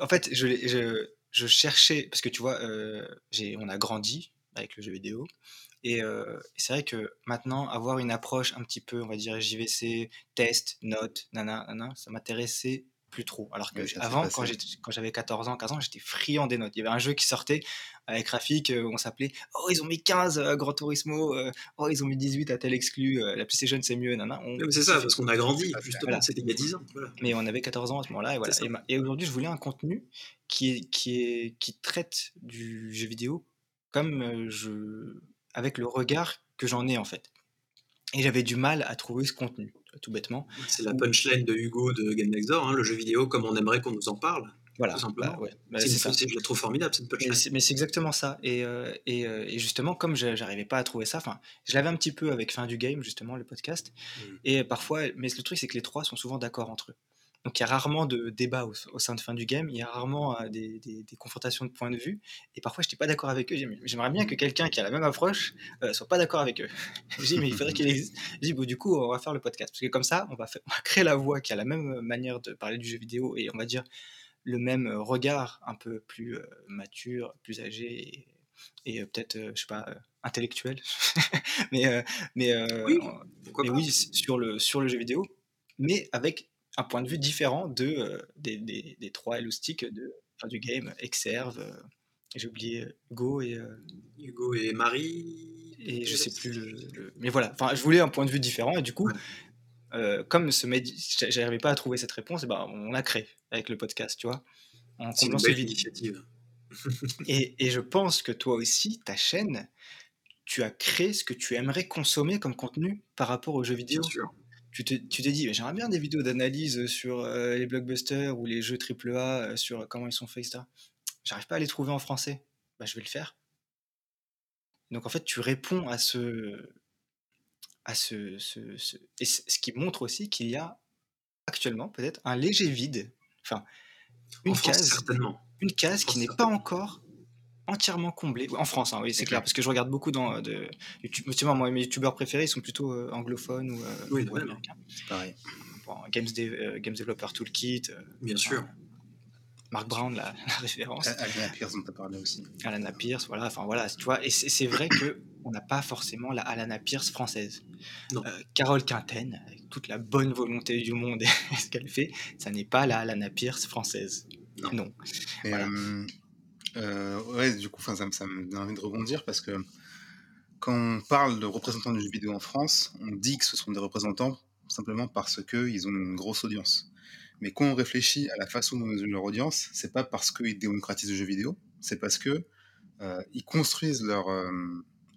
en fait, je, je, je, cherchais, parce que tu vois, j'ai on a grandi avec le jeu vidéo. Et, c'est vrai que maintenant, avoir une approche un petit peu, on va dire, JVC, test, note, nana, nana, ça m'intéressait plus trop. Alors que avant, quand, j'avais 14 ans, 15 ans, j'étais friand des notes. Il y avait un jeu qui sortait avec graphique où on s'appelait Oh, ils ont mis 15 à Gran Turismo, oh, ils ont mis 18 à tel exclu, la PlayStation c'est mieux, nana. C'est ça, parce qu'on a grandi, justement, c'était il y a 10 ans. Mais on avait 14 ans à ce moment-là, et voilà. Et, aujourd'hui, je voulais un contenu qui, qui, est, qui traite du jeu vidéo comme je. avec le regard que j'en ai en fait. Et j'avais du mal à trouver ce contenu, tout bêtement. C'est la punchline de Hugo de Game Next Door, hein, le jeu vidéo comme on aimerait qu'on nous en parle. Voilà, tout simplement. Bah, ouais. Bah, c'est ça. Je la trouve formidable cette punchline. Mais c'est exactement ça. Et, et, et, justement, comme j'arrivais pas à trouver ça, enfin, je l'avais un petit peu avec Fin du Game, justement, le podcast. Mmh. Et parfois, mais le truc, c'est que les trois sont souvent d'accord entre eux. Donc il y a rarement de débat au, sein de fin du game, il y a rarement euh, des, confrontations de points de vue, et parfois je n'étais pas d'accord avec eux. J'aimerais bien que quelqu'un qui a la même approche ne euh, soit pas d'accord avec eux. J'ai dit, mais il faudrait qu'il existe. J'ai dit, bon, du coup, on va faire le podcast, parce que comme ça, on va, créer la voix qui a la même manière de parler du jeu vidéo, et on va dire le même regard un peu plus euh, mature, plus âgé, et, peut-être, je sais pas, intellectuel. mais mais, oui, mais oui, sur le, sur le jeu vidéo, mais avec un point de vue différent de, euh, des, des, des, trois élastiques de, du game, Exerve, euh, j'ai oublié euh, Hugo et... Hugo et Marie... Et je sais plus le, Mais voilà, enfin, je voulais un point de vue différent, et du coup, comme ce j'arrivais pas à trouver cette réponse, et ben, on l'a créé avec le podcast, tu vois, en comblant ce initiative. et, et je pense que toi aussi, ta chaîne, tu as créé ce que tu aimerais consommer comme contenu par rapport aux jeux vidéo. Bien sûr tu te, tu te dis, j'aimerais bien des vidéos d'analyse sur euh, les blockbusters ou les jeux AAA, euh, sur comment ils sont faits, etc. J'arrive pas à les trouver en français. Bah, je vais le faire. Donc en fait, tu réponds à ce. À ce, ce, ce... Et ce qui montre aussi qu'il y a actuellement peut-être un léger vide. Enfin, une case. certainement. Une case qui n'est pas encore entièrement comblé. En France, hein, oui, c'est clair, parce que je regarde beaucoup dans euh, de YouTube. Moi, mes youtubeurs préférés, ils sont plutôt euh, anglophones ou, euh, oui, américains. Pareil. Games, Games, Developer Toolkit. Bien sûr. Mark Brown, la, référence. Alana Pierce, on t'a parlé aussi. Alana Pierce, voilà, enfin voilà, tu vois, et c'est vrai que on n'a pas forcément la Alana Pierce française. Non. Carole Quinten, avec toute la bonne volonté du monde et ce qu'elle fait, ça n'est pas la Alana Pierce française. Non. non. voilà. Euh, du coup, ça, ça me donne envie de rebondir parce que quand on parle de représentants du jeu vidéo en France, on dit que ce sont des représentants simplement parce qu'ils ont une grosse audience. Mais quand on réfléchit à la façon dont ils ont leur audience, c'est pas parce qu'ils démocratisent le jeu vidéo, c'est parce que euh, ils construisent leur, euh,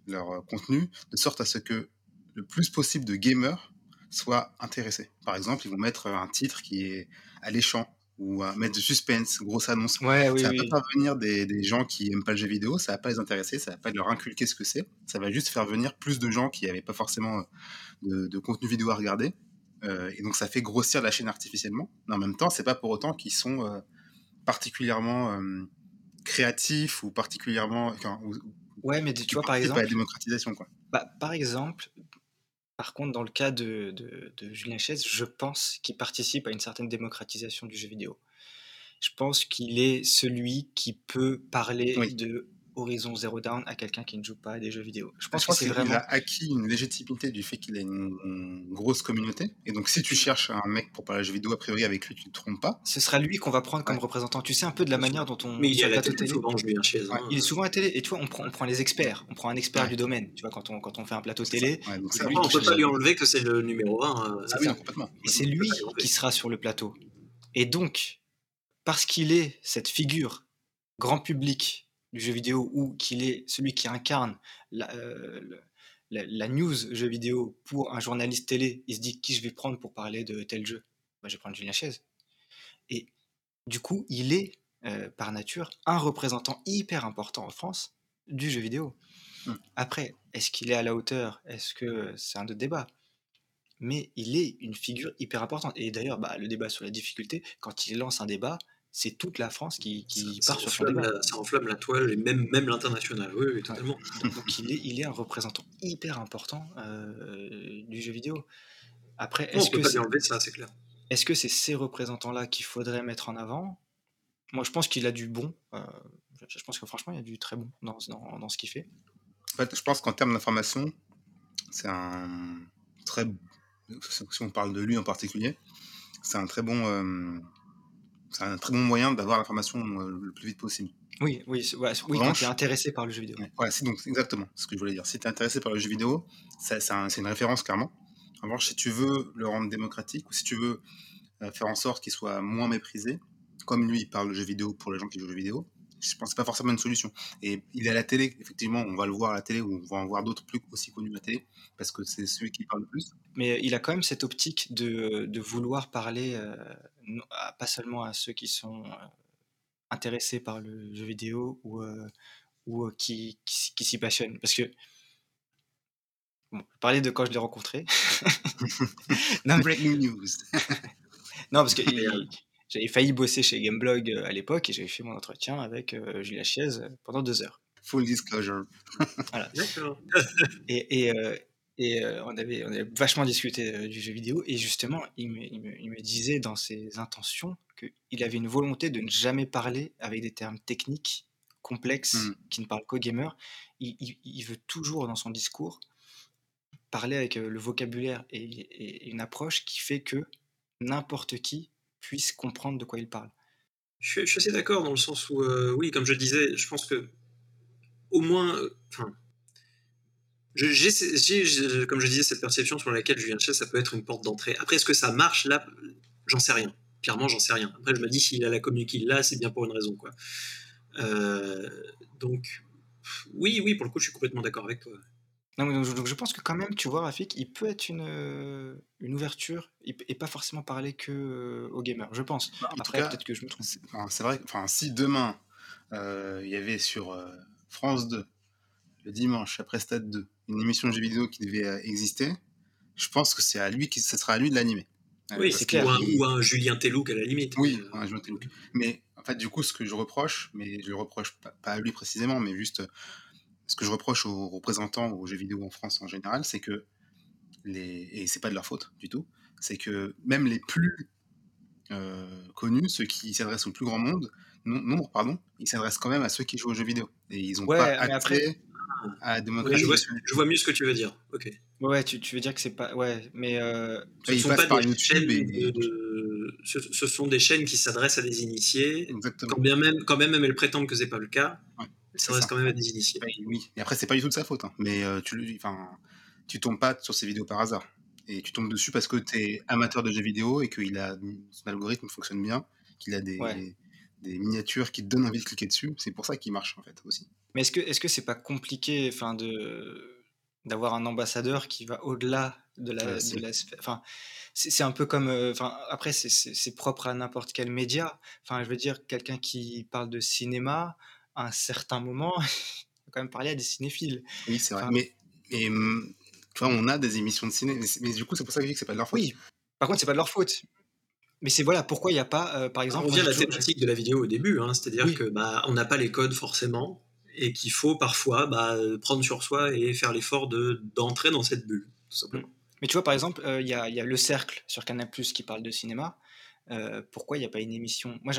leur contenu de sorte à ce que le plus possible de gamers soient intéressés. Par exemple, ils vont mettre un titre qui est alléchant, ou à mettre du suspense, grosse annonce. Ouais, oui, ça va pas venir des, des, gens qui aiment pas le jeu vidéo, ça va pas les intéresser, ça va pas leur inculquer ce que c'est, ça va juste faire venir plus de gens qui n'avaient pas forcément euh, de, de, contenu vidéo à regarder. Euh, et donc ça fait grossir la chaîne artificiellement. Mais en même temps, c'est pas pour autant qu'ils sont euh, particulièrement euh, créatifs ou particulièrement. Enfin, ou, ouais, mais tu vois par exemple. la démocratisation quoi. Bah, par exemple, par contre, dans le cas de, de, Julien Chaise, je pense qu'il participe à une certaine démocratisation du jeu vidéo. Je pense qu'il est celui qui peut parler de Horizon Zero Dawn à quelqu'un qui ne joue pas à des jeux vidéo. Je pense, que c'est vraiment. Il a acquis une légitimité du fait qu'il a une, grosse communauté. Et donc, si tu cherches un mec pour parler de jeux vidéo, a priori, avec lui, tu ne te trompes pas. Ce sera lui qu'on va prendre comme représentant. Tu sais un peu de la manière dont on. Mais il, a télé. Souvent, je il est souvent à télé. Et tu vois, on prend, on prend les experts. On prend un expert du domaine. Tu vois, quand on, quand on fait un plateau télé. on ne peut pas lui enlever que c'est le numéro 1. Euh, ah oui, complètement. Et c'est lui qui sera sur le plateau. Et donc, parce qu'il est cette figure grand public du jeu vidéo ou qu'il est celui qui incarne euh, la, la, news jeu vidéo pour un journaliste télé, il se dit qui je vais prendre pour parler de tel jeu? Bah, Je vais prendre Julien Chaise. Et du coup, il est euh, par nature un représentant hyper important en France du jeu vidéo. Mmh. Après, est-ce qu'il est à la hauteur? Est-ce que c'est un autre débat? Mais il est une figure hyper importante. Et d'ailleurs, bah, le débat sur la difficulté, quand il lance un débat, c'est toute la France qui, qui part sur son débat. ça enflamme la toile et même, même l'international, oui, totalement. Donc il est, il est un représentant hyper important euh, du jeu vidéo. Après, est-ce que pas enlever ça, c'est clair. Est-ce que c'est ces représentants-là qu'il faudrait mettre en avant? Moi, je pense qu'il a du bon. Euh, je pense que franchement, il y a du très bon dans, dans, dans ce qu'il fait. En fait, je pense qu'en termes d'information, c'est un très. Si on parle de lui en particulier, c'est un très bon. Euh, c'est un très bon moyen d'avoir l'information euh, le plus vite possible. Oui, oui, oui quand tu es intéressé par le jeu vidéo. Voilà, c'est donc exactement ce que je voulais dire. Si tu es intéressé par le jeu vidéo, c'est une référence clairement. En revanche, si tu veux le rendre démocratique ou si tu veux euh, faire en sorte qu'il soit moins méprisé, comme lui, il parle de jeu vidéo pour les gens qui jouent au jeu vidéo, je pense que pas forcément une solution. Et il est à la télé, effectivement, on va le voir à la télé ou on va en voir d'autres plus aussi connus à la télé parce que c'est celui qui parle le plus. Mais il a quand même cette optique de, de vouloir parler euh, pas seulement à ceux qui sont euh, intéressés par le jeu vidéo ou, euh, ou qui, qui, s'y passionnent. Parce que, bon, je parlais de quand je l'ai rencontré. non, Breaking news. non, parce que j'avais failli bosser chez Gameblog à l'époque et j'avais fait mon entretien avec Julia Chiez pendant deux heures. Full disclosure. voilà. D'accord. Et, et, et euh, on, avait, on avait vachement discuté euh, du jeu vidéo. Et justement, il me, il, me, il me, disait dans ses intentions qu'il avait une volonté de ne jamais parler avec des termes techniques, complexes, mmh. qui ne parlent qu'aux gamers. Il, il, veut toujours, dans son discours, parler avec euh, le vocabulaire et, une approche qui fait que n'importe qui puisse comprendre de quoi il parle. Je, suis assez d'accord dans le sens où, oui, comme je disais, je pense que au moins, enfin, j'ai, comme je disais, cette perception sur laquelle Julien Chess, ça peut être une porte d'entrée. Après, est-ce que ça marche? Là, j'en sais rien. Clairement, j'en sais rien. Après, je me dis, s'il a la communiqué là, c'est bien pour une raison. Quoi. Euh, donc, oui, oui, pour le coup, je suis complètement d'accord avec toi. Non, donc, je pense que quand même, tu vois, Rafik, il peut être une, euh, une ouverture et pas forcément parler que euh, aux gamers, je pense. Bah, Après, peut-être que je me trompe. C'est, vrai, enfin, si demain, il y avait sur France 2, le dimanche, après Stade 2, une émission de jeux vidéo qui devait euh, exister, je pense que c'est à lui qui, ce sera à lui de l'animer. Euh, oui, c'est clair. Ou un, Julien Tellouk à la limite. Oui, euh, un Julien Tellouk. Mais en fait, du coup, ce que je reproche, mais je le reproche pas, à lui précisément, mais juste ce que je reproche aux représentants aux jeux vidéo en France en général, c'est que les et c'est pas de leur faute du tout, c'est que même les plus connus, ceux qui s'adressent au plus grand monde, nombre, pardon, ils s'adressent quand même à ceux qui jouent aux jeux vidéo. Et ils ont pas accès je, vois, mieux ce que tu veux dire. Ok. Ouais, tu, tu veux dire que c'est pas. Ouais, mais. Euh... Ce, sont pas des chaînes de... Ce, sont des chaînes qui s'adressent à des initiés. Exactement. Quand bien même, quand même, même elles prétendent que c'est pas le cas. Ouais, s'adressent quand même à des initiés. oui. Et après, c'est pas du tout de sa faute. Hein. Mais euh, tu, tu tombes pas sur ces vidéos par hasard. Et tu tombes dessus parce que tu es amateur de jeux vidéo et que il a, son algorithme fonctionne bien, qu'il a des, des miniatures qui te donnent envie de cliquer dessus. C'est pour ça qu'il marche en fait aussi. Mais est-ce que est-ce que c'est pas compliqué, enfin de d'avoir un ambassadeur qui va au-delà de la, de la enfin c'est un peu comme euh, enfin après c'est propre à n'importe quel média. Enfin je veux dire quelqu'un qui parle de cinéma à un certain moment il va quand même parler à des cinéphiles. Oui c'est vrai. Mais, mais hum, tu vois on a des émissions de ciné mais, du coup c'est pour ça que je dis que c'est pas de leur faute. Oui. Par contre c'est pas de leur faute. Mais c'est voilà pourquoi il n'y a pas, euh, par exemple. On revient à la thématique de la vidéo au début, hein, c'est-à-dire que bah, on n'a pas les codes forcément et qu'il faut parfois bah, prendre sur soi et faire l'effort de d'entrer dans cette bulle, tout simplement. Mais tu vois, par exemple, euh, il y, a, y, a Le Cercle sur Canal qui parle de cinéma. Euh, pourquoi il n'y a pas une émission? Moi,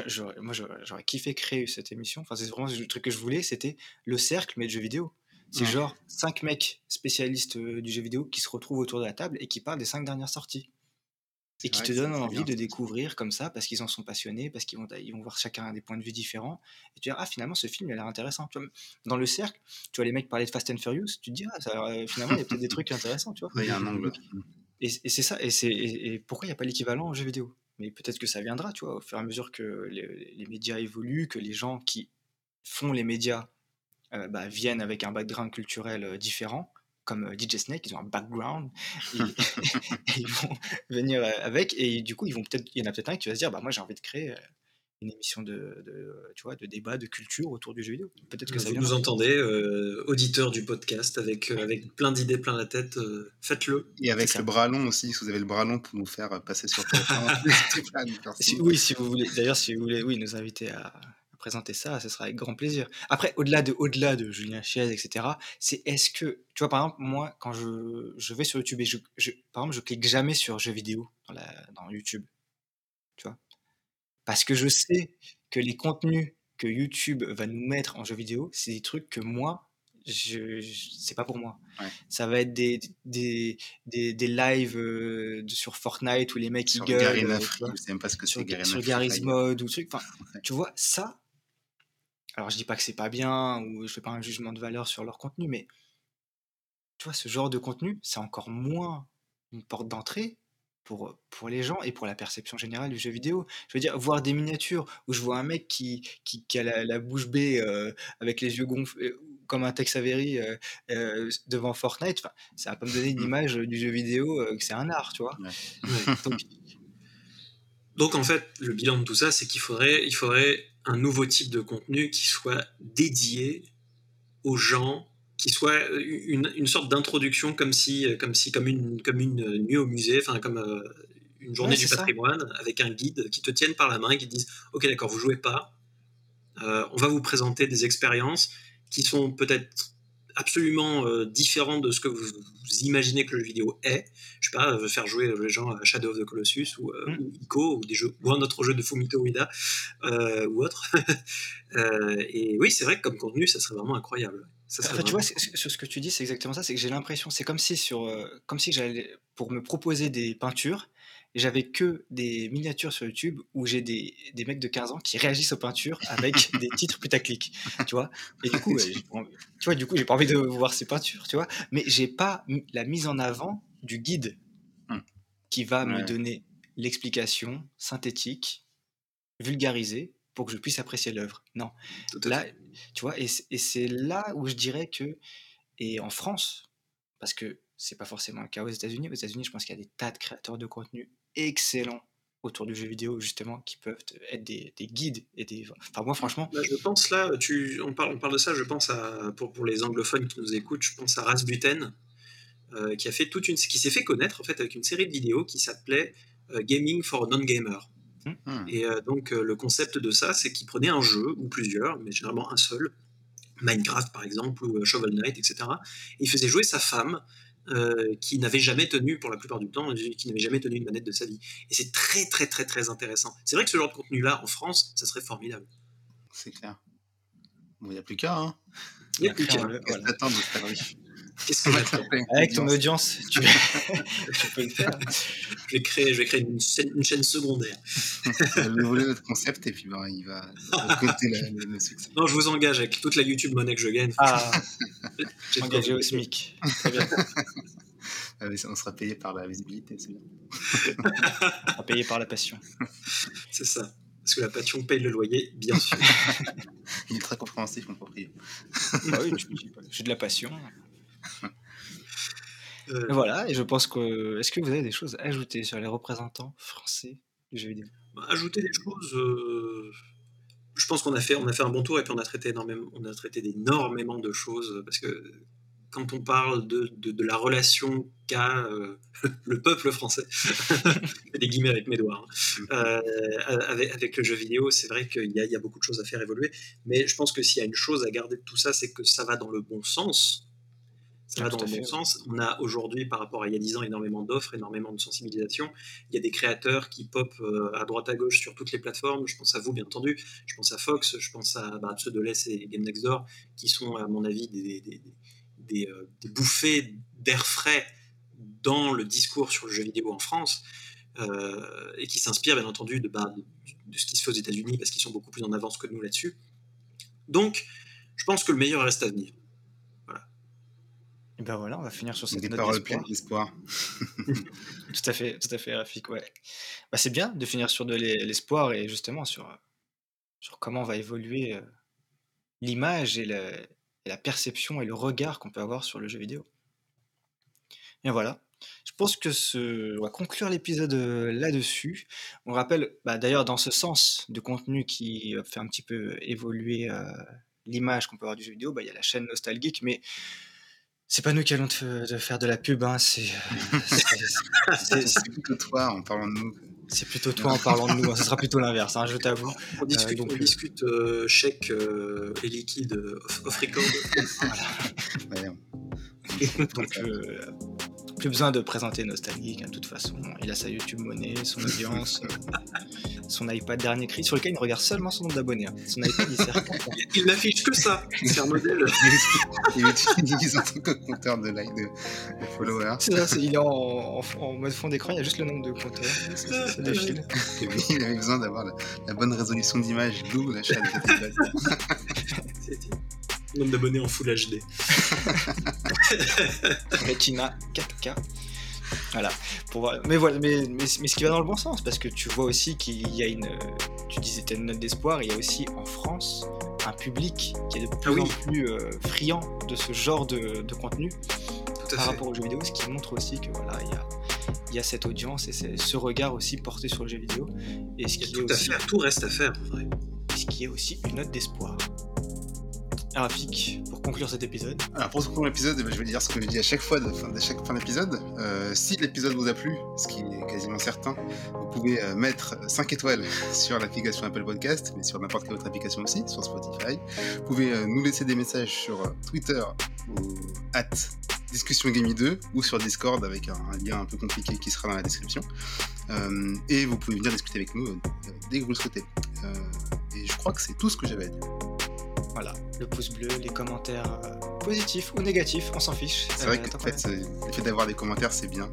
j'aurais kiffé créer cette émission. Enfin, c'est vraiment le truc que je voulais, c'était Le Cercle, mais de jeux vidéo. C'est genre cinq mecs spécialistes du jeu vidéo qui se retrouvent autour de la table et qui parlent des cinq dernières sorties et qui te donnent envie de découvrir comme ça parce qu'ils en sont passionnés, parce qu'ils vont, ils vont voir chacun des points de vue différents. Et tu dis, ah, finalement, ce film, il a l'air intéressant. dans le cercle, tu vois les mecs parler de Fast and Furious, tu te dis, ah, ça, euh, finalement, il y a peut-être des trucs intéressants, tu vois. il y a un angle. Et, c'est ça, et, et, pourquoi il n'y a pas l'équivalent en jeu vidéo? Mais peut-être que ça viendra, tu vois, au fur et à mesure que les, les médias évoluent, que les gens qui font les médias euh, bah, viennent avec un background culturel euh, différent comme euh, DJ Snake, ils ont un background, et, ils vont venir euh, avec, et du coup, ils vont peut-être, il y en a peut-être un qui va se dire, bah moi j'ai envie de créer euh, une émission de, tu vois, de débat, de culture autour du jeu vidéo. Peut-être que ça Vous nous entendez, euh, auditeur du podcast, avec, euh, avec plein d'idées plein la tête, euh, faites-le. Et avec le bras long aussi, si vous avez le bras long pour nous faire passer sur Oui, si vous voulez, d'ailleurs, si vous voulez oui, nous inviter à, présenter ça, ce sera avec grand plaisir. Après, au-delà de, au-delà de Julien Chiez, etc., c'est est-ce que, tu vois, par exemple, moi, quand je, je vais sur YouTube et je, je, par exemple, je clique jamais sur jeux vidéo dans, la, dans YouTube, tu vois, parce que je sais que les contenus que YouTube va nous mettre en jeux vidéo, c'est des trucs que moi, je, c'est pas pour moi. Ça va être des, des, des, des lives euh, sur Fortnite où les mecs sur ils gueulent. Free, je sais même pas ce que c'est Garena Sur Garry's Mode ou truc. Enfin, Tu vois, ça, alors je dis pas que c'est pas bien ou je fais pas un jugement de valeur sur leur contenu, mais tu vois, ce genre de contenu, c'est encore moins une porte d'entrée pour, pour les gens et pour la perception générale du jeu vidéo. Je veux dire, voir des miniatures où je vois un mec qui, qui, qui a la, bouche bée euh, avec les yeux gonflés, euh, comme un Tex Avery euh, devant Fortnite, ça va pas me donner une image du jeu vidéo que c'est un art, tu vois. Donc, Donc, en fait, le bilan de tout ça, c'est qu'il faudrait, il faudrait un nouveau type de contenu qui soit dédié aux gens, qui soit une, une sorte d'introduction comme si, comme si, comme une, comme une nuit au musée, enfin comme euh, une journée du patrimoine, avec un guide qui te tienne par la main et qui te dise, ok d'accord, vous jouez pas, euh, on va vous présenter des expériences qui sont peut-être absolument euh, différent de ce que vous, imaginez que le jeu vidéo est. Je sais pas, faire jouer les gens à Shadow of the Colossus ou, euh, mm. Ico ou, des jeux, ou un autre jeu de Fumito Ueda euh, ou autre. et oui, c'est vrai que comme contenu, ça serait vraiment incroyable. Ça tu vois, ce que tu dis, c'est exactement ça. C'est que j'ai l'impression, c'est comme si sur, comme si j'allais pour me proposer des peintures, j'avais que des miniatures sur YouTube où j'ai des, des, mecs de 15 ans qui réagissent aux peintures avec des titres putaclic, tu vois. Et du coup, tu vois, du coup, j'ai pas envie de voir ces peintures, tu vois. Mais j'ai pas la mise en avant du guide hmm. qui va me donner l'explication synthétique, vulgarisée, pour que je puisse apprécier l'œuvre. Non. Là, tu vois, et c'est là où je dirais que, et en France, parce que c'est pas forcément le cas aux États-Unis. Aux États-Unis, je pense qu'il y a des tas de créateurs de contenu excellents autour du jeu vidéo justement qui peuvent être des, guides et des enfin moi franchement bah, je pense là tu on parle on parle de ça je pense à pour, pour les anglophones qui nous écoutent je pense à Rasbuten euh, qui a fait toute une qui s'est fait connaître en fait avec une série de vidéos qui s'appelait euh, Gaming for non gamer mmh. et euh, donc le concept de ça c'est qu'il prenait un jeu ou plusieurs mais généralement un seul Minecraft par exemple ou Shovel Knight etc et il faisait jouer sa femme euh, qui n'avait jamais tenu, pour la plupart du temps, qui n'avait jamais tenu une manette de sa vie. Et c'est très, très, très, très intéressant. C'est vrai que ce genre de contenu-là, en France, ça serait formidable. C'est clair. Bon, il n'y a plus qu'à, hein. Il n'y a plus qu'à. Qu'est-ce que j'attends Avec ton audience, tu, peux le faire. je vais créer, je vais créer une, chaîne, secondaire. le voler notre concept et puis ben, il va côté le, succès. Non, je vous engage avec toute la YouTube monnaie que je gagne. Ah, engagé au SMIC. Très bien. Ah, on sera payé par la visibilité, c'est bien. on sera payé par la passion. C'est ça. Parce que la passion paye le loyer, bien sûr. il est très compréhensif, mon propriétaire. Ah oui, j'ai de la passion. Euh, voilà, et je pense que. Est-ce que vous avez des choses à ajouter sur les représentants français du jeu vidéo? Bah, Ajouter des choses. Euh, je pense qu'on a fait, on a fait un bon tour et puis on a traité énormément, on a traité d'énormément de choses parce que quand on parle de, de, la relation qu'a euh, le peuple français, des guillemets avec mes doigts, hein, avec, avec, le jeu vidéo, c'est vrai qu'il y, y, a beaucoup de choses à faire évoluer. Mais je pense que s'il y a une chose à garder de tout ça, c'est que ça va dans le bon sens ça va dans le bon sens. On a aujourd'hui, par rapport à il y a 10 ans, énormément d'offres, énormément de sensibilisation. Il y a des créateurs qui popent euh, à droite à gauche sur toutes les plateformes. Je pense à vous, bien entendu. Je pense à Fox, je pense à bah, Pseudoless et Game Next Door, qui sont, à mon avis, des, des, des, euh, bouffées d'air frais dans le discours sur le jeu vidéo en France. Euh, et qui s'inspirent, bien entendu, de, bah, de, ce qui se fait aux États-Unis, parce qu'ils sont beaucoup plus en avance que nous là-dessus. Donc, je pense que le meilleur reste à venir. Et ben voilà, on va finir sur cette note d'espoir. tout à fait, tout à fait, Rafik, ouais. Bah, c'est bien de finir sur de l'espoir et justement sur, sur comment va évoluer euh, l'image et, la perception et le regard qu'on peut avoir sur le jeu vidéo. Et voilà, je pense que ce... on va conclure l'épisode là-dessus. On rappelle, bah, d'ailleurs, dans ce sens de contenu qui fait un petit peu évoluer l'image qu'on peut avoir du jeu vidéo, bah, il y a la chaîne Nostalgique, mais c'est pas nous qui allons te, faire de la pub, hein, c'est plutôt toi en parlant de nous. C'est plutôt toi en parlant de nous, hein, ce sera plutôt l'inverse, hein, je t'avoue. On discute, euh, donc, on discute euh, chèque euh, et liquide off, record. voilà. donc, plus besoin de présenter Nostalgique, hein, de toute façon. Il a sa YouTube monnaie, son audience, euh, son iPad dernier cri, sur lequel il regarde seulement son nombre d'abonnés. Hein. Son iPad, il sert Il n'affiche que ça. C'est un modèle. il utilise en tant que compteur de like de, followers. C'est ça, il est en, mode fond d'écran, il y a juste le nombre de compteurs. Ça, défile. il avait besoin d'avoir la, bonne résolution d'image, d'où la chaîne. Nombre d'abonnés en Full HD. Retina 4K. Voilà. Pour Mais voilà, mais, mais, ce qui va dans le bon sens, parce que tu vois aussi qu'il y a une. Tu disais une note d'espoir, il y a aussi en France un public qui est de plus ah en plus euh, friand de ce genre de, contenu par rapport aux jeux vidéo, ce qui montre aussi que voilà, il y a, il y a cette audience et ce regard aussi porté sur le jeu vidéo. Et ce qui tout est aussi, à faire, tout reste à faire en vrai. Ce qui est aussi une note d'espoir. Rafik, pour conclure cet épisode. Alors pour conclure l'épisode, eh ben, je vais dire ce que je dis à chaque fois, de fin, chaque fin d'épisode. Euh, si l'épisode vous a plu, ce qui est quasiment certain, vous pouvez euh, mettre 5 étoiles sur l'application Apple Podcast, mais sur n'importe quelle autre application aussi, sur Spotify. Vous pouvez euh, nous laisser des messages sur Twitter ou at Discussion 2 ou sur Discord avec un, lien un peu compliqué qui sera dans la description. et vous pouvez venir discuter avec nous dès que vous le souhaitez. et je crois que c'est tout ce que j'avais à dire. Voilà, le pouce bleu, les commentaires euh, positifs ou négatifs, on s'en fiche. C'est vrai euh, que fait, le fait d'avoir des commentaires, c'est bien.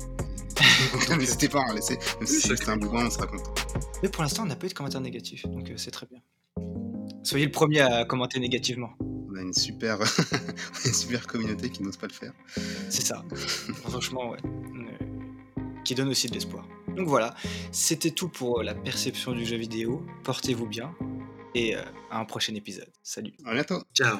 N'hésitez pas à en laisser, même si c'est un bougon, on sera content. Mais pour l'instant, on n'a pas eu de commentaires négatifs, donc euh, c'est très bien. Soyez le premier à commenter négativement. On a une super, une super communauté qui n'ose pas le faire. C'est ça. Franchement, ouais. Qui donne aussi de l'espoir. Donc voilà, c'était tout pour la perception du jeu vidéo. Portez-vous bien et euh, à un prochain épisode. Salut. À bientôt. Ciao.